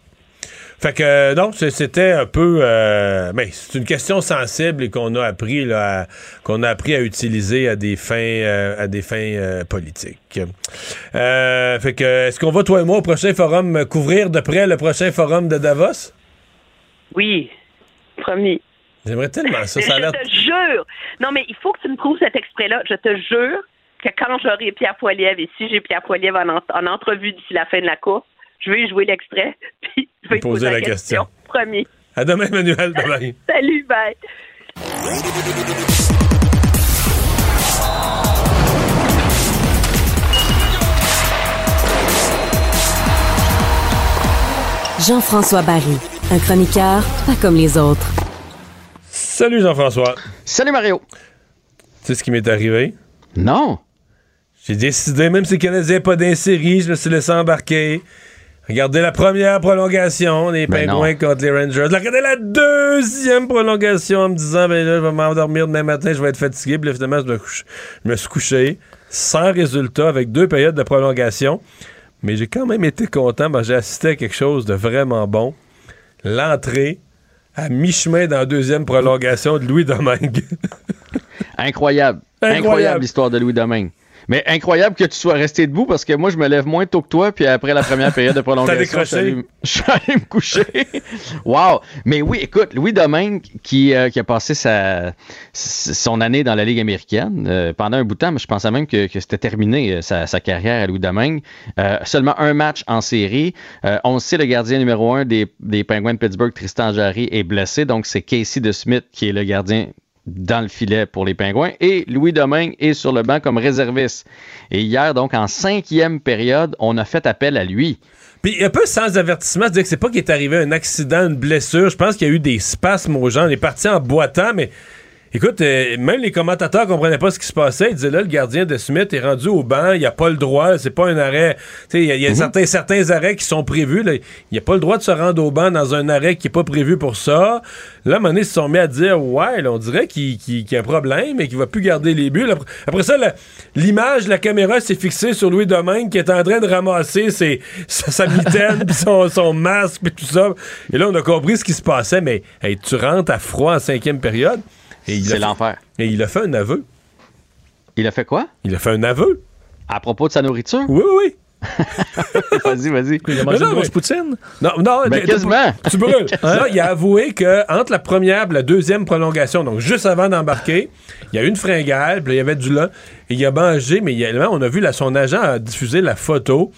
Fait que non, c'était un peu, euh, mais c'est une question sensible et qu'on a appris là, qu'on a appris à utiliser à des fins, euh, à des fins euh, politiques. fait que, est-ce qu'on va toi et moi au prochain forum couvrir de près le prochain forum de Davos? Oui, promis. J'aimerais tellement ça. ça je te jure. Non, mais il faut que tu me trouves cet extrait-là. Je te jure que quand j'aurai Pierre Poilievre et si j'ai Pierre Poilievre en, en entrevue d'ici la fin de la course, je vais jouer l'extrait, puis je vais poser, la, question. Promis. À demain, Emmanuel. Bye bye. Salut, bye. Jean-François Barry, un chroniqueur pas comme les autres. Salut Jean-François. Salut Mario. Tu sais ce qui m'est arrivé? Non. J'ai décidé, même si le Canadien pas d'insérie, je me suis laissé embarquer. Regardez la première prolongation des ben Pingouins contre les Rangers. Regardez la deuxième prolongation en me disant, ben là, je vais m'endormir demain matin, je vais être fatigué. Puis là, finalement, je me, suis couché sans résultat avec deux périodes de prolongation. Mais j'ai quand même été content. Ben, j'ai assisté à quelque chose de vraiment bon. L'entrée à mi-chemin dans la deuxième prolongation de Louis Domingue. Incroyable. Incroyable l'histoire de Louis Domingue. Mais incroyable que tu sois resté debout parce que moi, je me lève moins tôt que toi. Puis après la première période de prolongation, je suis, allé, me coucher. wow! Mais oui, écoute, Louis Domingue, qui, euh, qui a passé sa, son année dans la Ligue américaine euh, pendant un bout de temps, mais je pensais même que, que c'était terminé euh, sa, sa, carrière à Louis Domingue. seulement un match en série. on sait le gardien numéro un des, des Penguins de Pittsburgh, Tristan Jarry, est blessé. Donc, c'est Casey de Smith qui est le gardien dans le filet pour les Pingouins. Et Louis Domingue est sur le banc comme réserviste. Et hier, donc, en cinquième période, on a fait appel à lui. Puis un peu sans avertissement, dire que c'est pas qu'il est arrivé un accident, une blessure. Je pense qu'il y a eu des spasmes aux gens. On est parti en boitant, mais Écoute, euh, même les commentateurs comprenaient pas ce qui se passait. Ils disaient là, le gardien de Smith est rendu au banc, il a pas le droit, c'est pas un arrêt. Il y a, y a Mhm. certains, certains arrêts qui sont prévus. Il a pas le droit de se rendre au banc dans un arrêt qui est pas prévu pour ça. Là, à un moment donné, ils se sont mis à dire Ouais, là, on dirait qu'il y a un problème et qu'il va plus garder les buts. Après- ça, la- l'image, la caméra s'est fixée sur Louis Domingue qui est en train de ramasser ses, sa, sa mitaine, puis son, son masque, puis tout ça. Et là, on a compris ce qui se passait, mais hey, tu rentres à froid en cinquième période. Et il a C'est fait- l'enfer. Et il a fait un aveu. Il a fait quoi? Il a fait un aveu. À propos de sa nourriture? Oui, oui, vas-y, vas-y. Il a mangé non, une grosse mais- poutine? Non, non, Ben, t'es- quasiment. Tu brûles. Là, il a avoué que entre la première et la deuxième prolongation, donc juste avant d'embarquer, il y a eu une fringale, puis là, il y avait du lait, et il a mangé, mais il y a- on a vu, là, son agent a diffusé la photo.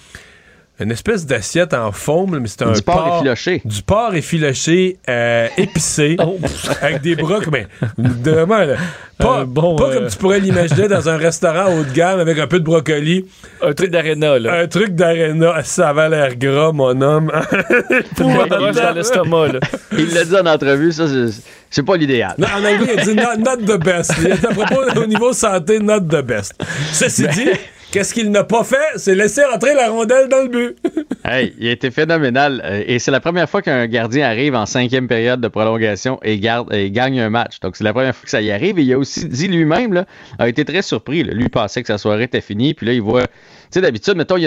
Une espèce d'assiette en là, mais c'était un Du porc effiloché. Du porc effiloché euh, épicé, avec des bras, mais vraiment, là, pas, bon, pas euh, comme tu pourrais l'imaginer dans un restaurant haut de gamme avec un peu de brocoli. Un truc d'aréna, là. Un truc d'aréna, ça avait l'air gras, mon homme. Pour dans l'estomac, là. Il l'a dit en entrevue, ça, c'est- c'est pas l'idéal. Non, en anglais, il a dit not, not the best. Il a dit à propos au niveau santé, not the best. Ceci dit, qu'est-ce qu'il n'a pas fait? C'est laisser rentrer la rondelle dans le but. Hey, il a été phénoménal. euh, Et c'est la première fois qu'un gardien arrive en cinquième période de prolongation et, gagne un match. Donc, c'est la première fois que ça y arrive. Et il a aussi dit lui-même, a été très surpris. Lui, pensait que sa soirée était finie. Puis là, il voit. Sais, d'habitude, mettons, y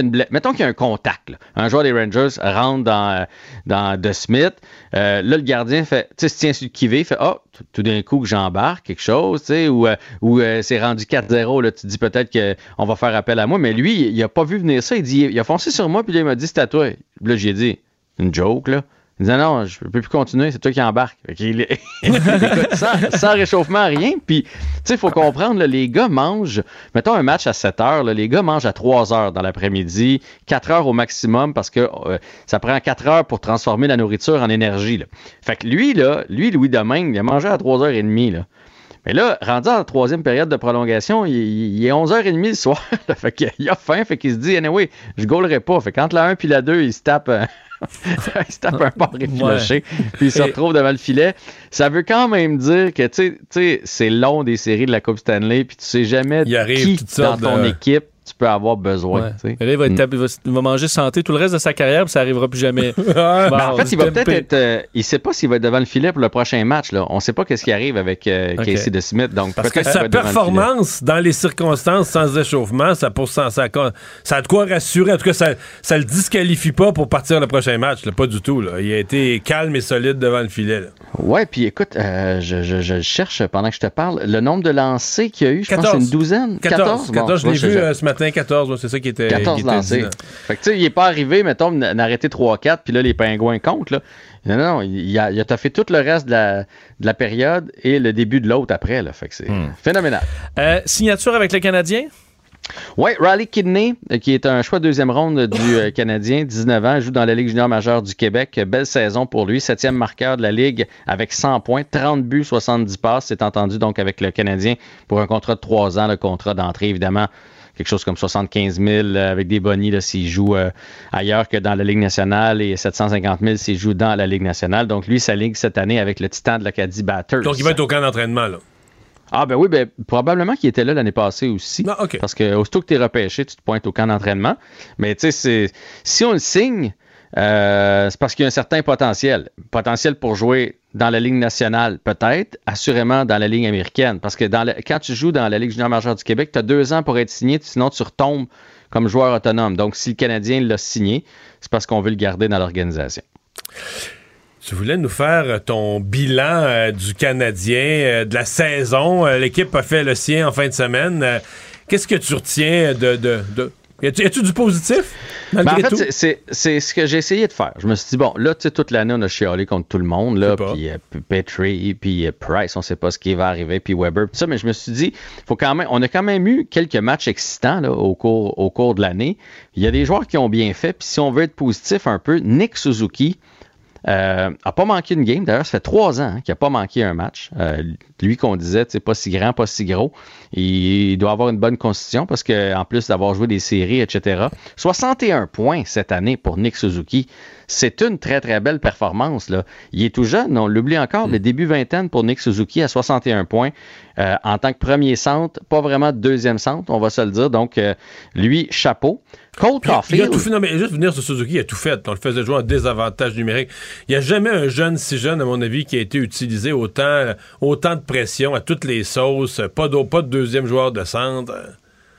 qu'il y a un contact. Un joueur des Rangers rentre dans, dans De Smith. Euh, là, le gardien fait, tu sais, se tient sur le kivé, fait Oh, tout- d'un coup que j'embarque quelque chose, tu sais, ou, euh, ou euh, c'est rendu 4-0. Là, tu te dis peut-être qu'on va faire appel à moi. Mais lui, il a pas vu venir ça. Il dit Il a foncé sur moi, puis là, il m'a dit C'est à toi. Là, j'ai dit Une joke, là. Il dit non, je peux plus continuer, c'est toi qui embarque. Est- Écoute, sans, sans réchauffement, rien. Puis, tu sais, il faut comprendre, là, les gars mangent, mettons un match à 7 heures, là, les gars mangent à 3 heures dans l'après-midi, 4 heures au maximum parce que euh, ça prend 4 heures pour transformer la nourriture en énergie. Là. Fait que lui, là, lui, Louis Domingue, il a mangé à 3h30. Là. Mais là, rendu en troisième période de prolongation, il, il est 11h30 le soir. là. fait qu'il a faim, fait qu'il se dit, anyway, je gaulerai pas. Fait qu'entre la 1 puis la 2, il se tape. euh, il se tape un porc effiloché, puis il se Et- retrouve devant le filet. Ça veut quand même dire que, tu sais- c'est long des séries de la Coupe Stanley, puis tu sais jamais Il arrive qui dans ton de- équipe tu peux avoir besoin. Ouais. tu sais. Mais là, il va, Mm. être- il va- il va manger santé tout le reste de sa carrière, puis ça arrivera plus jamais. Ben, en fait, il va peut-être être. euh, il sait pas s'il va être devant le filet pour le prochain match. Là. On sait pas qu'est-ce qui arrive avec euh. Casey de Smith. Donc, Parce que sa le performance dans les circonstances sans échauffement, ça, pour, ça, ça, ça a de quoi rassurer. En tout cas, ça, ça le disqualifie pas pour partir le prochain match. là. Pas du tout. Là. Il a été calme et solide devant le filet. là. Ouais, puis écoute, euh, je, je- je cherche pendant que je te parle le nombre de lancers qu'il y a eu. Je pense que c'est une douzaine? 14. 14, Bon, je l'ai vu euh, ce matin, 14. ouais, c'est ça qui était, 14 qui était lancés. dit, là. Fait que tu sais, il est pas arrivé, mettons, d'arrêter 3-4, puis là, les pingouins comptent. Là. Non, non, il a, il a taffé tout le reste de la, de la période et le début de l'autre après. Là. Fait que c'est Hmm. phénoménal. Euh, signature avec le Canadien? Oui, Riley Kidney, euh, qui est un choix de deuxième ronde du euh, Canadien, 19 ans, joue dans la Ligue junior majeure du Québec. Belle saison pour lui, septième marqueur de la Ligue avec 100 points, 30 buts, 70 passes. C'est entendu donc avec le Canadien pour un contrat de 3 ans, le contrat d'entrée évidemment. Quelque chose comme 75 000 euh, avec des bonnies là, s'il joue euh, ailleurs que dans la Ligue nationale et 750 000 s'il joue dans la Ligue nationale. Donc lui, sa ligue cette année avec le Titan de l'Acadie Batters. Donc, il va être au camp d'entraînement. là. Ah ben oui, ben, probablement qu'il était là l'année passée aussi. Ah. Parce que aussitôt que tu es repêché, tu te pointes au camp d'entraînement. Mais tu sais, si on le signe, euh, c'est parce qu'il y a un certain potentiel. Potentiel pour jouer dans la Ligue nationale, peut-être, assurément dans la Ligue américaine. Parce que quand tu joues dans la Ligue junior majeure du Québec, tu as deux ans pour être signé, sinon tu retombes comme joueur autonome. Donc si le Canadien l'a signé, c'est parce qu'on veut le garder dans l'organisation. Tu voulais nous faire ton bilan euh, du Canadien, euh, de la saison. L'équipe a fait le sien en fin de semaine. Qu'est-ce que tu retiens de. de, de... Y a-tu du positif? Ben, en fait, c'est- ce que j'ai essayé de faire. Je me suis dit, bon, là, tu sais, toute l'année, on a chialé contre tout le monde, là, puis euh, puis Petrie, puis euh, Price, on sait pas ce qui va arriver, puis Weber, puis ça, mais je me suis dit, faut quand même, on a quand même eu quelques matchs excitants, là, au cours, au cours de l'année. Il y a des joueurs qui ont bien fait, puis si on veut être positif un peu, Nick Suzuki, euh, a pas manqué une game. D'ailleurs, ça fait trois ans hein, qu'il a pas manqué un match. Euh, lui qu'on disait, c'est pas si grand, pas si gros. Il doit avoir une bonne constitution parce que en plus d'avoir joué des séries, etc. 61 points cette année pour Nick Suzuki. C'est une très, très belle performance. Là. Il est tout jeune, on l'oublie encore, le début vingtaine pour Nick Suzuki à 61 points. Euh, en tant que premier centre, pas vraiment deuxième centre, on va se le dire. Donc, euh, lui, chapeau. Cole Caulfield. Il a tout fait. Non, mais juste venir sur Suzuki, il a tout fait. On le faisait jouer en désavantage numérique. Il n'y a jamais un jeune si jeune, à mon avis, qui a été utilisé autant, autant de pression à toutes les sauces. Pas de, pas de deuxième joueur de centre.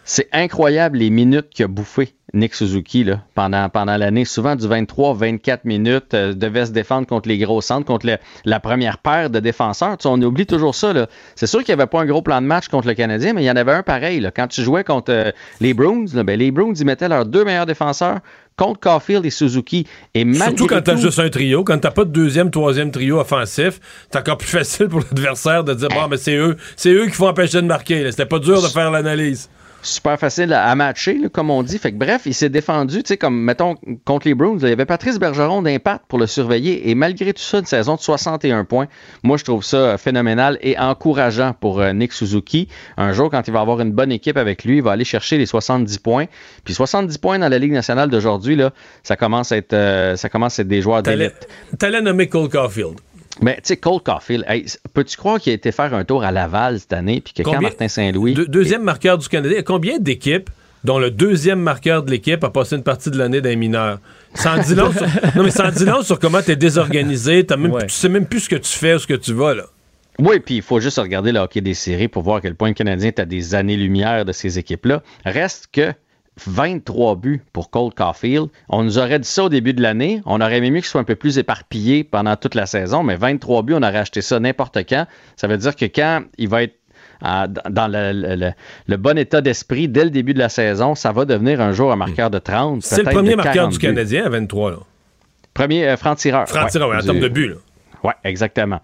C'est incroyable les minutes qu'il a bouffé Nick Suzuki là, pendant, pendant l'année. Souvent du 23-24 minutes, euh, devait se défendre contre les gros centres, contre la première paire de défenseurs. Tu on oublie toujours ça. C'est sûr qu'il n'y avait pas un gros plan de match contre le Canadien, mais il y en avait un pareil. Là. Quand tu jouais contre euh, les Bruins, ben, les Bruins, ils mettaient leurs deux meilleurs défenseurs contre Caulfield et Suzuki. Et Surtout quand tu as juste un trio, quand tu pas de deuxième, troisième trio offensif, c'est encore plus facile pour l'adversaire de dire, bon, mais c'est eux, c'est eux qui font empêcher de marquer. C'était pas dur de faire l'analyse super facile à, matcher, comme on dit. Fait que bref, il s'est défendu, tu sais, comme mettons contre les Bruins, il y avait Patrice Bergeron d'impact pour le surveiller et malgré tout ça, une saison de 61 points. Moi, je trouve ça phénoménal et encourageant pour euh, Nick Suzuki. Un jour, quand il va avoir une bonne équipe avec lui, il va aller chercher les 70 points. Puis 70 points dans la Ligue nationale d'aujourd'hui, là, ça commence à être, euh, ça commence à être des joueurs d'élite. T'allais nommer Cole Caulfield. Mais tu sais, Cole Caulfield, peux-tu croire qu'il a été faire un tour à Laval cette année, puis que quand Martin Saint-Louis. deuxième marqueur du Canada, combien d'équipes dont le deuxième marqueur de l'équipe a passé une partie de l'année d'un mineur? Sans long sur... non, mais sans long sur comment tu es désorganisé, as même... tu sais même plus ce que tu fais ou ce que tu vas, là. Oui, puis il faut juste regarder le hockey des séries pour voir à quel point le Canadien est à des années-lumière de ces équipes-là. Reste que 23 buts pour Cole Caulfield. On nous aurait dit ça au début de l'année. On aurait aimé mieux qu'il soit un peu plus éparpillé pendant toute la saison, mais 23 buts, on aurait acheté ça n'importe quand. Ça veut dire que quand il va être dans le, bon état d'esprit dès le début de la saison, ça va devenir un jour un marqueur de 30. C'est le premier marqueur du Canadien à 23. Là. Premier euh, franc-tireur. Franc-tireur, en termes de but. Oui, exactement.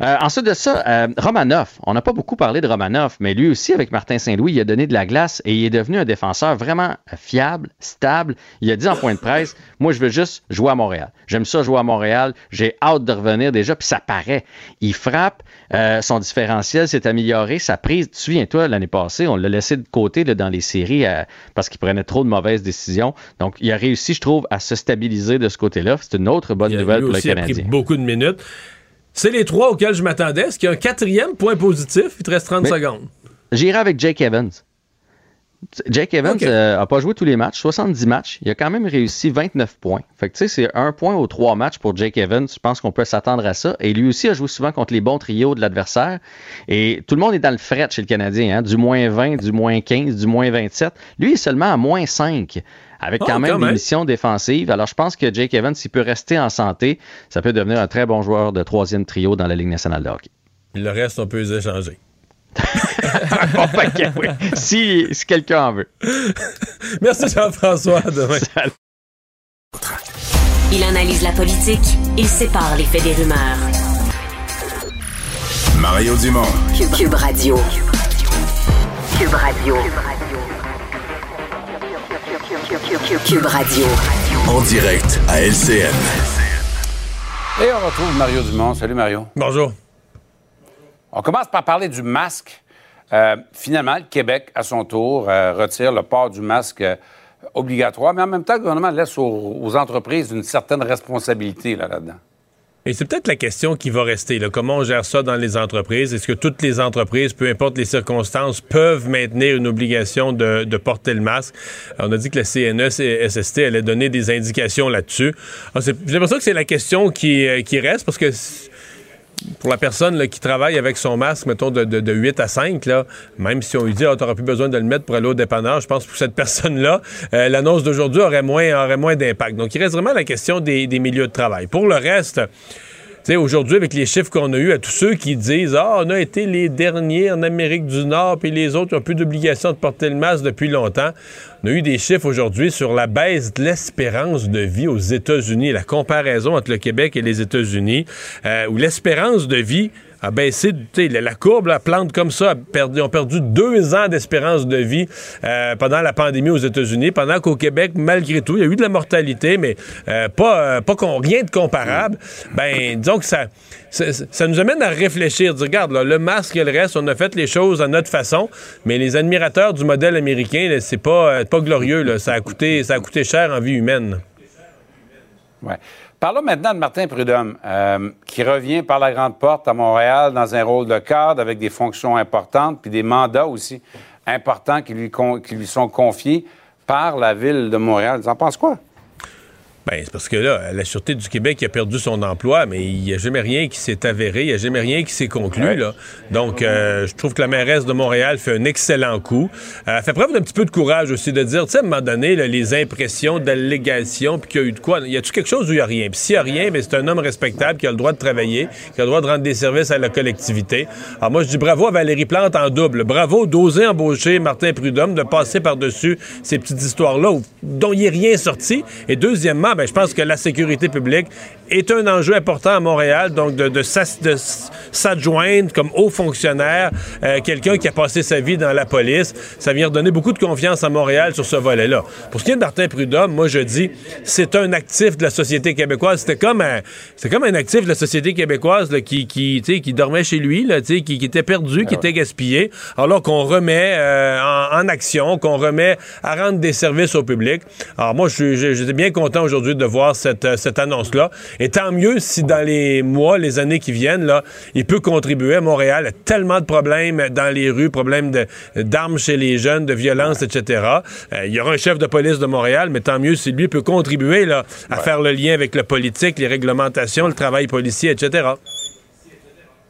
Euh, ensuite de ça, euh, Romanov. On n'a pas beaucoup parlé de Romanov, mais lui aussi, avec Martin Saint-Louis, il a donné de la glace et il est devenu un défenseur vraiment fiable, stable. Il a dit en point de presse Moi, je veux juste jouer à Montréal. J'aime ça jouer à Montréal. J'ai hâte de revenir déjà, puis ça paraît. Il frappe, euh, son différentiel s'est amélioré. Sa prise, tu souviens-toi, l'année passée, on l'a laissé de côté dans les séries parce qu'il prenait trop de mauvaises décisions. Donc, il a réussi, je trouve, à se stabiliser de ce côté-là. C'est une autre bonne nouvelle pour le Canadien. Il a pris beaucoup de minutes. C'est les trois auxquels je m'attendais. Est-ce qu'il y a un quatrième point positif? Il te reste 30 secondes. J'irai avec Jake Evans. Jake Evans n'a euh, pas joué tous les matchs, 70 matchs. Il a quand même réussi 29 points. Fait que tu sais, c'est un point aux trois matchs pour Jake Evans. Je pense qu'on peut s'attendre à ça. Et lui aussi a joué souvent contre les bons trios de l'adversaire. Et tout le monde est dans le fret chez le Canadien, hein? du moins 20, du moins 15, du moins 27. Lui est seulement à moins 5 avec ah, quand même des missions défensives. Alors, je pense que Jake Evans, s'il peut rester en santé, ça peut devenir un très bon joueur de troisième trio dans la Ligue nationale de hockey. Le reste, on peut les échanger. Bon paquet, oui. Si, si quelqu'un en veut. Merci Jean-François. demain. Il analyse la politique, il sépare les faits des rumeurs. Mario Dumont. Cube, Radio. Cube Radio. Cube Radio. En direct à LCN. Et on retrouve Mario Dumont. Salut Mario. Bonjour. On commence par parler du masque. Euh, finalement, le Québec, à son tour, euh, retire le port du masque euh, obligatoire, mais en même temps, le gouvernement laisse aux, entreprises une certaine responsabilité là-dedans. Et c'est peut-être la question qui va rester. Comment on gère ça dans les entreprises? Est-ce que toutes les entreprises, peu importe les circonstances, peuvent maintenir une obligation de, porter le masque? on a dit que la CNES et SST allaient donner des indications là-dessus. J'ai l'impression que c'est la question qui reste parce que pour la personne qui travaille avec son masque, mettons, de, 8 à 5, là, même si on lui dit, ah, tu n'auras plus besoin de le mettre pour aller au dépanneur, je pense que pour cette personne-là, euh, l'annonce d'aujourd'hui aurait moins, d'impact. Donc, il reste vraiment la question des milieux de travail. Pour le reste, aujourd'hui, avec les chiffres qu'on a eus, à tous ceux qui disent Ah, on a été les derniers en Amérique du Nord, puis les autres n'ont plus d'obligation de porter le masque depuis longtemps. On a eu des chiffres aujourd'hui sur la baisse de l'espérance de vie aux États-Unis, la comparaison entre le Québec et les États-Unis, euh, où l'espérance de vie a baissé. La courbe, la plante comme ça, a perdu, ont perdu deux ans d'espérance de vie euh, pendant la pandémie aux États-Unis, pendant qu'au Québec, malgré tout, il y a eu de la mortalité, mais euh, pas, euh, rien de comparable. Ben, disons que ça, ça, nous amène à réfléchir. Dire, regarde, le masque et le reste, on a fait les choses à notre façon, mais les admirateurs du modèle américain, c'est pas, pas glorieux. Là. Ça, a coûté, ça a coûté cher en vie humaine. Ouais. Parlons maintenant de Martin Prudhomme, euh, qui revient par la grande porte à Montréal dans un rôle de cadre avec des fonctions importantes, puis des mandats aussi importants qui lui, sont confiés par la ville de Montréal. Vous en pensez quoi? Ben, c'est parce que là, la Sûreté du Québec a perdu son emploi, mais il n'y a jamais rien qui s'est avéré, il n'y a jamais rien qui s'est conclu. Là. Donc, euh, je trouve que la mairesse de Montréal fait un excellent coup. Euh, elle fait preuve d'un petit peu de courage aussi de dire, tu sais, à un moment donné, les impressions d'allégation, puis qu'il y a eu de quoi. Y a-tu quelque chose où il n'y a rien? Puis s'il n'y a rien, ben, c'est un homme respectable qui a le droit de travailler, qui a le droit de rendre des services à la collectivité. Alors, moi, je dis bravo à Valérie Plante en double. Bravo d'oser embaucher Martin Prudhomme, de passer par-dessus ces petites histoires-là dont il n'y a rien sorti. Et deuxièmement, ben, je pense que la sécurité publique est un enjeu important à Montréal, donc de, de, s'adjoindre comme haut fonctionnaire, euh, quelqu'un qui a passé sa vie dans la police, ça vient redonner beaucoup de confiance à Montréal sur ce volet-là. Pour ce qui est de Martin Prudhomme, moi je dis, c'est un actif de la société québécoise. C'était comme un, comme un actif de la société québécoise qui, qui, qui dormait chez lui, là, qui, qui était perdu, qui ah était gaspillé, alors qu'on remet euh, en, action, qu'on remet à rendre des services au public. Alors moi, j'étais bien content aujourd'hui de voir cette, euh, cette annonce-là. Et tant mieux si dans les mois, les années qui viennent, là, il peut contribuer à Montréal. A tellement de problèmes dans les rues, problèmes d'armes chez les jeunes, de violence, etc. Euh, il y aura un chef de police de Montréal, mais tant mieux si lui peut contribuer là, à faire le lien avec le politique, les réglementations, le travail policier, etc.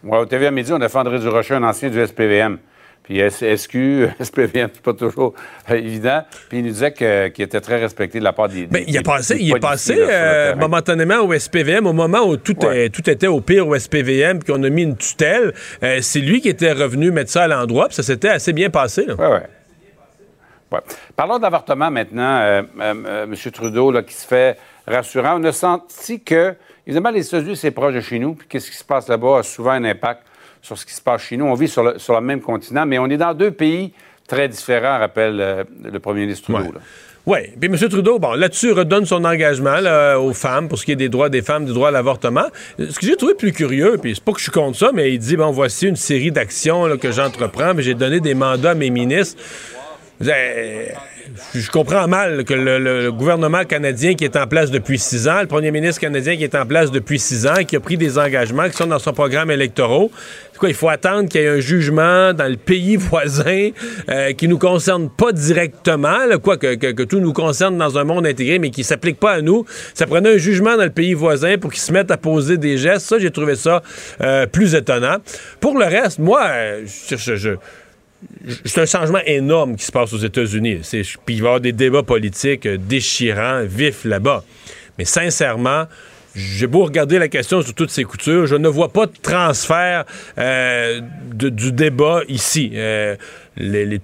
Ouais, au TVA Midi, on a fait André Durocher, un ancien du SPVM. Puis SQ, SPVM, c'est pas toujours euh, évident. Puis il nous disait qu'il était très respecté de la part des. Bien, il, a passé, il est passé euh, momentanément au SPVM, au moment où tout, tout était au pire au SPVM, puis qu'on a mis une tutelle. Euh, c'est lui qui était revenu mettre ça à l'endroit, puis ça s'était assez bien passé. Oui, oui. Ouais. Parlons d'avortement maintenant, M. Trudeau, là, qui se fait rassurant. On a senti que, évidemment, les États-Unis, c'est proche de chez nous, puis qu'est-ce qui se passe là-bas a souvent un impact sur ce qui se passe chez nous. On vit sur le, sur le même continent, mais on est dans deux pays très différents, rappelle euh, le premier ministre Trudeau. Oui. Puis M. Trudeau, bon, là-dessus, redonne son engagement aux femmes pour ce qui est des droits des femmes, du droit à l'avortement. Ce que j'ai trouvé plus curieux, puis c'est pas que je suis contre ça, mais il dit, bon, voici une série d'actions que j'entreprends, mais j'ai donné des mandats à mes ministres je comprends mal que le, gouvernement canadien qui est en place depuis six ans, le premier ministre canadien qui est en place depuis six ans, qui a pris des engagements qui sont dans son programme électoral, quoi, il faut attendre qu'il y ait un jugement dans le pays voisin euh, qui nous concerne pas directement, quoi, que, tout nous concerne dans un monde intégré, mais qui s'applique pas à nous. Ça prenait un jugement dans le pays voisin pour qu'ils se mettent à poser des gestes. Ça, j'ai trouvé ça euh, plus étonnant. Pour le reste, moi, euh, je c'est un changement énorme qui se passe aux États-Unis. Puis il va y avoir des débats politiques euh, déchirants, vifs là-bas. Mais sincèrement, j'ai beau regarder la question sur toutes ses coutures, je ne vois pas de transfert euh, du débat ici. Euh,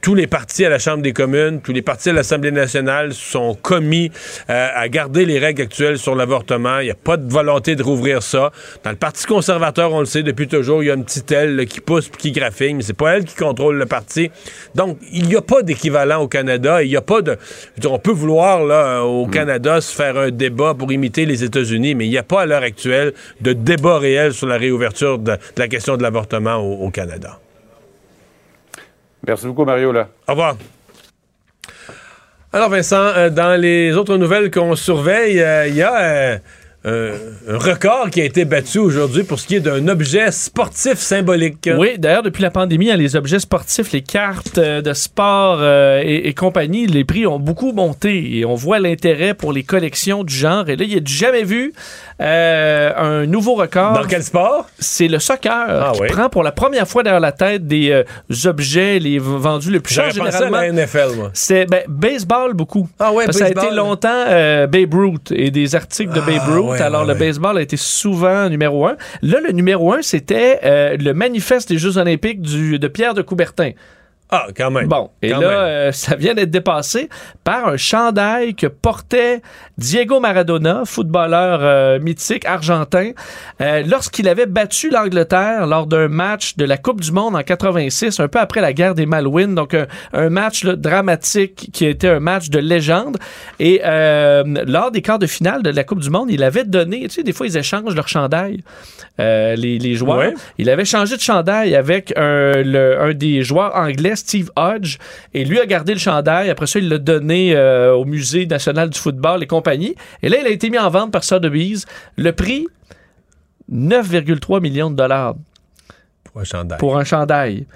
tous les partis à la Chambre des communes, tous les partis à l'Assemblée nationale sont commis euh, à garder les règles actuelles sur l'avortement. Il n'y a pas de volonté de rouvrir ça. Dans le Parti conservateur, on le sait depuis toujours, il y a une petite aile qui pousse puis qui graphigne, mais c'est pas elle qui contrôle le parti. Donc, il n'y a pas d'équivalent au Canada. Il n'y a pas de... On peut vouloir, là, au hmm. Canada, se faire un débat pour imiter les États-Unis, mais il n'y a pas à l'heure actuelle de débat réel sur la réouverture de, la question de l'avortement au Canada. Merci beaucoup, Mario. Au revoir. Alors, Vincent, euh, dans les autres nouvelles qu'on surveille, euh, il y a euh, un record qui a été battu aujourd'hui pour ce qui est d'un objet sportif symbolique. Oui, d'ailleurs, depuis la pandémie, hein, les objets sportifs, les cartes de sport et, compagnie, les prix ont beaucoup monté et on voit l'intérêt pour les collections du genre. Et là, il n'y a jamais vu euh, un nouveau record. Dans quel sport? C'est le soccer ah qui prend pour la première fois derrière la tête des euh, objets les vendus le plus cher généralement. à la NFL, moi. C'est ben, baseball beaucoup. Ah ouais, Ça a été longtemps euh, Babe Ruth et des articles de Babe ah, Alors le baseball a été souvent numéro un. Là, le numéro un, c'était le manifeste des Jeux olympiques du, de Pierre de Coubertin. Ah, quand même. Bon, et là, euh, ça vient d'être dépassé par un chandail que portait Diego Maradona, footballeur euh, mythique argentin, euh, lorsqu'il avait battu l'Angleterre lors d'un match de la Coupe du Monde en 86, un peu après la guerre des Malouines. Donc, un, match dramatique qui était un match de légende. Et lors des quarts de finale de la Coupe du Monde, il avait donné, tu sais, des fois, ils échangent leur chandail, les, les, joueurs. Il avait changé de chandail avec un, le, un des joueurs anglais Steve Hodge, et lui a gardé le chandail. Après ça, il l'a donné euh, au Musée national du football et compagnie. Et là, il a été mis en vente par Sotheby's. Le prix, 9,3 millions de dollars. Pour un chandail. Pour un chandail.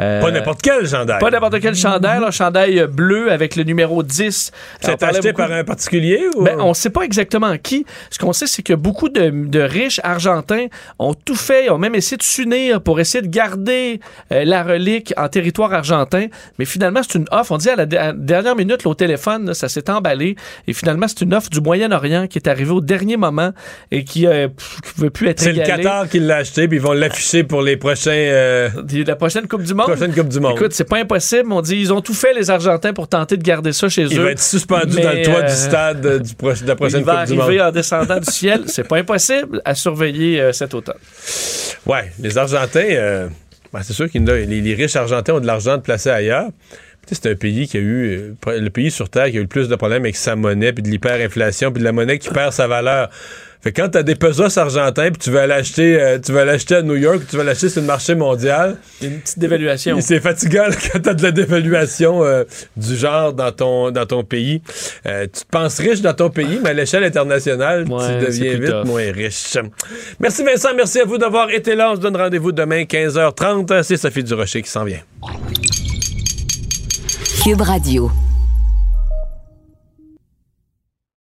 Euh, pas n'importe quel chandail. Pas n'importe quel chandail, un chandail bleu avec le numéro 10. C'est acheté par un particulier ou? Ben, on ne sait pas exactement qui. Ce qu'on sait, c'est que beaucoup de, riches argentins ont tout fait, ont même essayé de s'unir pour essayer de garder euh, la relique en territoire argentin. Mais finalement, c'est une offre. On dit à la, dernière minute, au téléphone, ça s'est emballé. Et finalement, c'est une offre du Moyen-Orient qui est arrivée au dernier moment et qui ne euh, veut plus être C'est le Qatar qui l'a acheté, puis ils vont l'afficher pour les prochains... La prochaine Coupe du Monde. Prochaine Coupe du Monde. Écoute, c'est pas impossible. On dit ils ont tout fait, les Argentins, pour tenter de garder ça chez eux. Il va être suspendu dans le toit du euh, stade du de la prochaine Coupe du Monde. Il va arriver en descendant du ciel. C'est pas impossible à surveiller euh, cet automne. Ouais, les Argentins, euh, ben, c'est sûr que les, les, riches Argentins ont de l'argent de placer ailleurs. C'est un pays qui a eu, le pays sur Terre qui a eu le plus de problèmes avec sa monnaie, puis de l'hyperinflation, puis de la monnaie qui perd sa valeur. Fait que quand t'as des pesos argentins puis tu vas l'acheter euh, tu vas l'acheter à New York, tu vas l'acheter sur le marché mondial, une petite dévaluation. C'est fatigant quand t'as de la dévaluation euh, du genre dans ton dans ton pays. Euh, tu te penses riche dans ton pays, mais à l'échelle internationale, tu deviens vite moins riche. Merci Vincent, merci à vous d'avoir été là. On se donne rendez-vous demain 15h30. C'est Sophie Durocher qui s'en vient. Cube Radio.